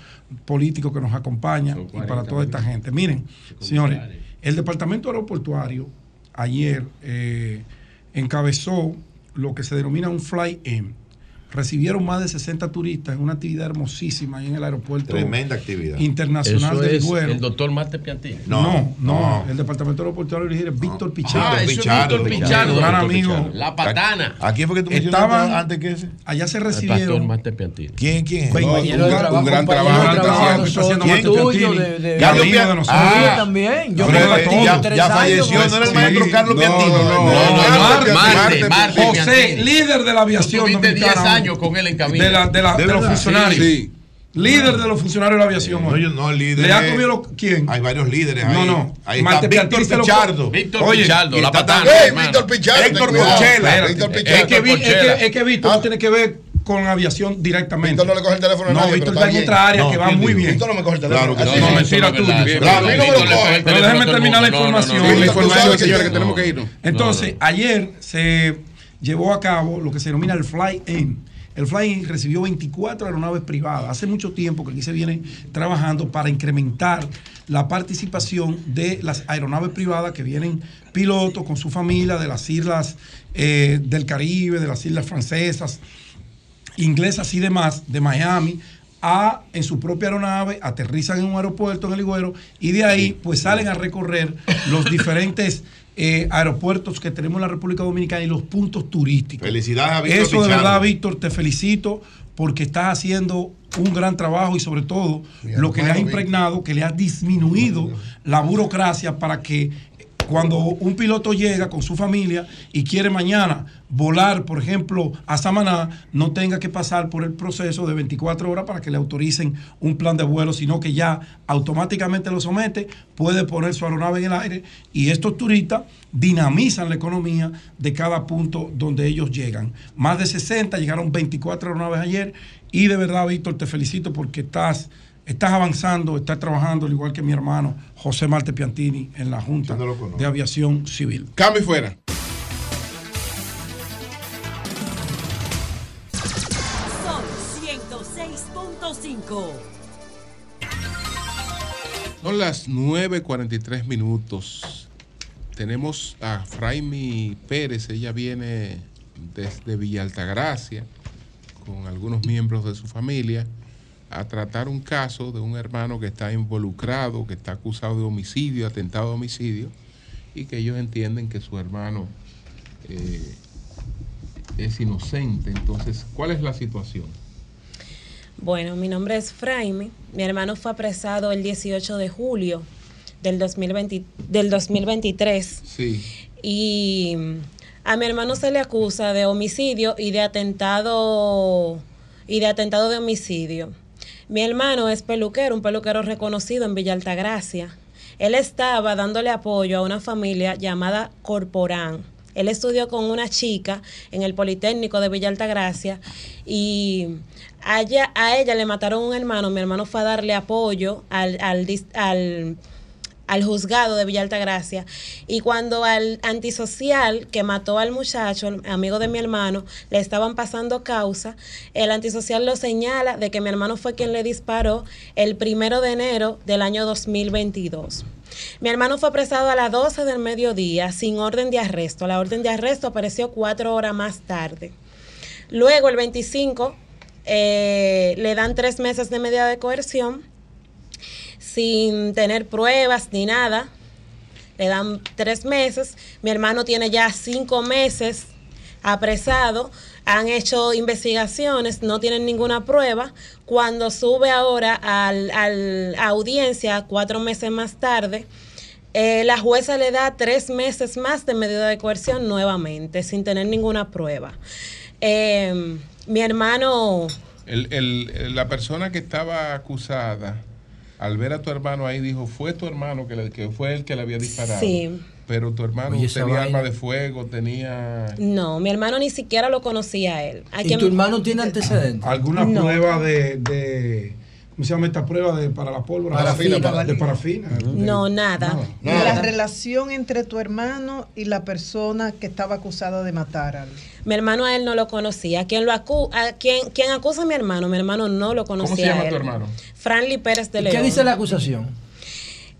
político que nos acompaña y para toda esta gente. Miren, señores, el Departamento Aeroportuario ayer eh, encabezó lo que se denomina un fly-in. Recibieron más de 60 turistas en una actividad hermosísima ahí en el aeropuerto Tremenda actividad. internacional Eso de Ligüero. el doctor Marte Piantini. No, no, el departamento aeroportuario dirige Víctor Pichardo. Ah, eso es Víctor Pichardo. Gran amigo. Pichardo. La patana. ¿A quién fue que tú Estaban- antes que ese? Allá se El pastor recibieron Marte Piantini. ¿Quién, quién? No, de un, trabajo, un gran trabajo de que está trabajo haciendo. está haciendo ¿Quién? Marte Tuyo, Piantini. de- de- Carlos amigo Pia- de nosotros. Ah, Yo también. Yo eh, que ya, tres ya años, falleció, no era el maestro Carlos No, Piantini. no, no, Marte, Marte, Marte José, Piantini. líder de la aviación Tú tuviste 10 dominicana. Años con él en cabina. De, la- de la- ¿De de los funcionarios. Sí. Líder de los funcionarios de la aviación. No, hoy. yo no, líder. ¿Le ha es- comido lo- quién? Hay varios líderes ahí. No, no. Ahí está Marte Víctor Pichardo. Víctor Oye, Pichardo, la patana. hermano. Víctor Pichardo. Héctor. Espérate. Víctor Es Pichardo. que, Vi- es que, es que Víctor no tiene que ver con aviación directamente. Víctor no le coge el teléfono a No, nadie, Víctor está en bien. otra área No, que va ¿quién muy bien. Víctor no me coge el teléfono. Claro que. No, es. mentira no es tuya. Claro, a mí no me lo coge. Pero déjeme terminar la información. la información, señores, que tenemos que irnos. Entonces, ayer se llevó a cabo lo que se denomina el fly-in. El fly-in recibió 24 aeronaves privadas. Hace mucho tiempo que aquí se viene trabajando para incrementar la participación de las aeronaves privadas que vienen pilotos con su familia de las islas eh, del Caribe, de las islas francesas, inglesas y demás, de Miami, a, en su propia aeronave, aterrizan en un aeropuerto en el Higuero y de ahí pues salen a recorrer los diferentes eh, aeropuertos que tenemos en la República Dominicana y los puntos turísticos. Felicidades a Víctor Eso de Pichardo. verdad, Víctor, te felicito porque estás haciendo un gran trabajo y sobre todo lo que le ha hermano, impregnado, que le ha disminuido la burocracia para que cuando un piloto llega con su familia y quiere mañana volar, por ejemplo, a Samaná, no tenga que pasar por el proceso de 24 horas para que le autoricen un plan de vuelo, sino que ya automáticamente lo somete, puede poner su aeronave en el aire y estos turistas dinamizan la economía de cada punto donde ellos llegan. Más de 60, llegaron 24 aeronaves ayer y de verdad, Víctor, te felicito porque estás Estás avanzando, estás trabajando, al igual que mi hermano José Marte Piantini, en la Junta no de Aviación Civil. Cambio y fuera. Sol 106.5. Son las 9.43 minutos. Tenemos a Fraimi Pérez, ella viene desde Villa Altagracia con algunos miembros de su familia a tratar un caso de un hermano que está involucrado, que está acusado de homicidio, atentado de homicidio, y que ellos entienden que su hermano eh, es inocente. Entonces, ¿cuál es la situación? Bueno, mi nombre es Fraime. Mi hermano fue apresado el 18 de julio del, 2020, del 2023 Sí. y a mi hermano se le acusa de homicidio y de atentado y de atentado de homicidio. Mi hermano es peluquero, un peluquero reconocido en Villa Altagracia. Él estaba dándole apoyo a una familia llamada Corporán. Él estudió con una chica en el Politécnico de Villa Altagracia y a ella, a ella le mataron un hermano. Mi hermano fue a darle apoyo al, al, al al juzgado de Villa Altagracia y cuando al antisocial que mató al muchacho, amigo de mi hermano, le estaban pasando causa, el antisocial lo señala de que mi hermano fue quien le disparó el primero de enero del año 2022. Mi hermano fue apresado a las 12 del mediodía sin orden de arresto. La orden de arresto apareció cuatro horas más tarde. Luego, el 25, eh, le dan tres meses de medida de coerción sin tener pruebas ni nada. Le dan tres meses. Mi hermano tiene ya cinco meses apresado. Han hecho investigaciones, no tienen ninguna prueba. Cuando sube ahora al, al- audiencia, cuatro meses más tarde, eh, la jueza le da tres meses más de medida de coerción nuevamente, sin tener ninguna prueba. Eh, mi hermano, El- el- la persona que estaba acusada, al ver a tu hermano ahí, dijo, fue tu hermano que, le- que fue el que le había disparado. Sí. Pero tu hermano Oye, tenía arma de fuego, tenía... no, mi hermano ni siquiera lo conocía a él. ¿A ¿Y tu hermano tiene antecedentes? ¿Alguna No. prueba de, de- ¿Cómo se llama esta prueba de, para la pólvora? Parafina, de, parafina. de parafina. No, nada. Y la relación entre tu hermano y la persona que estaba acusada de matar al. Mi hermano a él no lo conocía. ¿Quién lo acu a quien, quien acusa a mi hermano? Mi hermano no lo conocía. ¿Cómo se llama a él. tu hermano? Franly Pérez de ¿Y León. ¿Qué dice la acusación?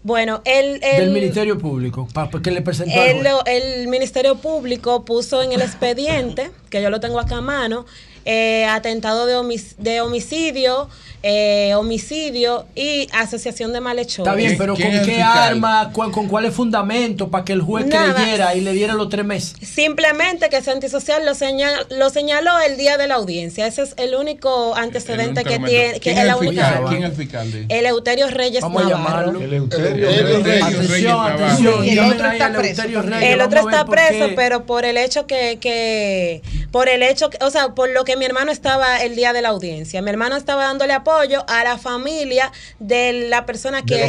Bueno, él, Del él- Ministerio Público, para que le presentó lo- el Ministerio Público puso en el expediente, que yo lo tengo acá a mano, eh, atentado de, homic- de homicidio, eh, homicidio y asociación de malhechores. Está bien, pero ¿con qué arma, cu- con cuáles fundamentos para que el juez Nada. creyera y le diera los tres meses? Simplemente que ese antisocial lo, señal- lo señaló el día de la audiencia. Ese es el único antecedente que tiene. Que ¿Quién es el única fiscal? ¿Quién es el fiscal Eleuterio Reyes Vamos a Navarro. llamarlo. Eleuterio. Eleuterio Atención, Reyes atención. Y el otro está a preso Reyes, El otro a está preso, qué. pero por el hecho que, que, por el hecho, que- o sea, por lo que mi hermano estaba el día de la audiencia. Mi hermano estaba dándole apoyo a la familia de la persona que,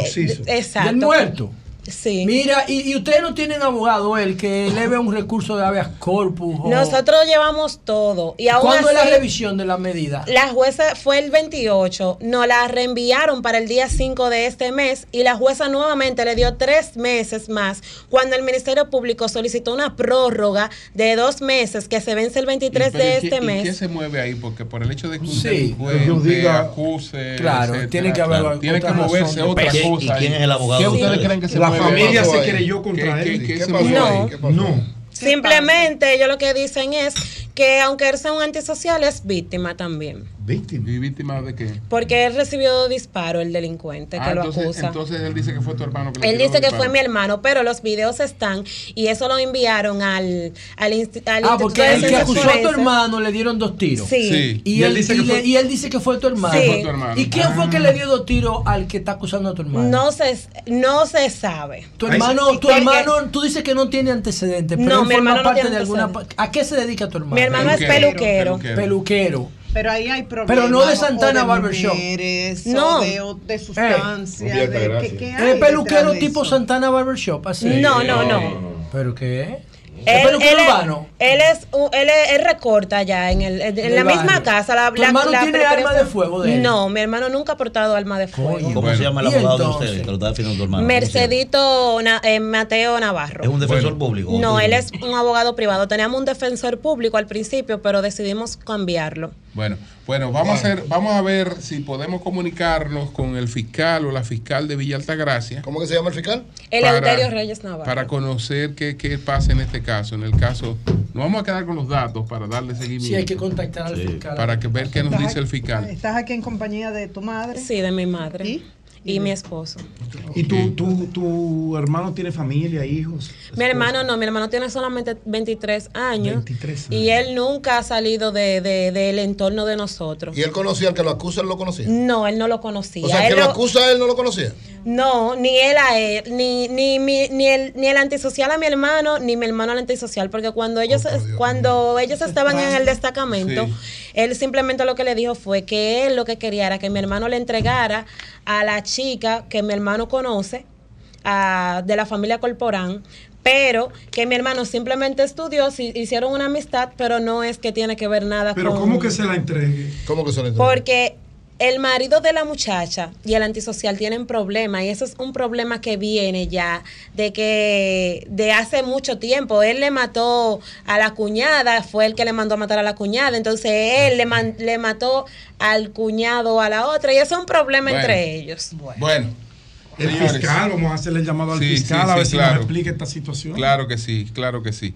exacto, Del muerto. Sí. Mira, y, y ustedes no tienen abogado, él, que eleve un recurso de habeas corpus. o- Nosotros llevamos todo y aún ¿Cuándo es la así- revisión de la medida? La jueza fue el 28, nos la reenviaron para el día 5 de este mes y la jueza nuevamente le dio tres meses más cuando el Ministerio Público solicitó una prórroga de dos meses que se vence el 23 Pero, de ¿y qué- este y mes. ¿Qué se mueve ahí? Porque por el hecho de que un Sí. diga- acuse, Claro, etcétera, tiene que haber claro, tiene que otra razón moverse de otra cosa. ¿Y quién es el abogado ¿Qué de ustedes creen que se La mueve? Familia ¿Qué se ahí? contra ¿Qué- él. qué- qué ¿Qué pasó No. pasó? No. Simplemente ellos lo que dicen es que aunque él sea un antisocial es víctima también. Víctima. ¿Y víctima de qué? Porque él recibió disparo, el delincuente que Ah, lo entonces, acusa. entonces él dice que fue tu hermano que le Él dice que fue mi hermano, pero los videos están y eso lo enviaron al, al, insti- al Ah, Instituto porque el que acusó a tu hermano le dieron dos tiros. Sí. Sí. Y, él, dice que fue- y él dice que fue tu hermano. Sí. Fue tu hermano. ¿Y quién fue que le dio dos tiros al que está acusando a tu hermano? No se, no se sabe. Tu hermano, sí. tu hermano, tú dices que no tiene antecedentes, pero No, él mi forma hermano no parte tiene de alguna ¿A qué se dedica tu hermano? Mi hermano es Peluquero. peluquero. Peluquero. Pero ahí hay problemas. Pero no de o Santana de Barbershop. mujeres, No. o de, o de sustancias. De, gracias. ¿qué- qué hay ¿Es peluquero de tipo eso? Santana Barbershop? Así. No, no, no. ¿Pero qué? ¿Es Él, él es- urbano? él es, un- él, es- él recorta ya en, el, en la misma casa. La, ¿Tu hermano tiene arma de fuego de él? No, mi hermano nunca ha portado arma de fuego. ¿Cómo Bueno. se llama el ¿Y abogado de ustedes? Que lo está tu hermano. Mercedito Na- eh, Mateo Navarro. ¿Es un defensor Bueno. público? No, él es un abogado privado. Teníamos un defensor público al principio, pero decidimos cambiarlo. Bueno, bueno, vamos a hacer, vamos a ver si podemos comunicarnos con el fiscal o la fiscal de Villa Altagracia. ¿Cómo que se llama el fiscal? Eleuterio Reyes Navarro. Para conocer qué, qué pasa en este caso. En el caso, nos vamos a quedar con los datos para darle seguimiento. Sí, hay que contactar al Sí. fiscal. Para que ver qué nos dice el fiscal. ¿Estás aquí en compañía de tu madre? Sí, de mi madre. ¿Y? Y mi esposo. ¿Y tu, tu, tu hermano tiene familia, hijos? Mi hermano no, mi hermano tiene solamente 23 años. 23 años. Y él nunca ha salido de, de- del entorno de nosotros. ¿Y él conocía al que lo acusa? ¿Él lo conocía? No, él no lo conocía. O sea, Él que lo lo- acusa él no lo conocía. No, ni él a él, ni, ni, mi- ni, el, ni el antisocial a mi hermano, ni mi hermano al antisocial, porque cuando ellos, cuando ellos estaban en el destacamento, Sí. él simplemente lo que le dijo fue que él lo que quería era que mi hermano le entregara a la chica que mi hermano conoce, a- de la familia Corporán, pero que mi hermano simplemente estudió, si- hicieron una amistad, pero no es que tiene que ver nada Pero con... ¿cómo que se la entregue? ¿Cómo que se le entrega? Porque el marido de la muchacha y el antisocial tienen problemas y eso es un problema que viene ya de que de hace mucho tiempo él le mató a la cuñada fue el que le mandó a matar a la cuñada entonces él le, man- le mató al cuñado a la otra y eso es un problema Bueno. entre ellos Bueno, El fiscal, vamos a hacerle el llamado al Sí, fiscal sí, a ver sí, si claro. nos explica esta situación. Claro que sí, claro que sí.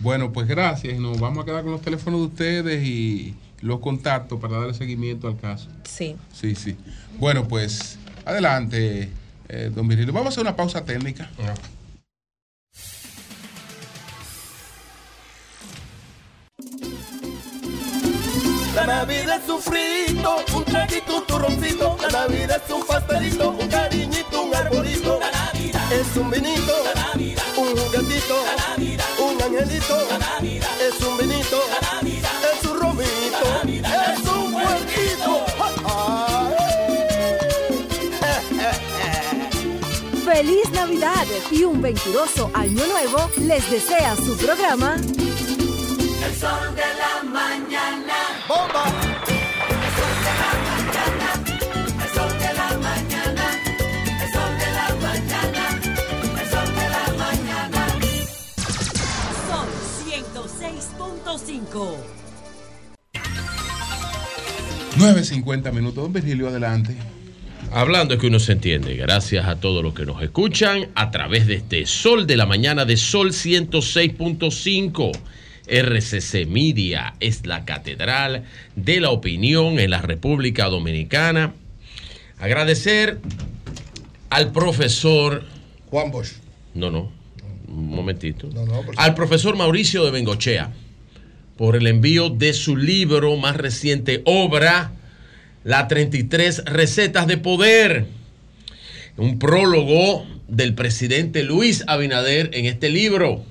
Bueno, pues gracias. Nos vamos a quedar con los teléfonos de ustedes y los contactos para darle seguimiento al caso. sí Sí, sí. Bueno, pues adelante, eh, don Virgilio. Vamos a hacer una pausa técnica. La Navidad es un frito, un traguito, un turroncito. La Navidad es un pastelito, un cariñito, un arbolito. La Navidad Es un vinito, un juguetito, un angelito. Es un vinito, es un es un. Feliz Navidad y un venturoso año nuevo les desea su programa El sol de la mañana. ¡Bomba! El sol de la mañana. El sol de la mañana. El sol de la mañana. El sol de la mañana. Son 106.5. 9.50 minutos. Don Virgilio, adelante. Hablando es que uno se entiende, gracias a todos los que nos escuchan a través de este Sol de la Mañana de Sol 106.5. RCC Media es la catedral de la opinión en la República Dominicana. Agradecer al profesor... Juan Bosch. No, no, un momentito. No, Al profesor Mauricio de Bengochea por el envío de su libro más reciente, obra, Las 33 Recetas de Poder. Un prólogo del presidente Luis Abinader en este libro.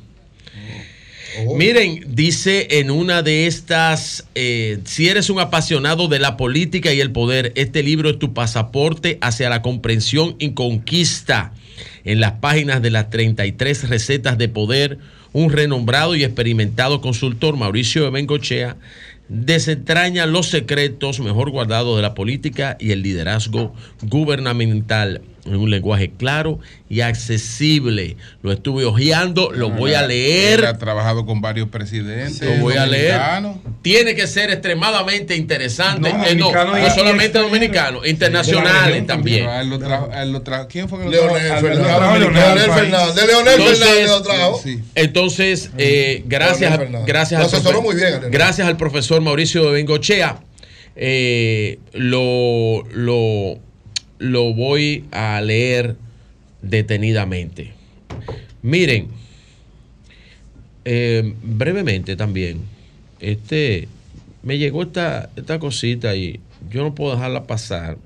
Miren, dice en una de estas, eh, si eres un apasionado de la política y el poder, este libro es tu pasaporte hacia la comprensión y conquista. En las páginas de las 33 recetas de poder, un renombrado y experimentado consultor, Mauricio de Bengochea, desentraña los secretos mejor guardados de la política y el liderazgo gubernamental en un lenguaje claro y accesible. Lo estuve hojeando, lo voy a leer. Él ha trabajado con varios presidentes. Lo voy a leer. dominicanos. Tiene que ser extremadamente interesante. No, Eh, No, solamente dominicano, internacionales también. ¿Quién fue que lo Leonel trajo? Leonel. Fernández. De Leonel Fernández lo trajo. Entonces, eh, gracias, gracias, al muy bien gracias profesor Mauricio de Bengochea. eh, lo, lo, lo voy a leer detenidamente. Miren, eh, brevemente también, este, me llegó esta, esta cosita y yo no puedo dejarla pasar.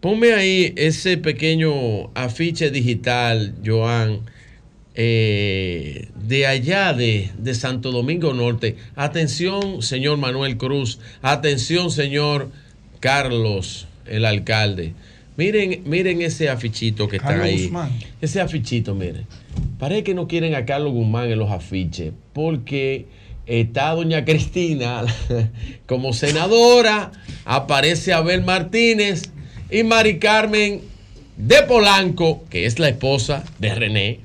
Ponme ahí ese pequeño afiche digital, Joan, eh, de allá de, de Santo Domingo Norte. Atención, señor Manuel Cruz. Atención, señor Carlos, el alcalde. Miren, miren ese afichito que está ahí. Guzmán. Ese afichito, miren. Parece que no quieren a Carlos Guzmán en los afiches, porque está doña Cristina como senadora, aparece Abel Martínez y Mari Carmen de Polanco, que es la esposa de René.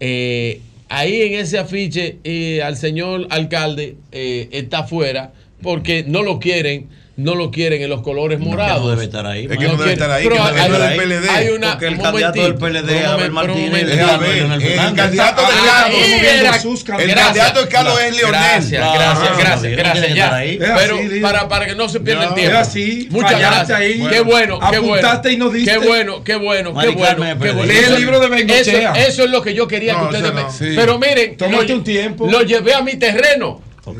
Eh, ahí en ese afiche eh, al señor alcalde eh, está afuera porque no lo quieren, no lo quieren en los colores morados. no debe estar ahí, Es que no debe estar ahí, pero que hay- no del hay- PLD. Hay una, Porque el un candidato del PLD, Abel Martínez. Es El candidato de Ahí Carlos. El Gracias. candidato de Carlos es Leonel. Gracias, gracias, gracias, gracias. ya. Pero para, para que no se pierda el tiempo. así, Muchas gracias. ahí. Qué bueno, qué bueno. Apuntaste y no diste. Qué bueno, qué bueno, qué bueno. Lee el Eso- libro de Bengochea. Eso, es lo que yo quería que ustedes me. Pero miren, Tómate lo, un tiempo. lo llevé a mi terreno. Ok.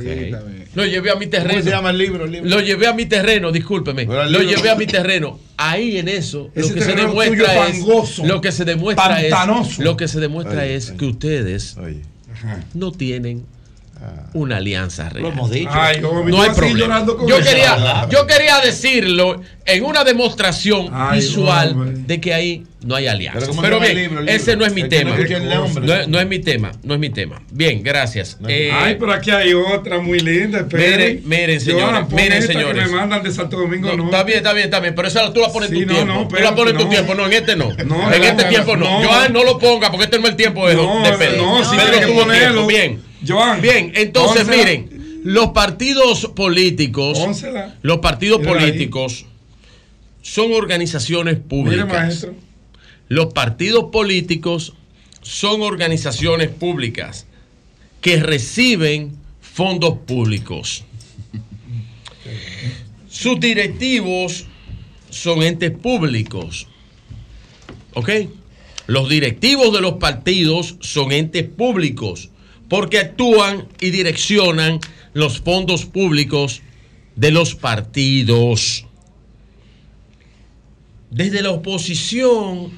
Lo llevé a mi terreno. ¿Cómo se llama el libro? El libro? Lo llevé a mi terreno, discúlpeme. Lo libro- llevé a mi terreno. Ahí en eso, lo que se demuestra es. fangoso, lo que se demuestra es. Lo que se demuestra Oye, es oye. que ustedes Oye. no tienen. Una alianza Lo real. hemos dicho. Ay, yo, No yo hay problema. Yo quería, yo quería decirlo en una demostración Ay, visual hombre. de que ahí no hay alianza. Pero ¿cómo Pero bien, el libro, el ese no es mi El que no tema. No, es- no es mi tema, no es mi tema. Bien, gracias. Eh, Ay, pero aquí hay otra muy linda. Miren, miren, señores, miren, esta que señores. me mandan de Santo Domingo no, está bien, está bien, está bien, pero esa tú la pones en Sí, tu no, tiempo. no, tú la pones en tu tiempo, no, en este no. No, en este no, tiempo no. no. Joan, no lo ponga porque este no es el tiempo de, No, de Pedro. no, sí Pedro tiene que tuvo tiempo, bien. Joan, Bien, entonces pónsela. miren, los partidos políticos, Pónsela. los partidos ahí. políticos son organizaciones Mire, públicas. maestro. Los partidos políticos son organizaciones públicas que reciben fondos públicos. Sus directivos son entes públicos. ¿Ok? Los directivos de los partidos son entes públicos porque actúan y direccionan los fondos públicos de los partidos. Desde la oposición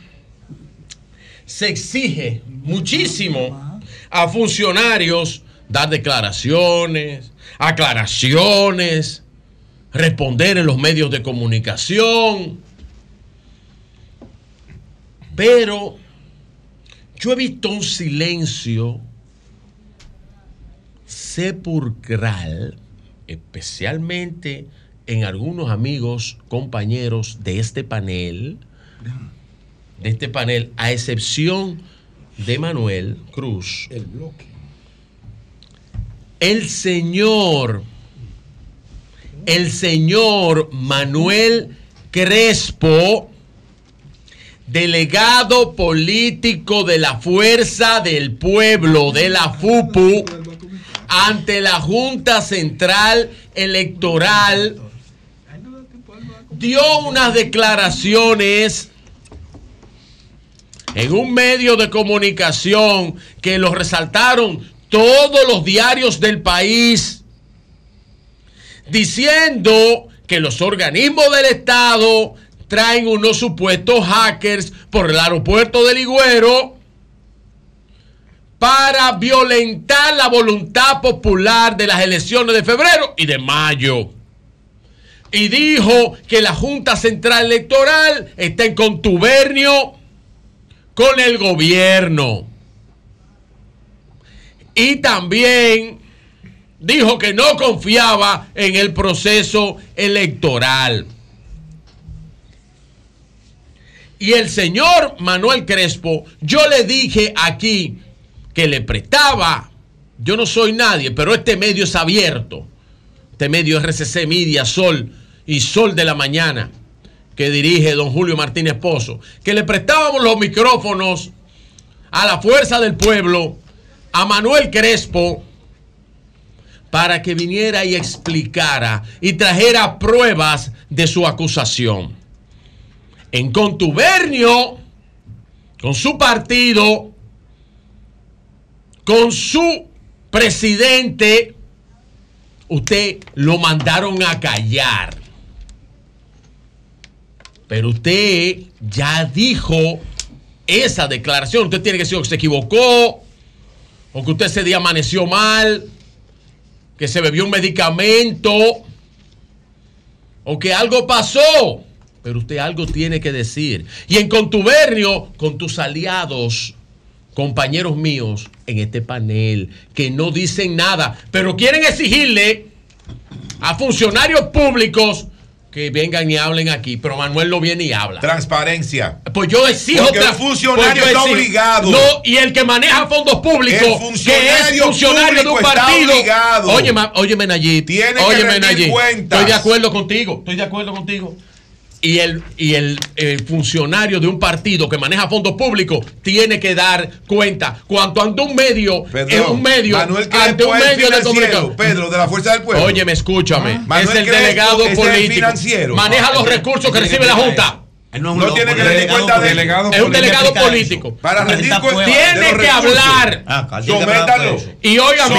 se exige muchísimo a funcionarios dar declaraciones, aclaraciones, responder en los medios de comunicación. Pero yo he visto un silencio sepulcral, especialmente en algunos amigos, compañeros de este panel, de este panel, a excepción de Manuel Cruz. El bloque. El señor, el señor Manuel Crespo, delegado político de la Fuerza del Pueblo de la FUPU, ante la Junta Central Electoral, dio unas declaraciones en un medio de comunicación que lo resaltaron todos los diarios del país, diciendo que los organismos del Estado traen unos supuestos hackers por el aeropuerto de Ligüero para violentar la voluntad popular de las elecciones de febrero y de mayo. Y dijo que la Junta Central Electoral está en contubernio con el gobierno. Y también dijo que no confiaba en el proceso electoral. Y el señor Manuel Crespo, yo le dije aquí que le prestaba, yo no soy nadie, pero este medio es abierto. Este medio RCC Media, Sol y Sol de la Mañana, que dirige don Julio Martínez Pozo, que le prestábamos los micrófonos a la fuerza del pueblo, a Manuel Crespo, para que viniera y explicara y trajera pruebas de su acusación. En contubernio con su partido, con su presidente, usted lo mandaron a callar. Pero usted ya dijo esa declaración. Usted tiene que decir que se equivocó, o que usted ese día amaneció mal, que se bebió un medicamento, o que algo pasó. Pero usted algo tiene que decir. Y en contubernio con tus aliados, compañeros míos, en este panel, que no dicen nada, pero quieren exigirle a funcionarios públicos que vengan y hablen aquí, pero Manuel no viene y habla. Transparencia. Pues yo exijo tra- funcionario pues yo está obligado. No, y el que maneja fondos públicos, El que es funcionario funcionario de un partido. obligado. Óyeme, Nayib. Tiene que óyeme, rendir Nayib. cuentas. Estoy de acuerdo contigo. Estoy de acuerdo contigo. Y el, y el funcionario de un partido que maneja fondos públicos tiene que dar cuenta. Cuanto ante un medio, Perdón, un medio, Manuel ante un medio de comunicación. Pedro, de la Fuerza del Pueblo. Óyeme, escúchame. Ah. Manuel es el Crespo delegado es el político. financiero. Maneja Ah, los recursos que recibe la que Junta. No, no tiene que rendir cuenta de Es un delegado político. Para rendir cuenta de Tiene que hablar. Ah, Sométalo. Y oigan.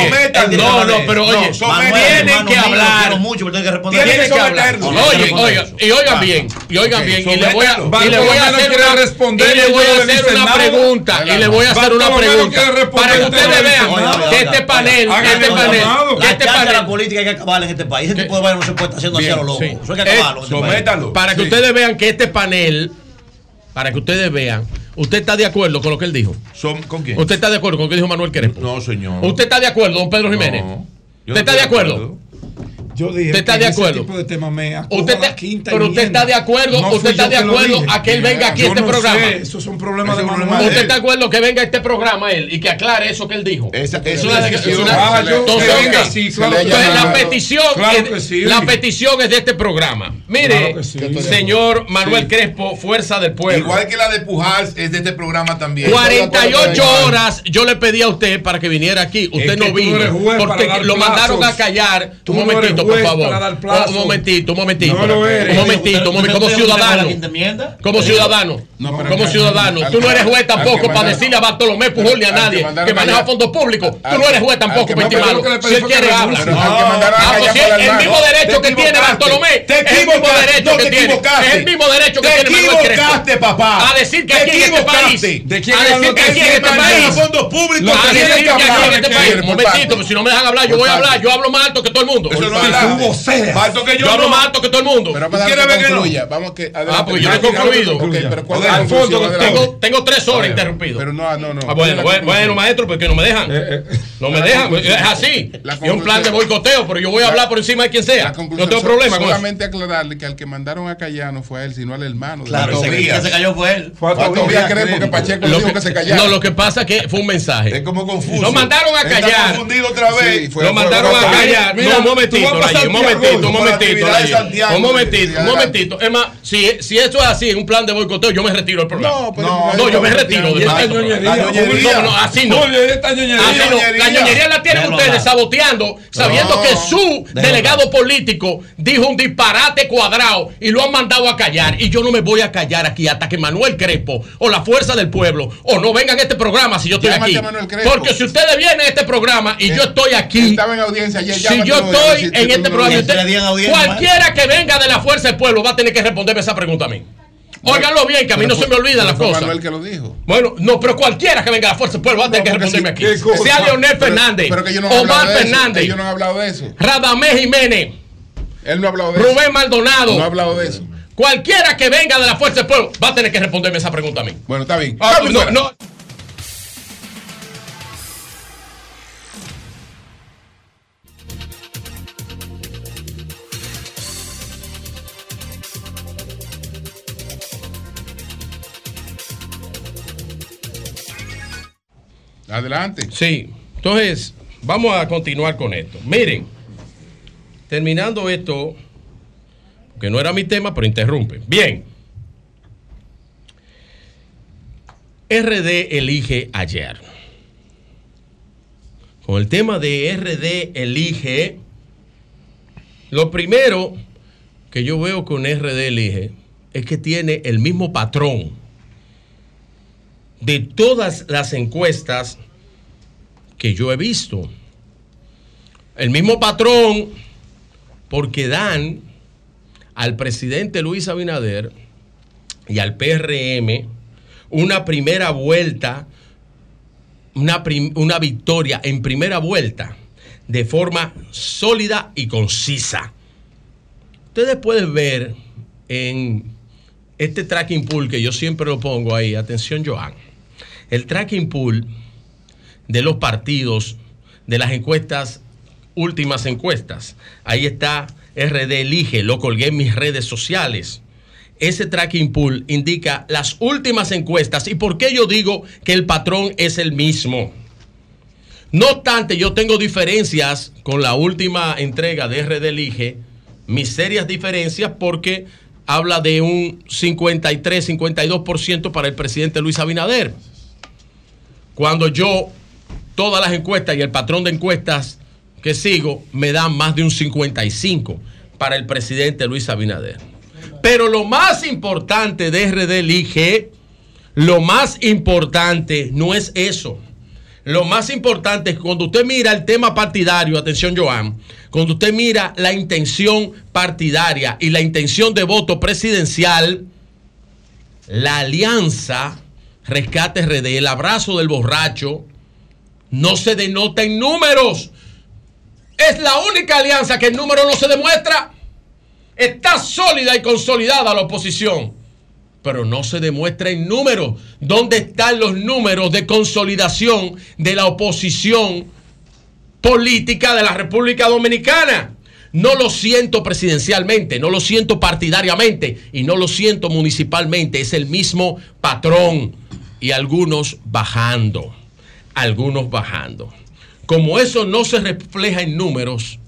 No, no, pero oye, tienen que hablar. mucho, que responder. Tienen que hablar. Oye, oiga, y oigan bien, y oigan bien, y le voy a, y le voy a hacer una, y le voy a hacer una pregunta, y le voy a hacer una pregunta para que ustedes vean que este panel, este panel, que este La panel, política hay que acabarla en este país. De vaina no se puede estar haciendo así a lo loco. Eso hay que acabarlo. este. Para que ustedes vean que este panel, para que ustedes vean, ¿usted está de acuerdo con lo que él dijo? ¿Con quién? ¿Usted está de acuerdo con lo que dijo Manuel Crespo? No, señor. ¿Usted está de acuerdo, don Pedro Jiménez? no ¿Usted está de acuerdo? Yo dije ¿Usted está que de ese acuerdo? tipo de tema me acojo Usted la está- quinta pero usted está de acuerdo, No usted está de acuerdo a que él venga aquí a este no programa. sé, Eso es un problema de Manuel. ¿Usted está de acuerdo que venga a este programa él y que aclare eso que él dijo? Esa, Es una- Ah, Entonces, la petición, la petición es de este programa. Mire, señor Manuel. Crespo, Fuerza del Pueblo. Igual que la de Pujals es de este programa también. 48 horas yo le pedí a usted para que viniera aquí. Usted no vino. porque lo mandaron a callar. Un no por favor. Un momentito, un momentito. No lo eres. Un momentito, un momentito. Como ¿Usted ciudadano. Como ciudadano. Pero como ciudadano. al- Tú no eres juez tampoco para decirle a Bartolomé Pujol ni a nadie que maneja fondos públicos. Tú no eres juez tampoco para Si él quiere habla. Ah, pues el mismo derecho Te que tiene. Bartolomé. Te es el mismo equivocaste. derecho que te tiene. Es el mismo derecho que Te tiene Manuel Crespo. equivocaste, papá. A decir que Te aquí en este país. ¿De quién A decir que aquí en ¿Quién este maneja país. fondos públicos? A ¿Quién decir que aquí en este ¿Qué país. Un momentito, pues si no me dejan hablar, yo voy a hablar. Yo hablo más alto que todo el mundo. Eso no yo hablo más alto que todo el mundo. Pero vamos a dejar que concluya. Vamos que Ah, porque yo he concluido. Tengo, tengo tres horas interrumpido. Pero no, no, no. Ah, bueno, bueno, bueno, maestro, porque no me dejan. No me La dejan. Es así. Es un plan de boicoteo, pero yo voy a La- hablar por encima de quien sea. No tengo problema con eso. Solamente aclararle que al que mandaron a callar no fue a él, sino al hermano. de Claro, ese que- se cayó fue él. Fue a Tobías Crespo que Pacheco le Lo dijo que- que se callara. No, lo que pasa es que fue un mensaje. Es como confuso. Lo mandaron a Está callar. confundido otra vez. Sí, fue- Lo mandaron a callar. Mira, no, un momentito, un momentito, un momentito. Un momentito, un momentito. Es más, si, esto es así, un plan de boicoteo, yo me retiro del programa. No, pero no, no, yo me retiro no, del no, programa. No, no, así no. Oye, esta ñoñería. Así no. La Ñoñería. la tienen ustedes saboteando, sabiendo No. que su delegado político dijo un disparate cuadrado y lo han mandado a callar. Y yo no me voy a callar aquí hasta que Manuel Crespo o la fuerza del pueblo o no vengan a este programa si yo estoy aquí. Porque si ustedes vienen a este programa y yo estoy aquí. Estaba en audiencia ayer. Si yo estoy en este programa, cualquiera que venga de la fuerza del pueblo va a tener que responderme esa pregunta a mí. Óiganlo bien, que a mí no se me olvidan las cosas. Manuel que lo dijo. Bueno, no, pero cualquiera que venga de la fuerza del pueblo va a tener que responderme aquí. Sea Leonel Fernández, Omar. Fernández, Ellos no han hablado de eso. Radamés Jiménez, Él no ha hablado de eso. Rubén Maldonado. No ha hablado de eso. Cualquiera que venga de la fuerza del pueblo va a tener que responderme esa pregunta a mí. Bueno, está bien. Ah, no, no. Adelante. Sí, entonces vamos a continuar con esto. Miren, terminando esto, que no era mi tema, pero interrumpe. Bien. RD elige ayer. Con el tema de RD elige, lo primero que yo veo con RD elige es que tiene el mismo patrón de todas las encuestas que yo he visto. El mismo patrón porque dan al presidente Luis Abinader y al PRM una primera vuelta, una, una victoria en primera vuelta de forma sólida y concisa. Ustedes pueden ver en este tracking pool que yo siempre lo pongo ahí, atención Joan, el tracking pool de los partidos, de las encuestas, últimas encuestas. Ahí está RD Elige, lo colgué en mis redes sociales. Ese tracking pool indica las últimas encuestas y por qué yo digo que el patrón es el mismo. No obstante, yo tengo diferencias con la última entrega de RD Elige, mis serias diferencias porque habla de un 53-52% para el presidente Luis Abinader. Cuando yo, todas las encuestas y el patrón de encuestas que sigo, me dan más de un 55 para el presidente Luis Abinader. Pero lo más importante de RD Elige, lo más importante no es eso. Lo más importante es cuando usted mira el tema partidario, atención Joan, cuando usted mira la intención partidaria y la intención de voto presidencial, la alianza Rescate RD, el abrazo del borracho, no se denota en números. Es la única alianza que en números no se demuestra. Está sólida y consolidada la oposición, pero no se demuestra en números. ¿Dónde están los números de consolidación de la oposición política de la República Dominicana? No lo siento presidencialmente, no lo siento partidariamente y no lo siento municipalmente. Es el mismo patrón y algunos bajando, algunos bajando. Como eso no se refleja en números,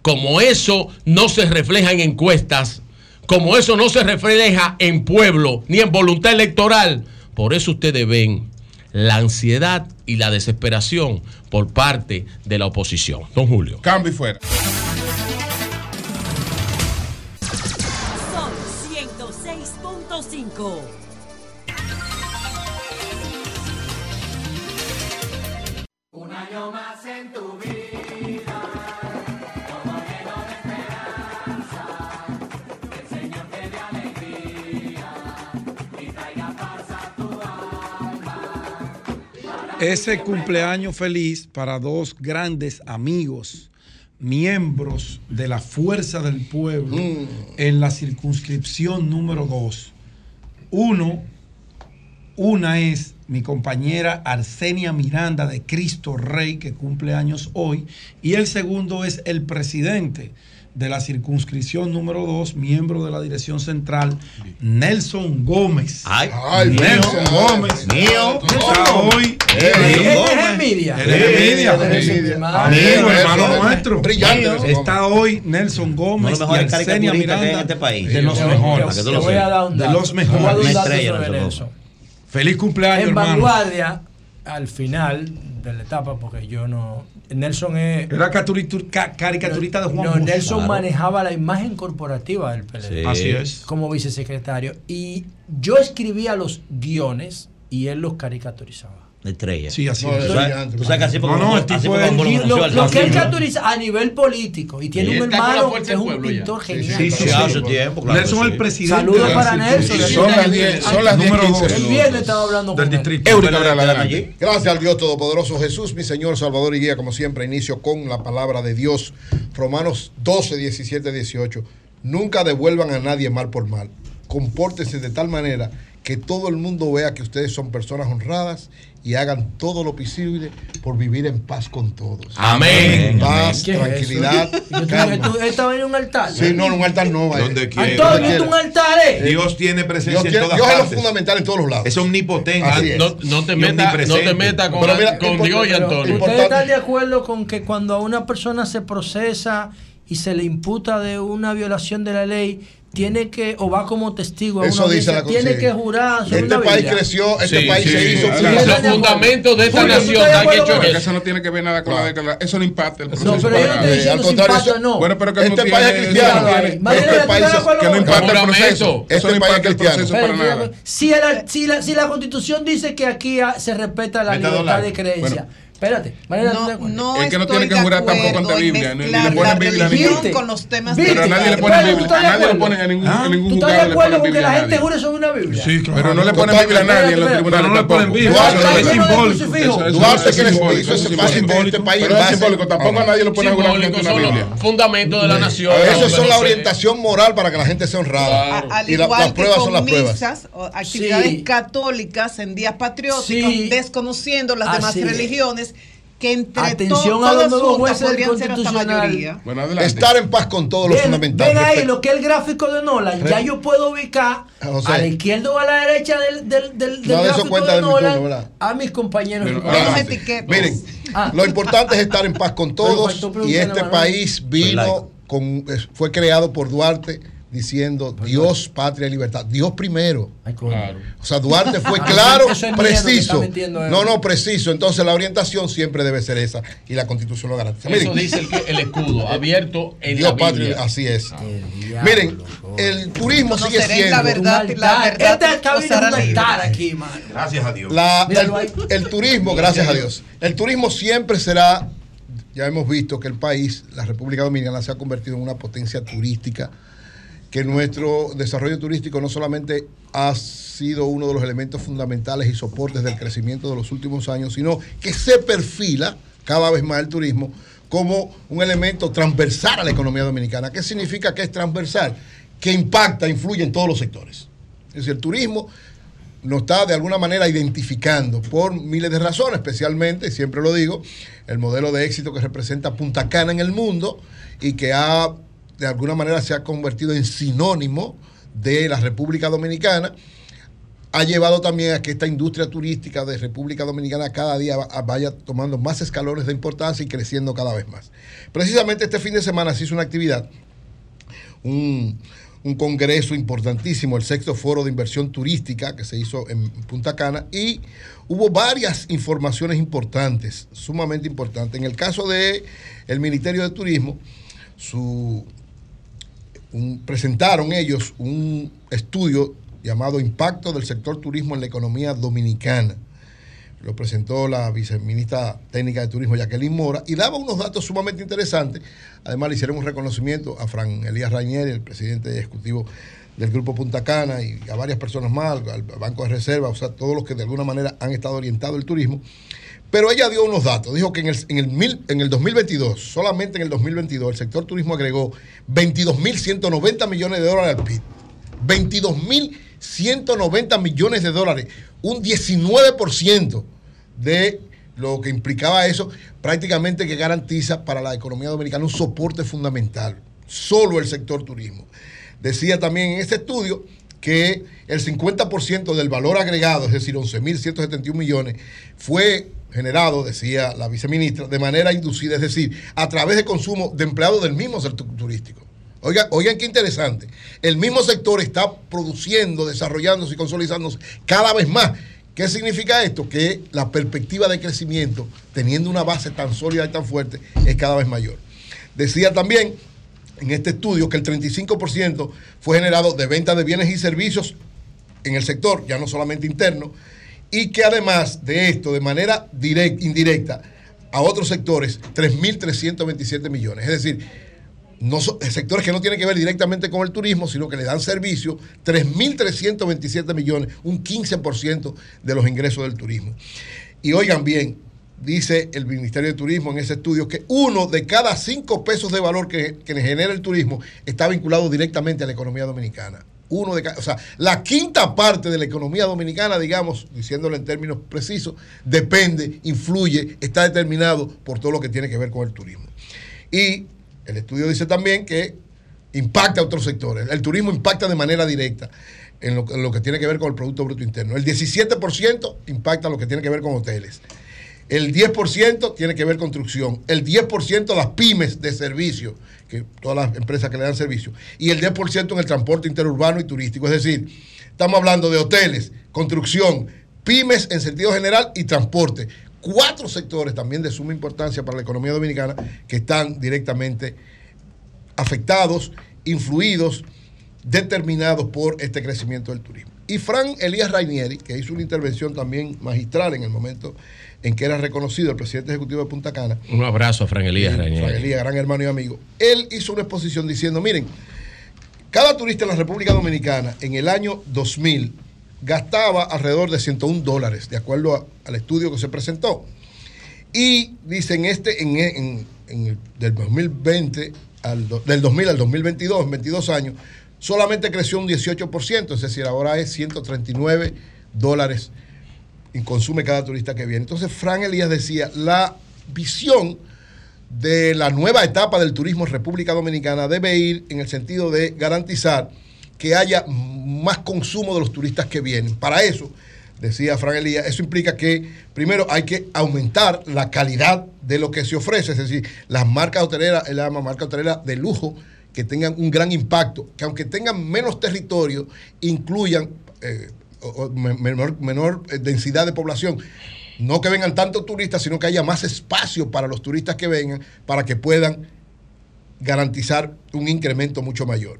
como eso no se refleja en encuestas, como eso no se refleja en pueblo ni en voluntad electoral, por eso ustedes ven la ansiedad y la desesperación por parte de la oposición. Don Julio. Cambio y fuera. Más en tu vida. Todo lleno de esperanza. Que el Señor te dé alegría y traiga paz a tu alma. Ese cumpleaños feliz para dos grandes amigos, miembros de la Fuerza del Pueblo en la circunscripción número 2. Uno, una es mi compañera Arsenia Miranda de Cristo Rey, que cumple años hoy, y el segundo es el presidente de la circunscripción número 2, miembro de la dirección central, Nelson Gómez. Ay, Nelson mío. Gómez. Mío. Está hoy. Hermano nuestro. Está hoy Nelson Gómez Uno de los y hay en Miranda este país. de los mejores. te- te Te voy a dar un De los mejores. Feliz cumpleaños, En hermano. vanguardia, al final de la etapa, porque yo no. Nelson es. Era caricaturista de Juan No. Nelson Claro. manejaba la imagen corporativa del PLD. Sí. Así es. Como vicesecretario. Y yo escribía los guiones y él los caricaturizaba. Estrella. Sí, así No, es. Así No, no, así fue lo lo, lo que él caracteriza a nivel político y tiene Y un hermano que es un ya. pintor genial. sí, sí, sí, hace tiempo, claro Nelson es el presidente. Saludos para Nelson. Son las 10, son las 10, Número 15 dos. El viernes estaba hablando Del con distrito. Gracias al Dios Todopoderoso Jesús, mi Señor, Salvador y Guía, como siempre, inicio con la palabra de Dios. Romanos 12, 17, 18. Nunca devuelvan a nadie mal por mal. Compórtense de tal manera que todo el mundo vea que ustedes son personas honradas y hagan todo lo posible por vivir en paz con todos. Amén. Paz, ¿Qué es tranquilidad, ¿Y tú- calma. tú- en un altar? Sí, no, en un altar no. Donde quiera. Antonio, Donde ¿tú un altar eh? Dios tiene presencia Dios, en todas Dios es lo partes. fundamental en todos los lados. Es omnipotente. Así es. No, no te Y metas no te meta con, Pero mira, con Dios y Antonio. ¿Ustedes están de acuerdo con que cuando a una persona se procesa y se le imputa de una violación de la ley, tiene que, o va como testigo a Eso una dice la tiene que jurar sobre Este una país Biblia? creció, este Sí, país sí, se hizo. Los fundamentos de esta Julio, ¿tú nación han hecho eso? eso no tiene que ver nada con la declaración. Eso no impacta el proceso. No, pero yo no estoy diciendo al si contrario, impacta no. Bueno, pero que Este no país es cristiano. Este ¿tú país que no impacta el proceso. Eso Este no impacta el cristiano. proceso para nada. Si, la, constitución dice que aquí ah, se respeta la libertad de creencia, espérate, Mariela, ¿tú estás de acuerdo? No El que no tiene que jurar tampoco ante Biblia, ni- le ponen Biblia ni religión nada. con los temas. Pero a nadie le ponen ¿tú Biblia. A nadie le ponen a ningún, ¿Ah? a ningún ¿Tú estás de acuerdo con que Biblia la a gente jure sobre una Biblia? Sí, claro. Pero no le ponen Biblia a nadie en los tribunales no le ponen. Biblia. Es no es simbólico. Duarte que es les hizo ese es país, este Pero es simbólico. Tampoco a nadie le pone a jurar ante una Biblia. los fundamentos de la nación. Eso son la orientación moral para que la gente sea honrada. A- Y las pruebas son las pruebas. actividades católicas en días patrióticos, desconociendo las demás es. religiones, que entre Atención to- a los nuevos jueces del Constitucional. Bueno. Estar en paz con todos los Ven, fundamentales. ven ahí lo que es el gráfico de Nolan. Ya yo puedo ubicar José. a la izquierda o a la derecha del, del, del, No, gráfico de de Nolan a mis compañeros. Pero. Miren, Ah. lo importante es estar en paz con todos y este país vino con fue creado por Duarte diciendo Dios, patria y libertad. Dios primero. Ay. Claro. O sea, Duarte fue Ah, claro, preciso. No, no, preciso. Entonces la orientación siempre debe ser esa y la constitución lo garantiza. Eso dice el, que- el escudo, abierto en Dios, la patria, Biblia. así es. diablo, Miren, el turismo sigue siendo la verdad la verdad Esta os cabina es hará un libre. altar aquí, mano. Gracias a Dios. La- el turismo, gracias a Dios. El turismo siempre será, ya hemos visto que el país, la República Dominicana, se ha convertido en una potencia turística, que nuestro desarrollo turístico no solamente ha sido uno de los elementos fundamentales y soportes del crecimiento de los últimos años, sino que se perfila cada vez más el turismo como un elemento transversal a la economía dominicana. ¿Qué significa que es transversal? Que impacta, influye en todos los sectores. Es decir, el turismo nos está de alguna manera identificando por miles de razones, especialmente, siempre lo digo, el modelo de éxito que representa Punta Cana en el mundo y que ha, de alguna manera se ha convertido en sinónimo de la República Dominicana, ha llevado también a que esta industria turística de República Dominicana cada día va- vaya tomando más escalones de importancia y creciendo cada vez más. Precisamente este fin de semana se hizo una actividad un, un congreso importantísimo, el sexto foro de inversión turística que se hizo en Punta Cana y hubo varias informaciones importantes, sumamente importantes. En el caso de el Ministerio de Turismo, su, presentaron ellos un estudio llamado Impacto del sector turismo en la economía dominicana. lo presentó la viceministra técnica de turismo Jacqueline Mora y daba unos datos sumamente interesantes. Además le hicieron un reconocimiento a Fran Elías Rainieri, el presidente ejecutivo del Grupo Punta Cana y a varias personas más, al Banco de Reserva, o sea, todos los que de alguna manera han estado orientados el turismo. Pero ella dio unos datos, dijo que en el, en el, mil- en el 2022, solamente en el 2022, el sector turismo agregó 22.190 millones de dólares al PIB. 22.190 millones de dólares, un 19% de lo que implicaba eso, prácticamente que garantiza para la economía dominicana un soporte fundamental, solo el sector turismo. Decía también en este estudio que el 50% del valor agregado, es decir, 11.171 millones, fue generado, decía la viceministra, de manera inducida, es decir, a través de consumo de empleados del mismo sector turístico. Oigan, oigan qué interesante. El mismo sector está produciendo, desarrollándose y consolidándose cada vez más. ¿Qué significa esto? Que la perspectiva de crecimiento, teniendo una base tan sólida y tan fuerte, es cada vez mayor. Decía también en este estudio que el 35% fue generado de venta de bienes y servicios en el sector, ya no solamente interno, y que además de esto, de manera direct, indirecta, a otros sectores, 3.327 millones. Es decir, no sectores que no tienen que ver directamente con el turismo, sino que le dan servicio, 3.327 millones, un 15% de los ingresos del turismo. Y oigan bien, dice el Ministerio de Turismo en ese estudio que uno de cada cinco pesos de valor que, que genera el turismo está vinculado directamente a la economía dominicana. Uno de cada, o sea, la quinta parte de la economía dominicana, digamos, diciéndolo en términos precisos, depende, influye, está determinado por todo lo que tiene que ver con el turismo. Y el estudio dice también que impacta a otros sectores. El turismo impacta de manera directa en lo, que tiene que ver con el Producto Bruto Interno. El 17% impacta lo que tiene que ver con hoteles. El 10% tiene que ver construcción. El 10% las pymes de servicio, que todas las empresas que le dan servicio. Y el 10% en el transporte interurbano y turístico. Es decir, estamos hablando de hoteles, construcción, pymes en sentido general y transporte. Cuatro sectores también de suma importancia para la economía dominicana que están directamente afectados, influidos, determinados por este crecimiento del turismo. Y Fran Elías Rainieri, que hizo una intervención también magistral en el momento en que era reconocido el presidente ejecutivo de Punta Cana, Un abrazo a Fran Elías. Fran Elías, gran hermano y amigo, él hizo una exposición diciendo, miren, cada turista en la República Dominicana en el año 2000 gastaba alrededor de 101 dólares, de acuerdo a- al estudio que se presentó. Y dicen este, en, en- en el- del 2020 al, del 2000 al 2022, en 22 años, solamente creció un 18%, es decir, ahora es 139 dólares y consume cada turista que viene. Entonces, Fran Elías decía, la visión de la nueva etapa del turismo en República Dominicana debe ir en el sentido de garantizar que haya más consumo de los turistas que vienen. Para eso, decía Fran Elías, eso implica que primero hay que aumentar la calidad de lo que se ofrece, es decir, las marcas hoteleras, él llama marca hotelera de lujo, que tengan un gran impacto, que aunque tengan menos territorio, incluyan eh, menor, menor eh, densidad de población. No que vengan tantos turistas, sino que haya más espacio para los turistas que vengan, para que puedan garantizar un incremento mucho mayor.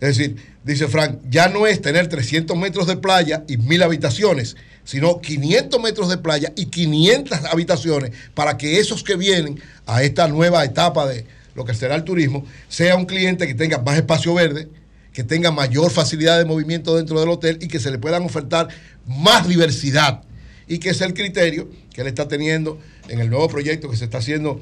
Es decir, dice Frank, ya no es tener 300 metros de playa y 1000 habitaciones, sino 500 metros de playa y 500 habitaciones para que esos que vienen a esta nueva etapa de lo que será el turismo, sea un cliente que tenga más espacio verde, que tenga mayor facilidad de movimiento dentro del hotel y que se le puedan ofertar más diversidad. Y que es el criterio que él está teniendo en el nuevo proyecto que se está haciendo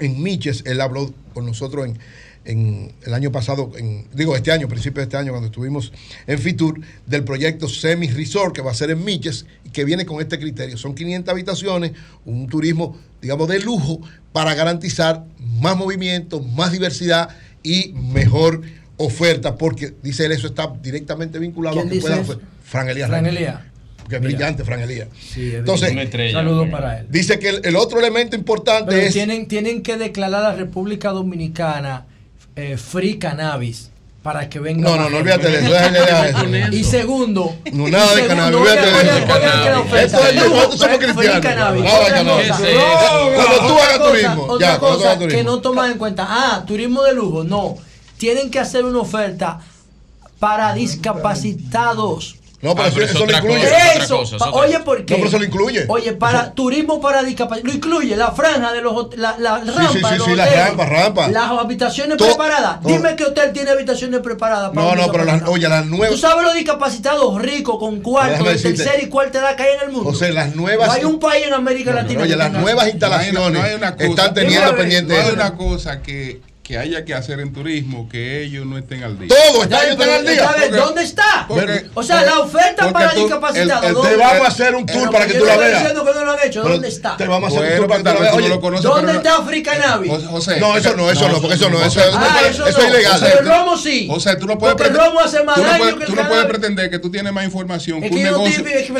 en Miches. Él habló con nosotros en, en el año pasado, en- digo este año, principio de este año, cuando estuvimos en Fitur, del proyecto Semi Resort que va a ser en Miches y que viene con este criterio. Son 500 habitaciones, un turismo, digamos, de lujo para garantizar más movimiento, más diversidad y mejor oferta, porque dice él, eso está directamente vinculado ¿Quién a que ofrecer. Fran Elías. Fran. Elías. Que es Mira. brillante, Fran Elías. Sí, es Entonces, Una estrella. Saludos para él. Dice que el, el otro elemento importante Pero es. tienen, tienen que declarar a la República Dominicana eh, free cannabis para que venga. No, no, no, olvídate de eso, déjale de eso. Y segundo. No, nada de cannabis, olvídate de eso. Esto es nosotros somos Free cristianos. cannabis. Nada de Otra cannabis. Cuando tú otra hagas cosa, turismo, ya, cuando tú hagas turismo. que no toman en cuenta. Ah, turismo de lujo. No. Tienen que hacer una oferta para discapacitados. No, pero Ah, eso, pero es eso lo incluye. cosa, Eso, cosa, oye. ¿por qué? No, pero eso lo incluye. Oye, para turismo para discapacidad, lo incluye la franja de los la, la Sí, rampa, sí, sí, los sí, las hoteles, rampas, rampas. Las habitaciones To- preparadas. no. Dime qué hotel tiene habitaciones preparadas. para No, no, pero las, oye, las Tú nuevas. sabes los discapacitados ricos con Déjame de tercera y cuarta edad que hay en el mundo. José, las nuevas. No hay un país en América Latina. Oye, que las nuevas No hay, instalaciones no hay una cosa, están teniendo pendiente no hay eso. una cosa que, que haya que hacer en turismo que ellos no estén al día. Todo está, ellos pero, están al día. ¿sabes Porque- ¿Dónde está? porque- o sea, porque- la oferta porque para tú- discapacitados. el- el- ¿dónde? Te vamos a hacer un tour para que tú la veas. diciendo que no lo han hecho. Pero ¿Dónde está? Te vamos a hacer un tour para que tú la veas. no conoces, ¿Dónde pero- está Africa Navi? José, No, eso no, eso no, porque eso no, eso, Ah, eso es ilegal. Pero el romo sí. O sea, tú no puedes Porque el prete- romo hace más tú no puedes- que el tú no puedes cannabis. pretender que tú tienes más información que un negocio, que tiene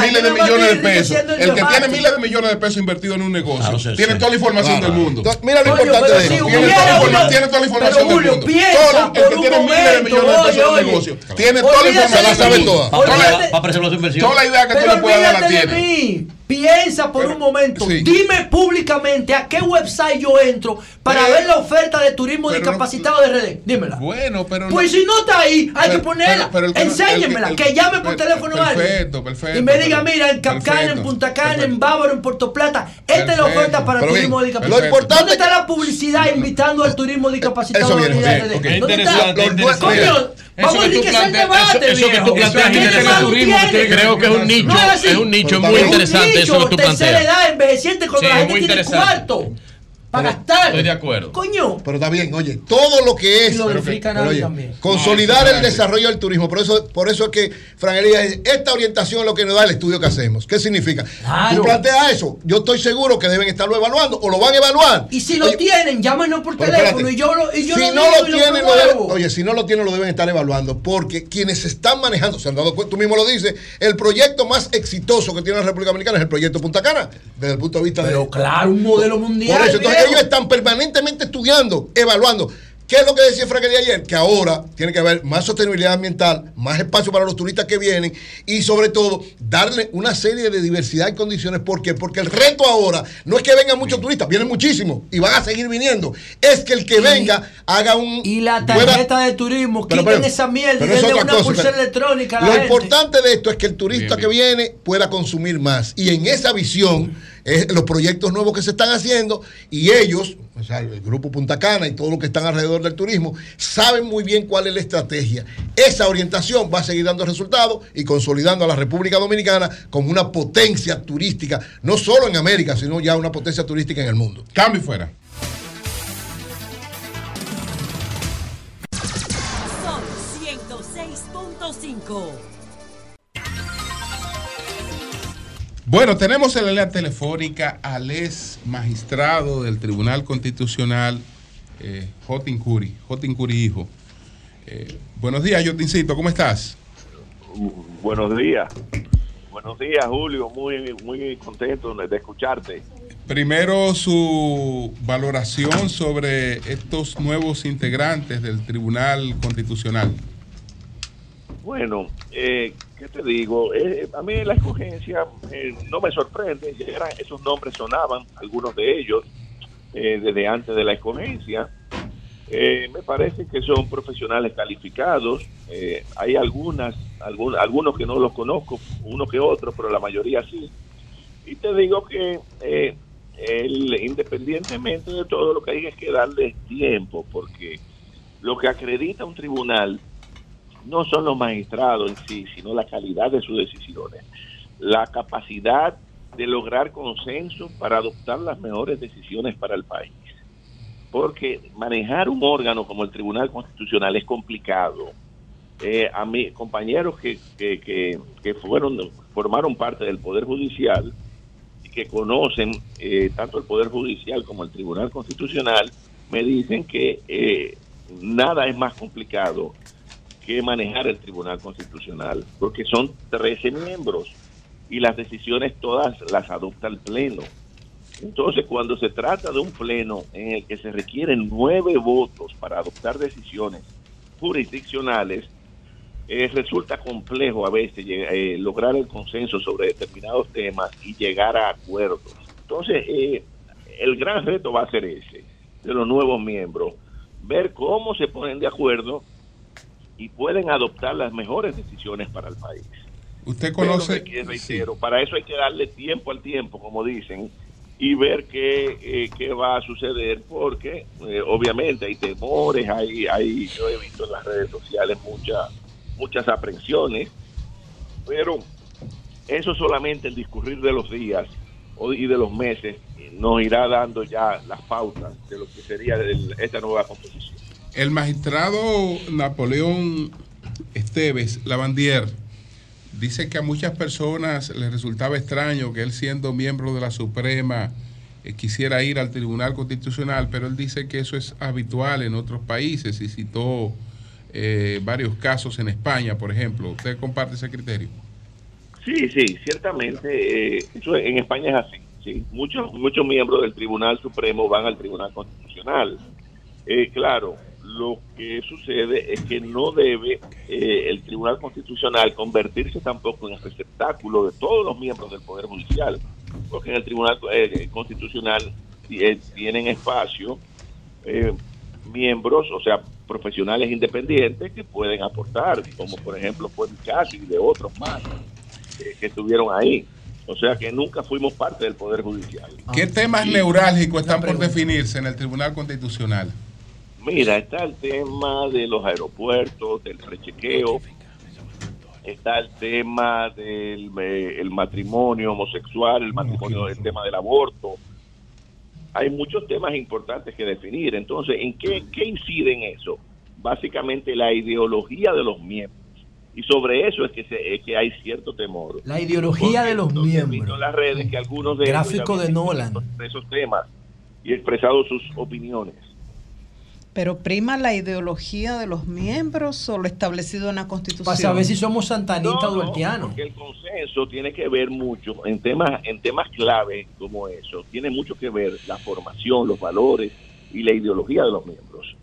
miles de millones de pesos. el que tiene miles de millones de pesos invertido en un negocio tiene toda la información del mundo. Mira lo importante de eso. Tiene toda la tiene toda la información pero, Julio, del mundo. piensa Todo el que tiene miles de millones de pesos negocio tiene toda la información de del mí. mundo. toda. La- Para preservar su inversión. Toda la idea que tú le puedas dar la tiene. Piensa por un momento. sí. Dime públicamente a qué website yo entro para Pero- ver la oferta de turismo no- discapacitado de RD. Dímela. Bueno, pero no- Pues si no está ahí, hay Pero- que ponerla. pero- el Enséñemela. el que, que- el- llame por teléfono a alguien. perfecto, perfecto, Y me diga, pero- mira, en Capcana, en perfecto, Punta Cana, en perfecto. Bávaro, en Puerto Plata. Esta es la Perfecto. oferta para Pero turismo bien, discapacitado. lo importante ¿Dónde está la publicidad invitando al turismo de unidad José. RD? Ok. ¿Dónde está? Vamos a que tú enriquecer el debate, eso- eso que tú planteas ¿Qué interesa turismo, creo que es un nicho, es es un nicho muy interesante eso que tú tercera planteas. edad, envejeciente, cuando la es gente tiene cuarto para gastar. Estoy de acuerdo. Coño. Pero está bien, oye, todo lo que es Y lo pero que- pero oye, también. consolidar No, el es desarrollo del turismo. Por eso, por eso es que, Fran Elías, esta orientación es lo que nos da el estudio que hacemos. ¿Qué significa? Claro. Tú planteas eso, yo estoy seguro que deben estarlo evaluando o lo van a evaluar. Y si lo Oye, tienen, llámenos por pero teléfono espérate. y yo lo y yo si lo no lo tienen, lo deben, oye, si no lo tienen, lo deben estar evaluando, porque quienes están manejando, se han dado cuenta, tú mismo lo dices, el proyecto más exitoso que tiene la República Dominicana es el proyecto Punta Cana, desde el punto de vista Pero de. claro, un modelo mundial. Por eso, entonces ellos están permanentemente estudiando, evaluando. ¿Qué es lo que decía Frank de ayer? Que ahora tiene que haber más sostenibilidad ambiental, más espacio para los turistas que vienen y sobre todo darle una serie de diversidad y condiciones. ¿Por qué? Porque el reto ahora no es que vengan muchos turistas, vienen muchísimos y van a seguir viniendo. Es que el que venga haga un... Y la tarjeta de turismo, Pero, quiten pero, esa mierda y pero es denle una cosa, pulsera pero- electrónica a la Lo gente. importante de esto es que el turista Bien, que viene pueda consumir más. Y en esa visión, es los proyectos nuevos que se están haciendo y ellos, o sea, el grupo Punta Cana y todo lo que están alrededor del turismo, saben muy bien cuál es la estrategia. Esa orientación va a seguir dando resultados y consolidando a la República Dominicana como una potencia turística, no solo en América, sino ya una potencia turística en el mundo. Cambio y fuera. Son 106.5. Bueno, tenemos en la línea telefónica al ex magistrado del Tribunal Constitucional, eh, Jotin Curi, Jotin Curi hijo. Eh, buenos días, Jotincito, ¿cómo estás? Buenos días. Buenos días, Julio. Muy, muy contento de escucharte. Primero su valoración sobre estos nuevos integrantes del Tribunal Constitucional. Bueno, eh, ¿qué te digo? Eh, a mí la escogencia eh, no me sorprende. Esos nombres sonaban, algunos de ellos, eh, desde antes de la escogencia. Eh, me parece que son profesionales calificados. Eh, hay algunas, algún- algunos que no los conozco, uno que otro, pero la mayoría sí. Y te digo que eh, el- independientemente de todo, lo que hay es que darles tiempo, porque lo que acredita un tribunal no son los magistrados en sí, sino la calidad de sus decisiones, la capacidad de lograr consenso para adoptar las mejores decisiones para el país. Porque manejar un órgano como el Tribunal Constitucional es complicado. Eh, a mis compañeros que, que, que, fueron formaron parte del Poder Judicial y que conocen eh, tanto el Poder Judicial como el Tribunal Constitucional, me dicen que eh, nada es más complicado que manejar el Tribunal Constitucional, porque son 13 miembros y las decisiones todas las adopta el Pleno. Entonces, cuando se trata de un Pleno en el que se requieren nueve votos para adoptar decisiones jurisdiccionales, eh, resulta complejo a veces eh, lograr el consenso sobre determinados temas y llegar a acuerdos. Entonces, eh, el gran reto va a ser ese, de los nuevos miembros, ver cómo se ponen de acuerdo y pueden adoptar las mejores decisiones para el país. Usted conoce. reitero, para eso hay que darle tiempo al tiempo, como dicen, y ver qué, eh, qué va a suceder, porque eh, obviamente hay temores, hay, hay, yo he visto en las redes sociales muchas muchas aprensiones, pero eso solamente el discurrir de los días y de los meses eh, nos irá dando ya las pautas de lo que sería el- esta nueva composición. El magistrado Napoleón Esteves Lavandier dice que a muchas personas les resultaba extraño que él siendo miembro de la Suprema eh, quisiera ir al Tribunal Constitucional, pero él dice que eso es habitual en otros países y citó eh, varios casos en España, por ejemplo. ¿Usted comparte ese criterio? Sí, sí, ciertamente. eh, en España es así. Sí. Muchos, muchos miembros del Tribunal Supremo van al Tribunal Constitucional. Eh, claro, lo que sucede es que no debe eh, el Tribunal Constitucional convertirse tampoco en el receptáculo de todos los miembros del Poder Judicial, porque en el Tribunal eh, Constitucional eh, tienen espacio eh, miembros, o sea, profesionales independientes que pueden aportar, como por ejemplo fue mi caso y de otros más eh, que estuvieron ahí. O sea que nunca fuimos parte del Poder Judicial. ¿Qué temas Y- neurálgicos están por definirse en el Tribunal Constitucional? Mira, está el tema de los aeropuertos, del rechequeo, está el tema del eh, el matrimonio homosexual, el matrimonio, el tema del aborto. Hay muchos temas importantes que definir. Entonces, ¿en qué, qué incide en eso? Básicamente la ideología de los miembros. Y sobre eso es que, se, es que hay cierto temor. La ideología de los miembros. en las redes que algunos de ellos Gráfico de Nolan. de esos temas y expresado sus opiniones. Pero prima la ideología de los miembros o lo establecido en la Constitución. Para saber si somos santanitas No, o no, duertianos. Porque el consenso tiene que ver mucho en temas, en temas clave como eso. Tiene mucho que ver la formación, los valores y la ideología de los miembros.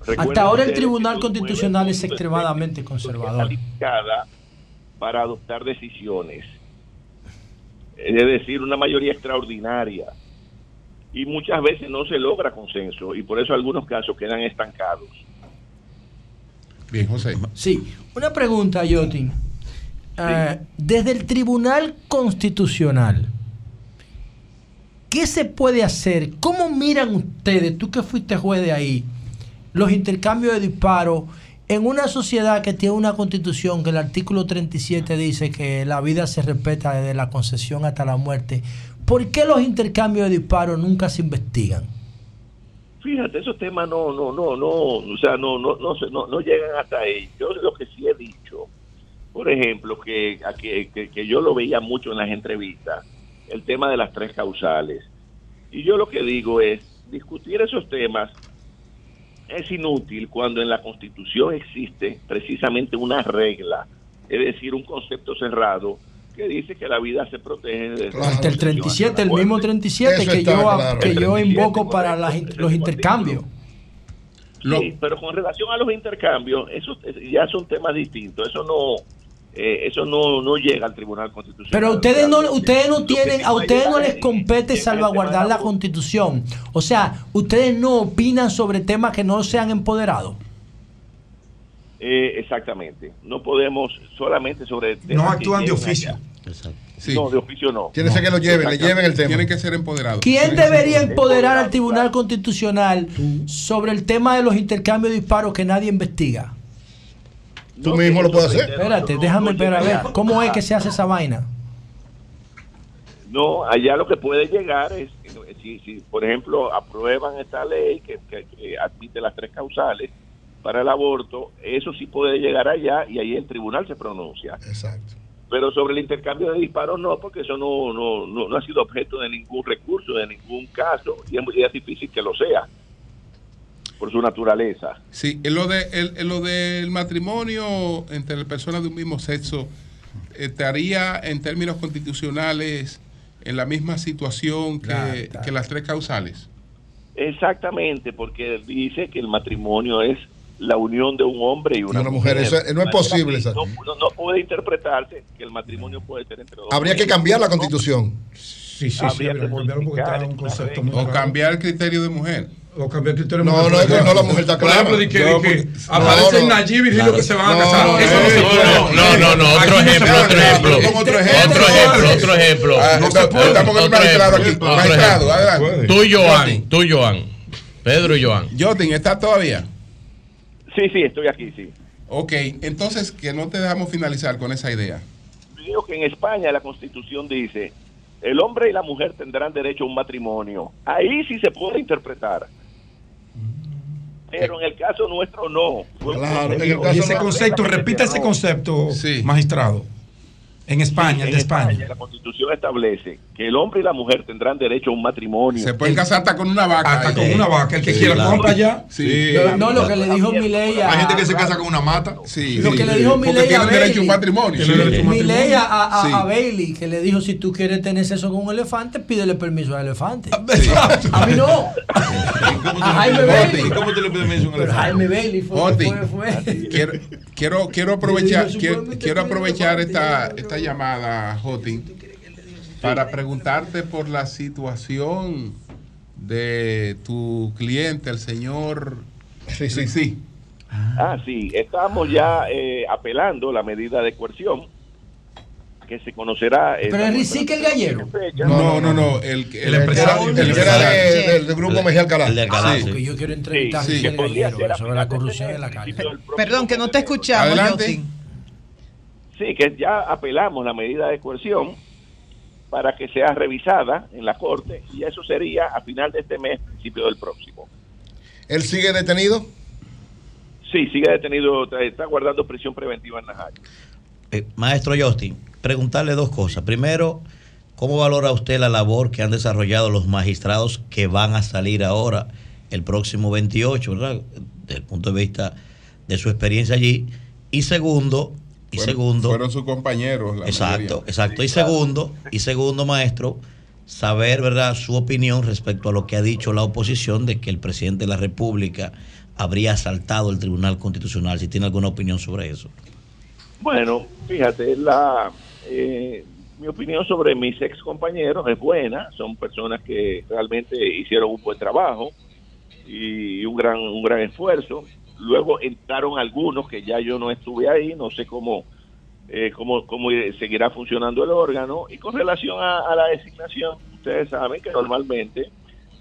Recuerden Hasta ahora el Tribunal Constitucional es extremadamente conservador. calificada para adoptar decisiones. Es decir, una mayoría extraordinaria. Y muchas veces no se logra consenso y por eso algunos casos quedan estancados. Bien, José. Sí, una pregunta, Yotin. Eh, desde el Tribunal Constitucional, ¿qué se puede hacer? ¿Cómo miran ustedes, tú que fuiste juez de ahí, los intercambios de disparos en una sociedad que tiene una constitución que el artículo 37 dice que la vida se respeta desde la concesión hasta la muerte? ¿Por qué los intercambios de disparos nunca se investigan? Fíjate, esos temas no, no, no, no, o sea, no, no, no, no, no llegan hasta ahí. Yo lo que sí he dicho, por ejemplo, que, que, que yo lo veía mucho en las entrevistas, el tema de las tres causales. Y yo lo que digo es, discutir esos temas es inútil cuando en la Constitución existe precisamente una regla, es decir, un concepto cerrado que dice que la vida se protege desde la Hasta el concesión 37, hasta el mismo muerte. 37 Eso que yo, claro. que yo 37, invoco para las in- los intercambios. Sí, pero con relación a los intercambios, eso es- ya son temas distintos. Eso no, eh, eso no, no llega al Tribunal Constitucional. Pero ustedes no, ustedes no tienen, a ustedes no les es- compete salvaguardar la- constitución. O sea, ustedes no opinan sobre temas que no sean empoderados. Eh, exactamente. No podemos solamente sobre. No actúan de oficio. allá. No, de oficio no. Tiene que ser que lo lleven, le lleven el tema. Tienen que ser empoderados. ¿Quién debería empoderar al Tribunal Constitucional sobre el tema de los intercambios de disparos que nadie investiga? Tú mismo lo puedes hacer. Espérate, déjame ver a ver cómo es que se hace esa vaina. No, allá lo que puede llegar es, si, si por ejemplo aprueban esta ley que, que- que admite las tres causales para el aborto, eso sí puede llegar allá y ahí el tribunal se pronuncia. Exacto. Pero sobre el intercambio de disparos no, porque eso no, no, no, no ha sido objeto de ningún recurso, de ningún caso, y es, muy- y es difícil que lo sea, por su naturaleza. Sí, en lo, de, el- en lo del matrimonio entre personas de un mismo sexo, estaría en términos constitucionales en la misma situación que, que las tres causales. Exactamente, porque dice que el matrimonio es la unión de un hombre y una, una mujer, eso no es posible, esa- No, no- no puede interpretarse que el matrimonio puede ser entre dos. Habría que cambiar la constitución. Sí, sí, sí, Habría habría que que cambiarlo porque modificar está un concepto muy O cambiar el criterio de mujer. O cambiar criterio No, no, no, no, la mujer está Por clara. ejemplo, de que, No, de que porque- aparece no. Nayib y Claro. que se van a casar. no, Eso no se no, puede. no, no, otro ejemplo, otro ejemplo. Otro ejemplo, otro ejemplo. Ah, No se puede. estamos con un magistrado aquí. ejemplo. Magistrado, ejemplo. adelante. Tú, Joan, tú, Joan. Pedro y Joan. Jotin, ¿estás todavía? Sí, sí, estoy aquí, sí. Ok, entonces que no te dejamos finalizar con esa idea. Digo que en España la constitución dice, el hombre y la mujer tendrán derecho a un matrimonio. Ahí sí se puede interpretar. Pero en el caso nuestro no. Y ese concepto, repita ese concepto, magistrado. En España, el de En España. La constitución establece que el hombre y la mujer tendrán derecho a un matrimonio. Se pueden casar hasta con una vaca. Hasta con una vaca. El que quiera compra ya. Sí. No, no, lo que le dijo Milei a... Hay gente que se casa con una mata. Sí, Lo sí, que le sí. dijo Porque Milei a tienen derecho a un Bailey. derecho a un matrimonio. Milei a, a- a- Sí. a Bailey, que le dijo, si tú quieres tener sexo con un elefante, pídele permiso al elefante. A mí no. A Jaime Bailey. ¿Cómo te le pides permiso a un elefante? Jaime Bailey fue, fue, fue. Quiero, quiero, aprovechar, quiero, aprovechar esta, esta llamada, Jotin, para preguntarte por la situación de tu cliente, el señor Sí, sí. sí. Ah, sí, estamos ya eh, apelando la medida de coerción que se conocerá. Pero es Risique el gallego. No, no, no, el, el, El empresario, el que era de- del, del grupo Mejía Alcalá. El de Alcalá, Sí. sí. Yo quiero entrevistar Sí, a sí. Risique el gallego sobre la corrupción en la calle. Perdón, que no te escuchamos, Adelante. Sí, que ya apelamos la medida de coerción para que sea revisada en la Corte y eso sería a final de este mes, principio del próximo. ¿Él sigue detenido? Sí, sigue detenido, está- está guardando prisión preventiva en Najayo. Eh, maestro Justin, preguntarle dos cosas. Primero, ¿cómo valora usted la labor que han desarrollado los magistrados que van a salir ahora el próximo 28, ¿verdad? Desde el punto de vista de su experiencia allí. Y segundo, y Fueron- segundo, Fueron sus compañeros. la exacto, mayoría. exacto. Y segundo, y segundo, maestro, saber, ¿verdad?, su opinión respecto a lo que ha dicho la oposición de que el presidente de la República habría asaltado el Tribunal Constitucional, si tiene alguna opinión sobre eso. Bueno, fíjate, la eh, mi opinión sobre mis ex compañeros es buena, son personas que realmente hicieron un buen trabajo y un gran un gran esfuerzo. Luego entraron algunos que ya yo no estuve ahí, no sé cómo eh, cómo, cómo seguirá funcionando el órgano y con relación a, a la designación, ustedes saben que normalmente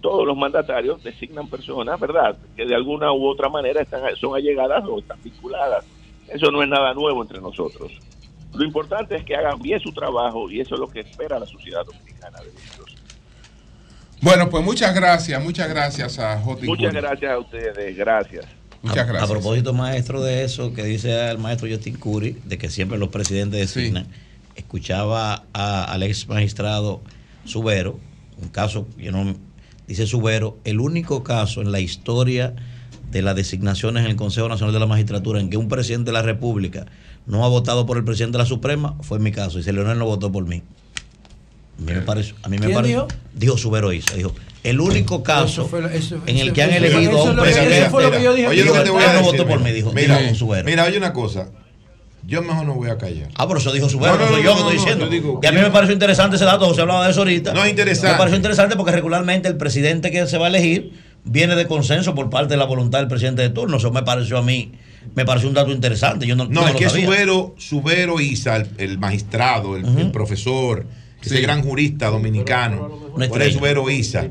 todos los mandatarios designan personas, ¿verdad? Que de alguna u otra manera están, son allegadas o están vinculadas. Eso no es nada nuevo entre nosotros. Lo importante es que hagan bien su trabajo y eso es lo que espera la sociedad dominicana de ellos. Bueno, pues muchas gracias, muchas gracias a Jotin. Muchas gracias a ustedes, gracias. Muchas a, gracias. A propósito, maestro, de eso que dice el maestro Justin Curi, de que siempre los presidentes designan, escuchaba a- al ex magistrado Subero, un caso, yo no, dice Subero, el único caso en la historia de las designaciones en el Consejo Nacional de la Magistratura en que un presidente de la República no ha votado por el presidente de la Suprema, fue mi caso. Dice Leonel no votó por mí. A mí me parece. A mí me ¿Quién parece- dijo? Dijo Subero Isa. Dijo, el único caso Eso fue lo- eso- en el que han elegido a un presidente. eso fue lo que yo dije. Oye, lo Dijo, que te voy a él no votó por mí, dijo. Mira, dijo Subero. mira, oye una cosa. Yo mejor no voy a callar. Ah, pero eso dijo Subero, No, no, no, soy no, yo que estoy diciendo. digo- y a mí me pareció interesante ese dato, José hablaba de eso ahorita. No, es interesante. Me pareció interesante porque regularmente el presidente que se va a elegir viene de consenso por parte de la voluntad del presidente de turno. Eso me pareció a mí, me pareció un dato interesante. Yo no, No, es lo que sabía. Subero, Subero Isa, el, el magistrado, el, el profesor, ese gran jurista dominicano, estrella. Subero Isa,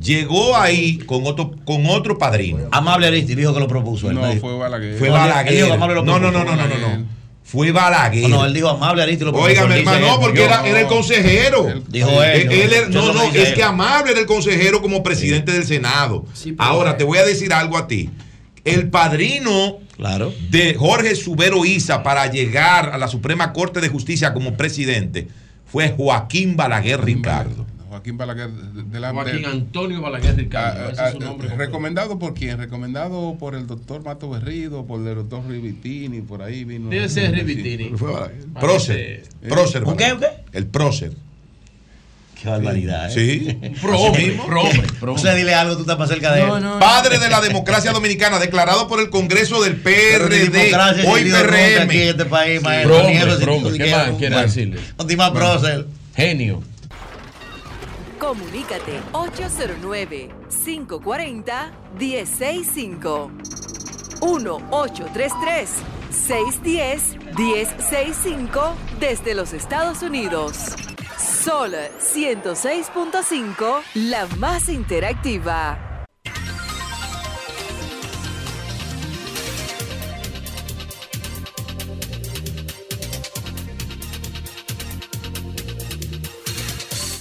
llegó ahí con otro, con otro padrino. Amable Aristi dijo que lo propuso. él, No, fue Balaguer. Fue No, él- él Balaguer. dijo que Amable lo No, no, no, no, no, no, no. Fue Balaguer. No, no, él dijo amable Aristi lo propuso. Hermano, no, porque Yo- era, era el consejero. Dijo él, Él- él no, no, es él. que Amable era el consejero como presidente del Senado. Ahora, te voy a decir algo a ti. El padrino Claro. de Jorge Subero Isa para llegar a la Suprema Corte de Justicia como presidente fue Joaquín Balaguer Ricardo. Joaquín Balaguer de, de la Joaquín Antonio Balaguer Ricardo. Ah, ese es su nombre. ah, ¿Recomendado por quién? ¿Recomendado por el doctor Mato Berrido, por el doctor Rivitini, por ahí vino? Debe ser Rivitini. Prócer. Prócer. ¿Un qué, Balaguer. El prócer. Qué barbaridad. ¿eh? Sí. Pro Así hombre, mismo. pro hombre, pro O sea, dile algo, tú estás más cerca de él. Padre de la democracia dominicana, declarado por el Congreso del PRD, democracia, hoy PRM. aquí en este país, maestro. Pro hombre, pro tú hombre. ¿Qué quieres, más quiere bueno, decirle? Última prócer. Genio. Comunícate 809-540-1065. 1-833-610-1065 desde los Estados Unidos. Sol 106.5, la más interactiva.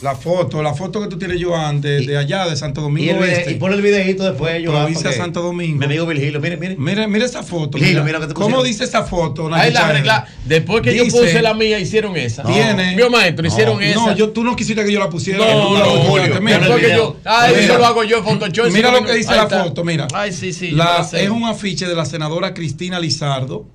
La foto, la foto que tú tienes, Joan, de, de allá, de Santo Y, Domingo el vide- Este. y pon el videito después, yo Provincia Santo Domingo. Mi amigo Virgilio, mire, mire. Mire, mire esa foto. Virgilio, mira. mira que te ¿Cómo dice esa foto? Ahí la arregla- Después que yo puse la mía, hicieron esa. Tiene. Vio maestro, hicieron no, esa. No, yo, tú no quisiste que yo la pusiera. No, que tú la no, pusiste. Julio, Mira, después que yo- ah, Mira. eso lo hago yo en Photoshop, Mira lo que dice la foto, mira. Ay, sí, sí, es un afiche de la senadora Cristina Lizardo,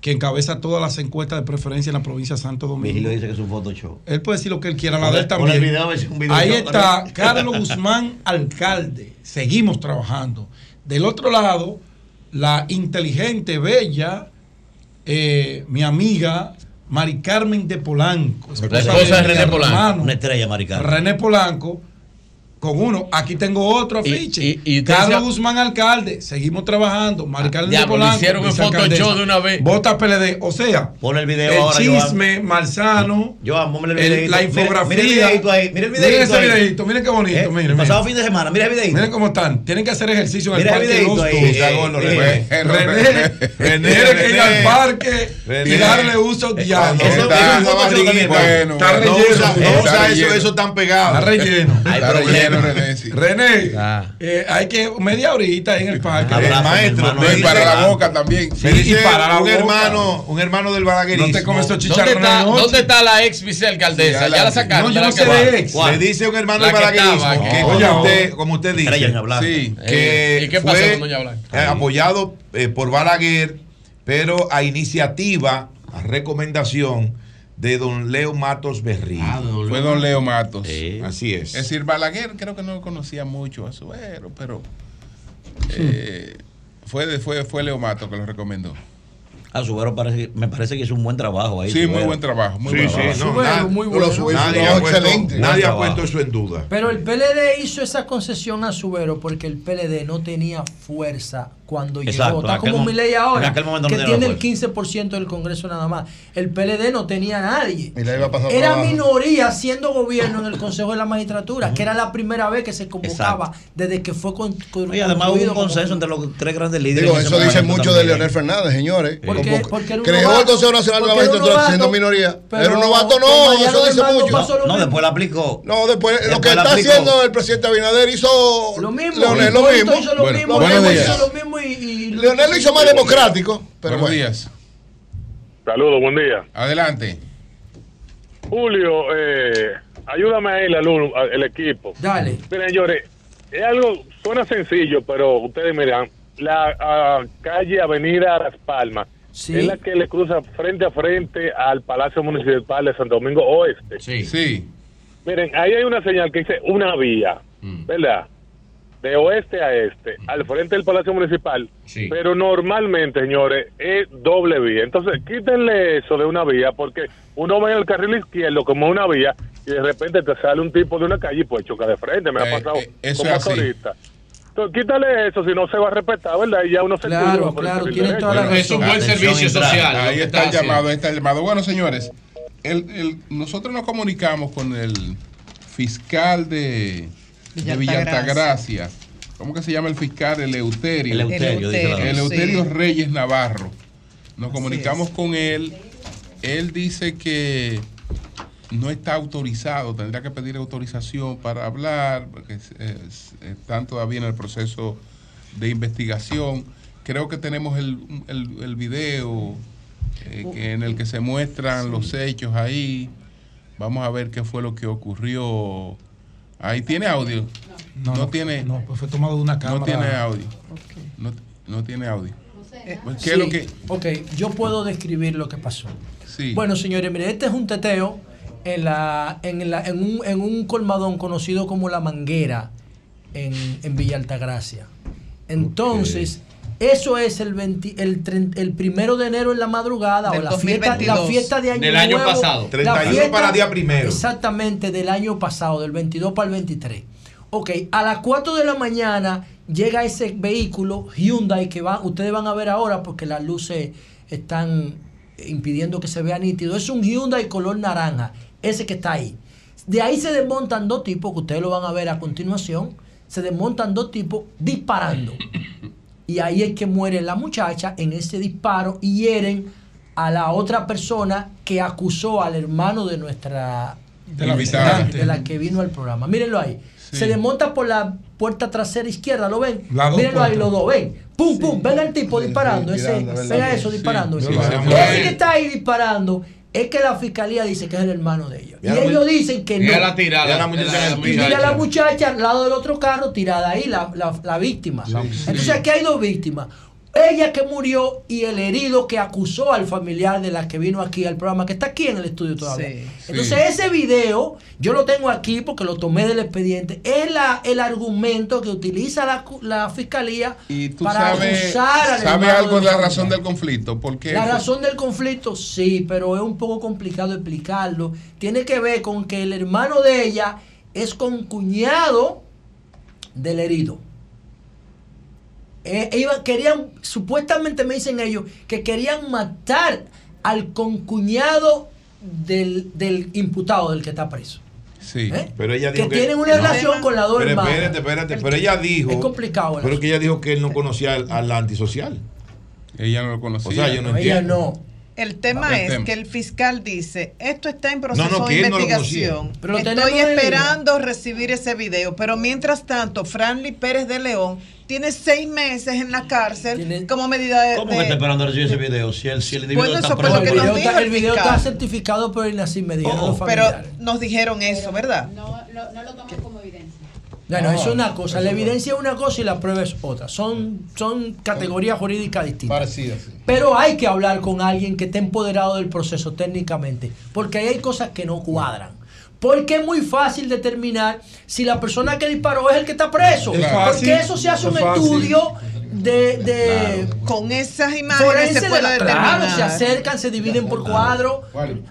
que encabeza todas las encuestas de preferencia en la provincia de Santo Domingo. Virgilio dice que es un Photoshop. Él puede decir lo que él quiera, la de él también. video, es un video. Ahí está Carlos Guzmán, alcalde. Seguimos trabajando. Del otro lado, la inteligente, bella, eh, mi amiga Mari Carmen de Polanco. La esposa de René Polanco. hermano, Una estrella, Mari Carmen. René Polanco. Con uno, aquí tengo otro afiche. y Carlos Guzmán, alcalde. Seguimos trabajando. Diablo, lo Polanco. hicieron en. Photoshop de una vez. Vota PLD. O sea, Pon el video el ahora, chisme malsano. Joan, el el- videito. la infografía. mira el videito ahí, mira el Miren ese ahí. videito, miren qué bonito. Eh, miren, pasado miren. fin de semana, mira el videito. Miren cómo están. Tienen que hacer ejercicio en el Mira el parque los eh, eh, René, René, que ir al parque y darle uso diario. Está no relleno. usa- no está usa eso, relleno. eso tan pegado. Está relleno. René, sí. René, eh, hay que media horita ahí en el parque. El maestro, me dice- también. Me Sí, dice y para la un boca. hermano, un hermano del balaguerismo. No te comes estos ¿Dónde está, chicharrones de noche. ¿Dónde está la ex vicealcaldesa? ¿Ya la sacaron? No, yo ¿De la no sé de ex. ¿Cuál? Le dice un hermano La del que balaguerismo estaba, que, no. como, usted, como usted dice, sí, que ¿y qué pasó fue con Doña Blanca? eh, apoyado eh, por Balaguer, pero a iniciativa, a recomendación de don Leo Matos Berrío. Fue don Leo Matos. Así es. Es decir, Balaguer creo que no conocía mucho a Suero, pero eh, fue, de- fue, fue Leo Matos que lo recomendó. A Subero parece, me parece que hizo un buen trabajo ahí. Sí, muy buen trabajo, muy Sí, buen sí, trabajo. no, Subero, na- muy no, bueno. Subero, Nadie nadie ha puesto- puesto, excelente. nadie ha Trabajo. puesto eso en duda. Pero el PLD hizo esa concesión a Subero porque el PLD no tenía fuerza cuando Exacto, llegó. Está como mo- mi ley en ahora, aquel momento no que tiene el 15% del Congreso nada más. El PLD no tenía a nadie. A pasar Era minoría siendo gobierno en el Consejo de la Magistratura, que era la primera vez que se convocaba desde que fue con, con- Y además hubo un como- consenso entre los tres grandes líderes. Digo, eso dice mucho de. Leonel Fernández, señores. Porque- Como porque era un creó novato. el Consejo Nacional de la Porque era Magistratura siendo minoría. pero Pero un novato no, eso dice mucho. lo No, después la aplicó. No, después lo Después que la está aplicó. haciendo el presidente Abinader hizo Lo mismo, Leonel lo mismo. hizo lo Bueno, mismo, días. hizo lo mismo y, y- Leonel lo hizo más democrático. Pero Buenos bueno. días. Saludos, buen día. Adelante. Julio, eh, ayúdame ahí, la luz, el equipo. Dale. Miren, señores, es algo, suena sencillo, pero ustedes miran, la ah, calle Avenida Las Palmas Sí. es la que le cruza frente a frente al Palacio Municipal de Santo Domingo Oeste. Sí. Sí. Miren, ahí hay una señal que dice una vía, ¿verdad? De oeste a este, al frente del Palacio Municipal. Sí. Pero normalmente, señores, es doble vía. Entonces, quítenle eso de una vía, porque uno va en el carril izquierdo como una vía y de repente te sale un tipo de una calle y pues choca de frente. Me Eh, ha pasado eh, eso como es así. Quítale eso, si no se va a respetar, ¿verdad? Y ya uno se Claro, el claro, tienen toda la Bueno, es un buen Atención, servicio social. Ahí está el haciendo. llamado, ahí está el llamado. Bueno, señores, el, el- nosotros nos comunicamos con el fiscal de, de Villa Altagracia. ¿Cómo que se llama el fiscal? Eleuterio. Eleuterio, dice la Eleuterio sí. Reyes Navarro. Nos comunicamos con él. Él dice que no está autorizado, tendría que pedir autorización para hablar, porque es- es- están todavía en el proceso de investigación. Creo que tenemos el, el- el video eh, que- en el que se muestran los hechos ahí. Vamos a ver qué fue lo que ocurrió. Ahí tiene audio. No, tiene. No, pues fue tomado de una cámara. No tiene audio. No, no tiene audio. ¿Qué es lo que.? Ok, yo puedo describir lo que pasó. Sí. Bueno, señores, mire, este es un teteo en, la, en, la, en, un, en un colmadón conocido como La Manguera en, en Villa Altagracia. Entonces, Eso es el, 20 el, el primero de enero en la madrugada Del o la fiesta, la 2022. fiesta de año Del año Nuevo, pasado. la 31 fiesta- para día primero. Exactamente, del año pasado, del 22 para el 23. Ok, a las 4 de la mañana llega ese vehículo Hyundai que va, ustedes van a ver ahora porque las luces están impidiendo que se vea nítido. Es un Hyundai color naranja, ese que está ahí. De ahí se desmontan dos tipos, que ustedes lo van a ver a continuación. Se desmontan dos tipos disparando. Y ahí es que muere la muchacha en ese disparo y hieren a la otra persona que acusó al hermano de nuestra De la visitante. de la que vino al programa. Mírenlo ahí. Se desmonta por la puerta trasera izquierda, ¿lo ven? Mírenlo ahí, los dos, ven. Pum, pum, ven al tipo disparando. ese, ven a eso disparando. sí, ese. sí, sí, Ese sí. que está ahí disparando es que la fiscalía dice que es el hermano de ellos. Y ellos dicen que no. mira la tirada la muchacha Y mira la muchacha al lado del otro carro tirada ahí, la, la- la víctima. Entonces aquí hay dos víctimas. Ella que murió y el herido que acusó al familiar de la que vino aquí al programa, que está aquí en el estudio todavía. Sí. Entonces ese video, yo lo tengo aquí porque lo tomé del expediente, es la- el argumento que utiliza la, la fiscalía Y tú para sabes, acusar al ¿sabes hermano algo de la familiar. razón del conflicto? Porque La razón del conflicto, sí, pero es un poco complicado explicarlo. Tiene que ver con que el hermano de ella es concuñado del herido. Eh, iba- querían, supuestamente me dicen ellos, que querían matar al concuñado del, del imputado, del que está preso. Sí. ¿Eh? Pero ella Que dijo tienen una relación con las dos Pero espérate, espérate. Pero ella dijo. Es complicado. Pero que ella dijo que él no conocía al, al antisocial. Ella no lo conocía. O sea, yo no, No, ella entiendo. no. El tema es tema. que el fiscal dice, esto está en proceso No, no, que de no investigación. Pero lo Estoy esperando recibir ese video. Pero mientras tanto, Franly Pérez de León tiene seis meses en la cárcel como medida de... ¿Cómo de- que está esperando a recibir ese video? Si el, si el individuo Bueno, está preso. lo que el nos video, el el video fiscal. está certificado por el Medina, no los pero nos dijeron eso, ¿verdad? No, lo, no lo tomen como evidencia. Bueno, No, eso es una cosa, la evidencia es una cosa y la prueba es otra. Son, son categorías jurídicas distintas. Parecidas, sí. Pero hay que hablar con alguien que esté empoderado del proceso técnicamente, porque ahí hay cosas que no cuadran. Porque es muy fácil determinar si la persona que disparó es el que está preso. Es fácil, porque eso se hace es un fácil. estudio de, de Con esas imágenes se de puede la- determinar. Claro, se acercan, se dividen por cuadro.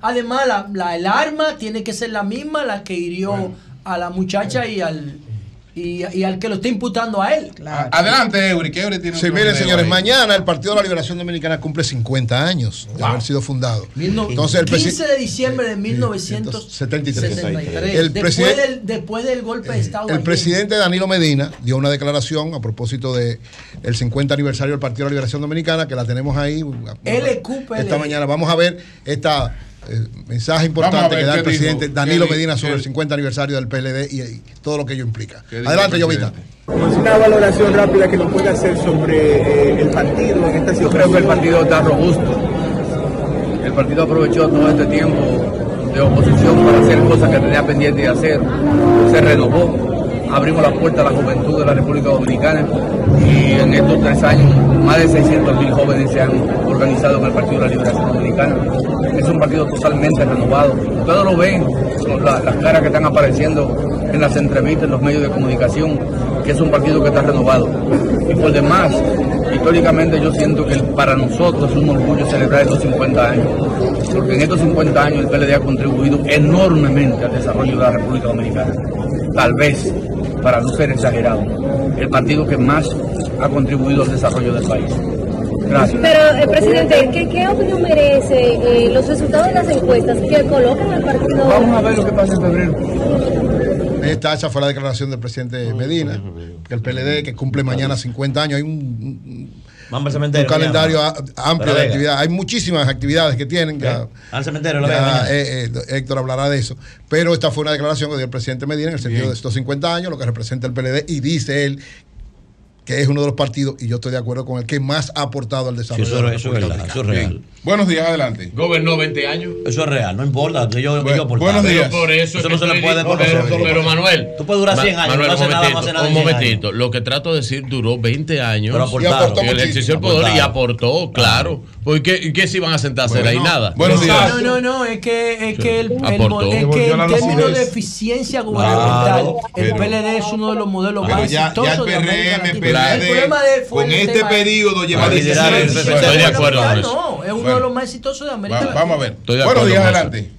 Además, la, la- el arma tiene que ser la misma, la que hirió a la muchacha y al y, y al que lo está imputando a él. Adelante, Eury, que Eury tiene Sí, miren, señores, ahí. mañana el Partido de la Liberación Dominicana cumple 50 años de haber sido fundado. Entonces, el 15 presidente. de diciembre de 1973. 73. El después, presidente- del, después del golpe de Estado. El ayer. presidente Danilo Medina dio una declaración a propósito de el 50 aniversario del Partido de la Liberación Dominicana, que la tenemos ahí. LQPL. Esta mañana vamos a ver esta eh, mensaje importante que da el presidente dijo, Danilo Medina sobre qué- el 50 aniversario del PLD y, y todo lo que ello implica. ¿Qué dijo Adelante, el Jovita. Una valoración rápida que nos puede hacer sobre eh, el partido en esta situación. Yo creo que el partido está robusto. El partido aprovechó todo este tiempo de oposición para hacer cosas que tenía pendiente de hacer. Se renovó, abrimos la puerta a la juventud de la República Dominicana y en estos tres años más de 600 mil jóvenes se han organizado en el Partido de la Liberación Dominicana. Es un partido totalmente renovado. Ustedes lo ven, la- las caras que están apareciendo en las entrevistas, en los medios de comunicación, que es un partido que está renovado. Y por demás, históricamente yo siento que para nosotros es un orgullo celebrar estos 50 años, porque en estos 50 años el PLD ha contribuido enormemente al desarrollo de la República Dominicana. Tal vez, para no ser exagerado, el partido que más ha contribuido al desarrollo del país. Gracias. Pero, eh, presidente, ¿qué, qué opinión merece eh, los resultados de las encuestas que colocan al partido? Vamos a ver lo que pasa en febrero. Esta esa fue la declaración del presidente Medina, que el PLD que cumple mañana 50 años. Hay un, un- Vamos al un cementerio. calendario mañana. a- amplio de actividades. Hay muchísimas actividades que tienen. Ya. Al cementerio, la ya, eh, eh, Héctor hablará de eso. Pero esta fue una declaración que dio el presidente Medina en el sentido Bien. de estos 50 años, lo que representa el PLD, y dice él que es uno de los partidos, y yo estoy de acuerdo con él, que más ha aportado al desarrollo eso- de la eso es verdad, eso es real. Bien. Buenos días, adelante. Gobernó 20 años. Eso es real, no importa. que Yo, Bu- yo por buenos días. Por eso, Eso es no se le puede conocer. pero, pero, Manuel. Tú puedes durar 100 años, Manuel, no hace un nada, no momentito, hace nada un en 100 momentito. Lo que trato de decir duró 20 años. Pero aportaron. Y aportó Y él muchísimo. ejerció el poder y aportó, claro. Porque ¿y qué se iban a sentar a hacer Bueno, ahí? Nada. buenos días. No, no, no, es que, es que, el, el es que en la términos de eficiencia gubernamental, Claro, el pero- PLD es uno de los modelos Pero más ya, ya el exitosos de América El problema de él fue con el este periodo lleva Ah, 17 Estoy de acuerdo con eso. No, es uno Bueno. de los más exitosos de América Va- vamos a ver. Estoy de Buenos acuerdo días, adelante.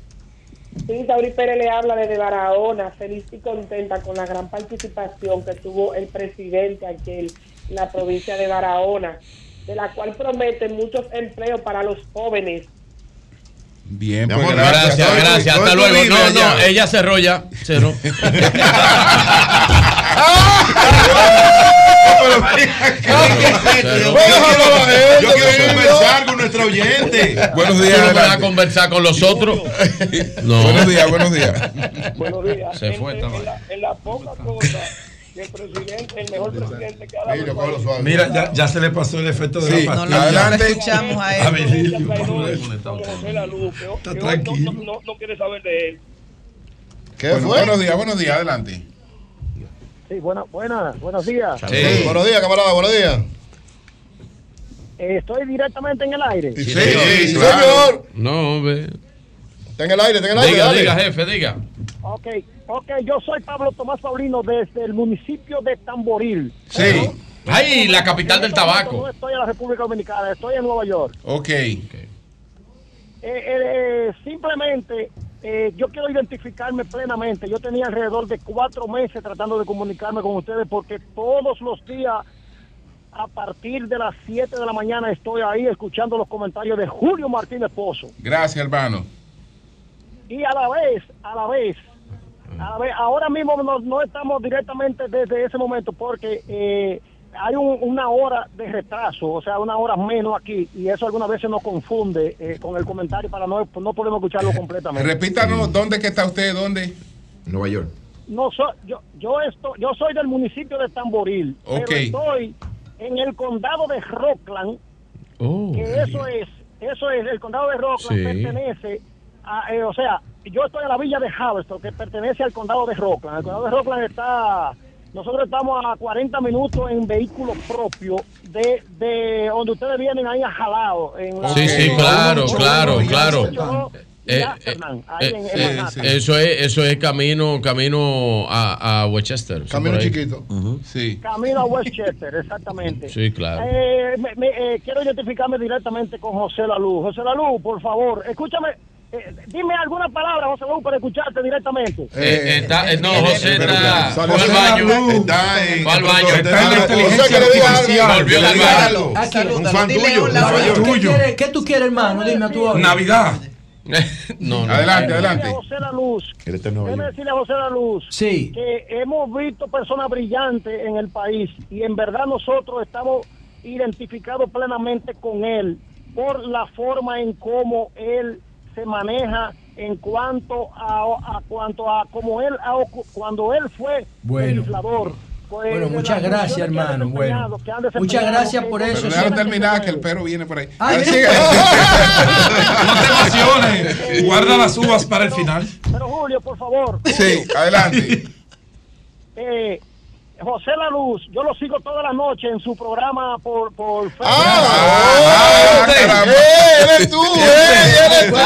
Sí, Sauri Pérez le habla desde Barahona, feliz y contenta con la gran participación que tuvo el presidente aquí en la provincia de Barahona, de la cual promete muchos empleos para los jóvenes. Bien, pues gracias. Gracias, ¿Dónde tú- gracias. dónde Hasta luego. No, no, allá? ella cerró ya. Cerró. Yo quiero conversar con nuestro oyente. Buenos ¿Tú días, no vas a conversar con los otros? No. Buenos días, buenos días. Buenos días. Se fue en, esta en la, en la poca cosa que el presidente, el mejor presidente que ha dado Mira, ya, ya se le pasó el efecto de Sí, la no, pastilla. adelante. Escuchamos a él. Que, Está no, tranquilo. no, no, no quiere saber de él. ¿Qué Bueno, fue? buenos días, buenos días, adelante. Sí, buena, buena, buenos días. Sí. Buenos días, camarada, buenos días. Eh, estoy directamente en el aire. Sí, Sí, sí, claro. señor. No, hombre. Está en el aire, está en el aire. Diga, dale. diga, jefe, diga. Ok, ok, yo soy Pablo Tomás Paulino desde el municipio de Tamboril. Sí, Ay, la capital del este tabaco. No estoy en la República Dominicana, estoy en Nueva York. ok. Eh, eh, simplemente eh, yo quiero identificarme plenamente. Yo tenía alrededor de cuatro meses tratando de comunicarme con ustedes porque todos los días a partir de las 7 de la mañana estoy ahí escuchando los comentarios de Julio Martínez Pozo. Gracias, hermano. Y a la vez, a la vez, a la vez ahora mismo no, no estamos directamente desde ese momento porque eh, hay un- una hora de retraso, o sea, una hora menos aquí, y eso algunas veces nos confunde eh, con el comentario para no, no podemos escucharlo completamente. Repítanos, ¿dónde que está usted? ¿Dónde? Nueva York. No soy, yo, yo, estoy, yo soy del municipio de Tamboril, Ok. pero estoy en el condado de Rockland, Oh. que eso es, eso es, el condado de Rockland Sí. pertenece a, eh, o sea, yo estoy en la villa de Haverstock, que pertenece al condado de Rockland. El condado de Rockland está, nosotros estamos a 40 minutos en vehículo propio de, de donde ustedes vienen ahí a jalado. En la- Sí, sí, en- claro, en- claro, claro. Eh, Eh, eh, eso es eso es camino camino a, a Westchester. Camino chiquito. Sí. Camino a Westchester, exactamente. Sí, claro. Eh, me- me- eh, quiero identificarme directamente con José Laluz. José Laluz, por favor, escúchame. Eh, dime alguna palabra, José Laluz, para escucharte directamente. Eh, está- eh, no, José está fue al baño. Está en. Fue al baño. Está en la inteligencia José, que le diga artificial. algo. Volvió al baño. Aquí. Un fan tuyo. York. ¿Qué, Tuyo. ¿Qué tú quieres, hermano? Dime a tu Navidad. no, no. Adelante, adelante. José está en Nueva déjeme York. decirle a José Laluz Sí. que hemos visto personas brillantes en el país y en verdad nosotros estamos identificados plenamente con él por la forma en cómo él se maneja en cuanto a, a cuanto a cómo él ha ocu- cuando él fue Bueno. legislador. pues, Bueno, muchas gracias, hermano. Bueno, desempeñado, que han muchas gracias por Pero eso. déjalo terminar, que el perro viene por ahí. Ay, Sigue. No te emociones. Guarda las uvas para el final. Pero Julio, por favor. Sí, adelante. eh, José La Luz, yo lo sigo toda la noche en su programa por, por Facebook. Ah, caramba. ¡Eh, eres tú! ¡Eh, eres tú!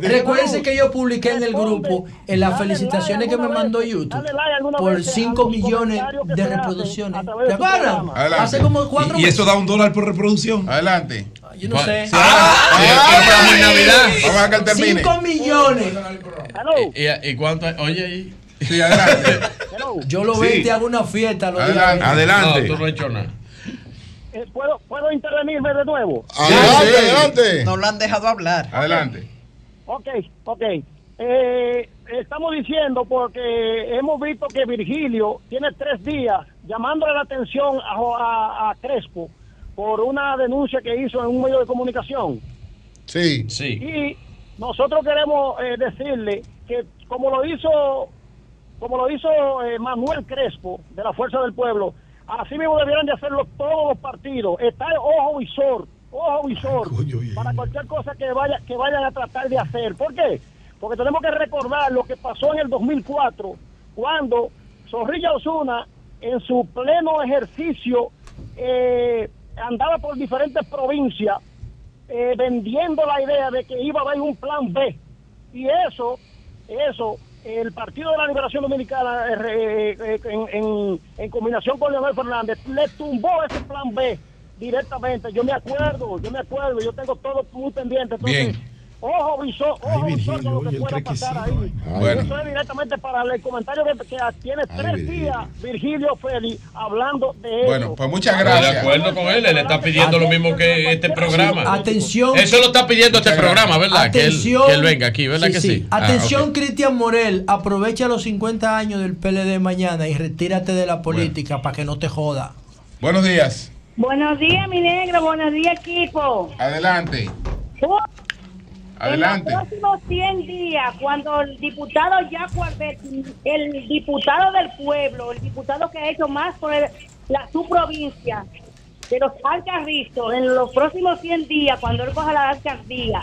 Recuérdense que yo publiqué en el grupo en las felicitaciones que me mandó YouTube por vez a 5 los millones de reproducciones. ¿Te acuerdas? Hace como cuatro Y, y eso da un dólar por reproducción. Adelante. Yo no sé. Ah, y en Navidad. Vamos a que él termine. 5 millones. Hello, ¿Y, y cuánto? Oye. Sí, adelante. Yo lo Sí. veo y te hago una fiesta. Lo digo. Adelante. No, Adelante. tú no has hecho nada. Eh, ¿puedo, ¿Puedo intervenirme de nuevo? Adelante, sí. adelante. No lo han dejado hablar. Adelante. Ok, ok. Eh, estamos diciendo porque hemos visto que Virgilio tiene tres días llamándole la atención a, Jo- a- a Crespo por una denuncia que hizo en un medio de comunicación. Sí. Sí. Y nosotros queremos eh, decirle que como lo hizo como lo hizo eh, Manuel Crespo de la Fuerza del Pueblo, así mismo debieran de hacerlo todos los partidos. Está el ojo visor, ojo visor para cualquier cosa que vaya que vayan a tratar de hacer. ¿Por qué? Porque tenemos que recordar lo que pasó en el 2004 cuando Zorrilla Osuna en su pleno ejercicio eh, andaba por diferentes provincias eh, vendiendo la idea de que iba a haber un plan B. Y eso, eso el Partido de la Liberación Dominicana, eh, eh, en, en- en combinación con Leonel Fernández, le tumbó ese plan B directamente. Yo me acuerdo, yo me acuerdo, yo tengo todo muy pendiente. Entonces, Bien. Ojo visor, ojo visor con lo que pueda pasar ahí. Bueno. Eso es directamente para el comentario que, que tiene tres Virgilio. días Virgilio Félix hablando de Bueno, pues muchas gracias. de acuerdo con él, él está pidiendo lo mismo que este programa. Atención. Eso lo está pidiendo este programa, ¿verdad? Que él, Atención. que él venga aquí, ¿verdad que sí? Ah, Atención, ok. Cristian Morel, aprovecha los 50 años del PLD mañana y retírate de la política para que no te joda. Buenos días. Buenos días, mi negro. Buenos días, equipo. Adelante. Adelante. En los próximos 100 días, cuando el diputado Jaco Alberti, el diputado del pueblo, el diputado que ha hecho más por el- la, su provincia, de los alcarrizos, en los próximos 100 días, cuando él coja la alcaldía,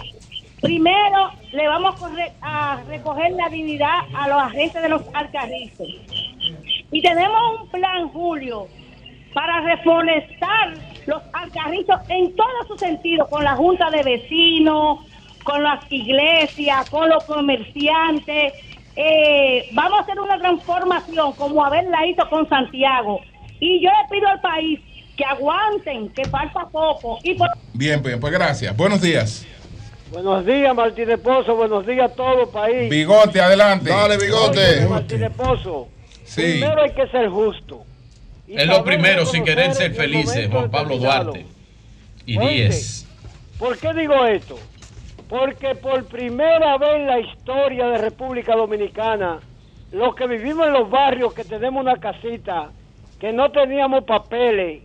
primero le vamos a, recoger la dignidad a los agentes de los alcarrizos. Y tenemos un plan, Julio, para reforestar los alcarrizos en todo su sentido, con la junta de vecinos, con las iglesias, con los comerciantes. Eh, vamos a hacer una transformación como Abel la hizo con Santiago. Y yo le pido al país que aguanten, que falta poco. Y por- Bien, bien, pues gracias. Buenos días. Buenos días, Martín de Pozo. Buenos días a todo el país. Bigote, adelante. Dale, Bigote. Martín de Pozo. Sí. Primero hay que ser justo. Y Es lo primero, sin querer reconocer ser el felices, Juan Pablo. Duarte. Y Oye, 10. ¿Por qué digo esto? Porque por primera vez en la historia de República Dominicana, los que vivimos en los barrios, que tenemos una casita, que no teníamos papeles,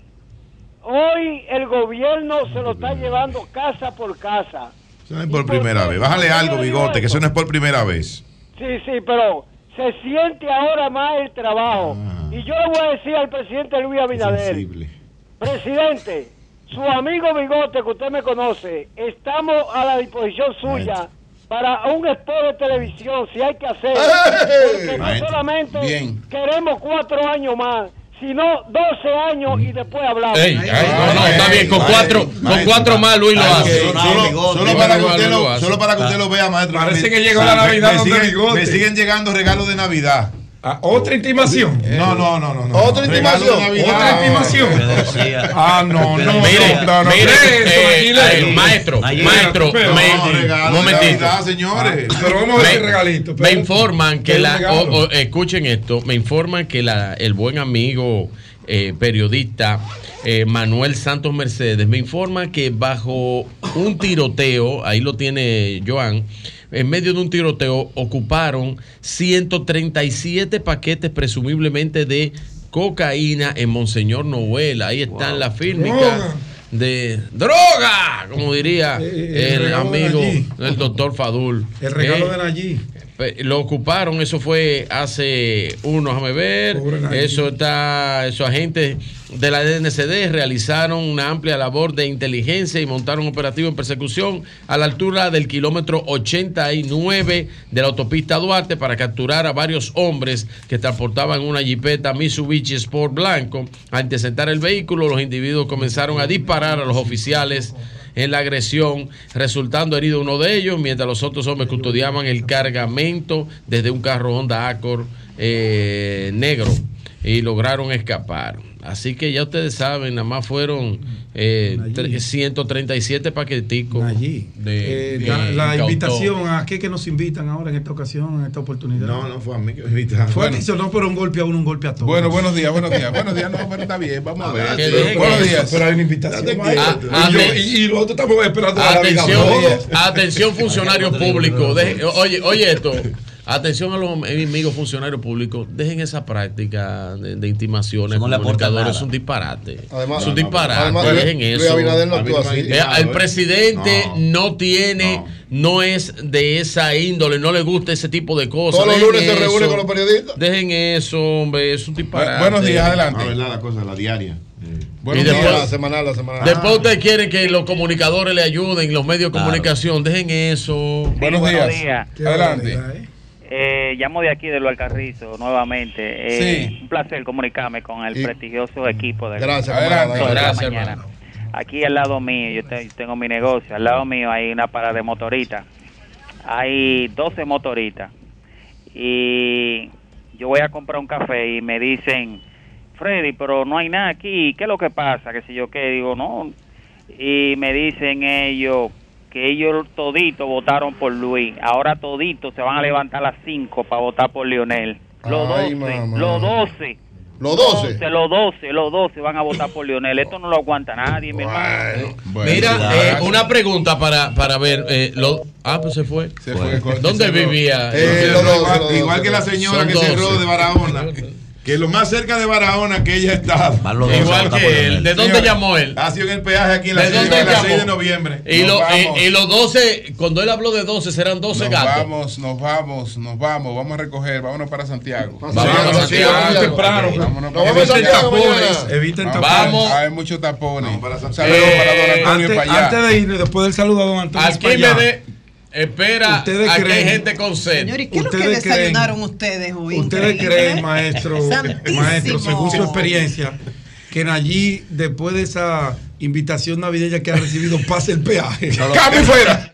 hoy el gobierno se lo está llevando casa por casa. Eso no es por primera vez. Bájale algo, bigote, que eso no es por primera vez. Sí, sí, pero se siente ahora más el trabajo. Y yo le voy a decir al presidente Luis Abinader, presidente, su amigo Bigote, que usted me conoce, estamos a la disposición suya para un spot de televisión, si hay que hacer. Porque no solamente bien. queremos cuatro años más, sino 12 años y después hablamos. Ey, ay, no, no, está bien, con cuatro, con cuatro más Luis lo hace. Solo, solo para que usted lo, solo para que usted lo vea, maestro. Parece Me- que llegó la me- Navidad me siguen- Bigote. Me siguen llegando regalos de Navidad. ¿Otra intimación? No, no, no, no. no. ¿Otra intimación? ¿Otra intimación? Ah, no, no. Mire, no, no, no, mire, eso, eh, eh, maestro, Ayer- maestro, Pero, me, no, regalo momentito. Navidad, señores. Ah, Pero vamos a ver regalito. Me informan que ¿Qué la, regalo? o- o, escuchen esto, me informan que la, el buen amigo eh, periodista eh, Manuel Santos Mercedes me informa que bajo un tiroteo, ahí lo tiene Joan, en medio de un tiroteo ocuparon 137 paquetes presumiblemente de cocaína en Monseñor Noel. Ahí están las fílmicas Droga. de droga, como diría Eh, el amigo del doctor Fadul. El regalo Eh, de allí. Lo ocuparon, eso fue hace uno, déjame ver. Eso está, esos agentes de la DNCD realizaron una amplia labor de inteligencia y montaron un operativo en persecución a la altura del kilómetro 89 de la autopista Duarte para capturar a varios hombres que transportaban una jipeta Mitsubishi Sport blanco. Al interceptar el vehículo, los individuos comenzaron a disparar a los oficiales en la agresión, resultando herido uno de ellos, mientras los otros hombres custodiaban el cargamento desde un carro Honda Accord eh, negro y lograron escapar. Así que ya ustedes saben, nada más fueron eh, tre- 137 paqueticos de, Eh, de- la, invitación, ¿a qué que nos invitan ahora en esta ocasión, en esta oportunidad? No, no fue a mí que me invitaron. Fue Bueno. a no, pero un golpe a uno, un golpe a todos. Bueno, buenos días, buenos días. Buenos días, no, pero está bien, vamos a ver. Ah, Pero- sí, buenos días. Pero hay una invitación. Y, yo- Ah, y, y nosotros estamos esperando. Atención, atención funcionarios públicos. dejen- oye, oye esto. Atención a los amigos funcionarios públicos. Dejen esa práctica de, de intimaciones. Eso no comunicadores. Es un disparate. Además- es un disparate. además, dejen Luis eso. Abinader no actúa así. Eh, el presidente No. no, tiene, no. es de esa índole, no le gusta ese tipo de cosas. Todos los lunes se reúne con los periodistas. Dejen eso, hombre. Es un disparate. buenos días, adelante. Ah, verdad, la cosa, la diaria. Buenos Y después- días. La semanal, la semanal. Después ustedes quieren que los comunicadores le ayuden, los medios de Claro. comunicación, dejen eso. Buenos buenos días. días. Adelante. Eh, llamo de aquí de Lo Alcarrizo nuevamente. Eh, Sí. Un placer comunicarme con el Y- prestigioso equipo de Gracias, la Gracias, mañana. hermano. Aquí al lado mío, yo te- tengo mi negocio, al lado mío hay una parada de motoristas. Hay 12 motoristas. y yo voy a comprar un café y me dicen, Freddy, pero no hay nada aquí, ¿qué es lo que pasa? Que si yo qué, digo, no. Y me dicen ellos que ellos toditos votaron por Luis, ahora toditos se van a levantar a las 5 para votar por Lionel. Los Ay, 12, mamá. los 12. Los 12. Los 12, los 12 van a votar por Lionel. Esto no lo aguanta nadie, mi hermano. Mira, eh, una pregunta para, para ver. eh, lo- ah, pues se fue. Se fue. ¿Dónde Se vivía? Eh, los igual, los dos, igual que la señora que 12. cerró de Barahona. Que lo más cerca de Barahona que ella estaba. Igual que él. ¿De dónde llamó él? Ha sido en el peaje aquí en la ¿De 6 dónde de, la llamó? 6 de noviembre. Y, lo- vamos. y- y los 12, cuando él habló de 12, serán 12 Nos gatos. vamos, nos vamos, nos vamos, vamos a recoger, vámonos para Santiago. Vamos a Santiago. Santiago. Temprano. Vámonos Nos vamos a Eviten Santiago tapones. Eviten Vamos. tapones. Hay muchos tapones. Eh, saludo para don Antonio antes, para de ir, después del saludo a don Antonio. Aquí para me. Espera, Ustedes aquí hay creen- gente con sed. Señor, ¿y qué es lo que creen- desayunaron ustedes hoy? ¿Ustedes Increíble. creen, maestro, Santísimo. maestro, según su experiencia, que allí, después de esa invitación navideña que ha recibido, pase el peaje? Cambio fuera.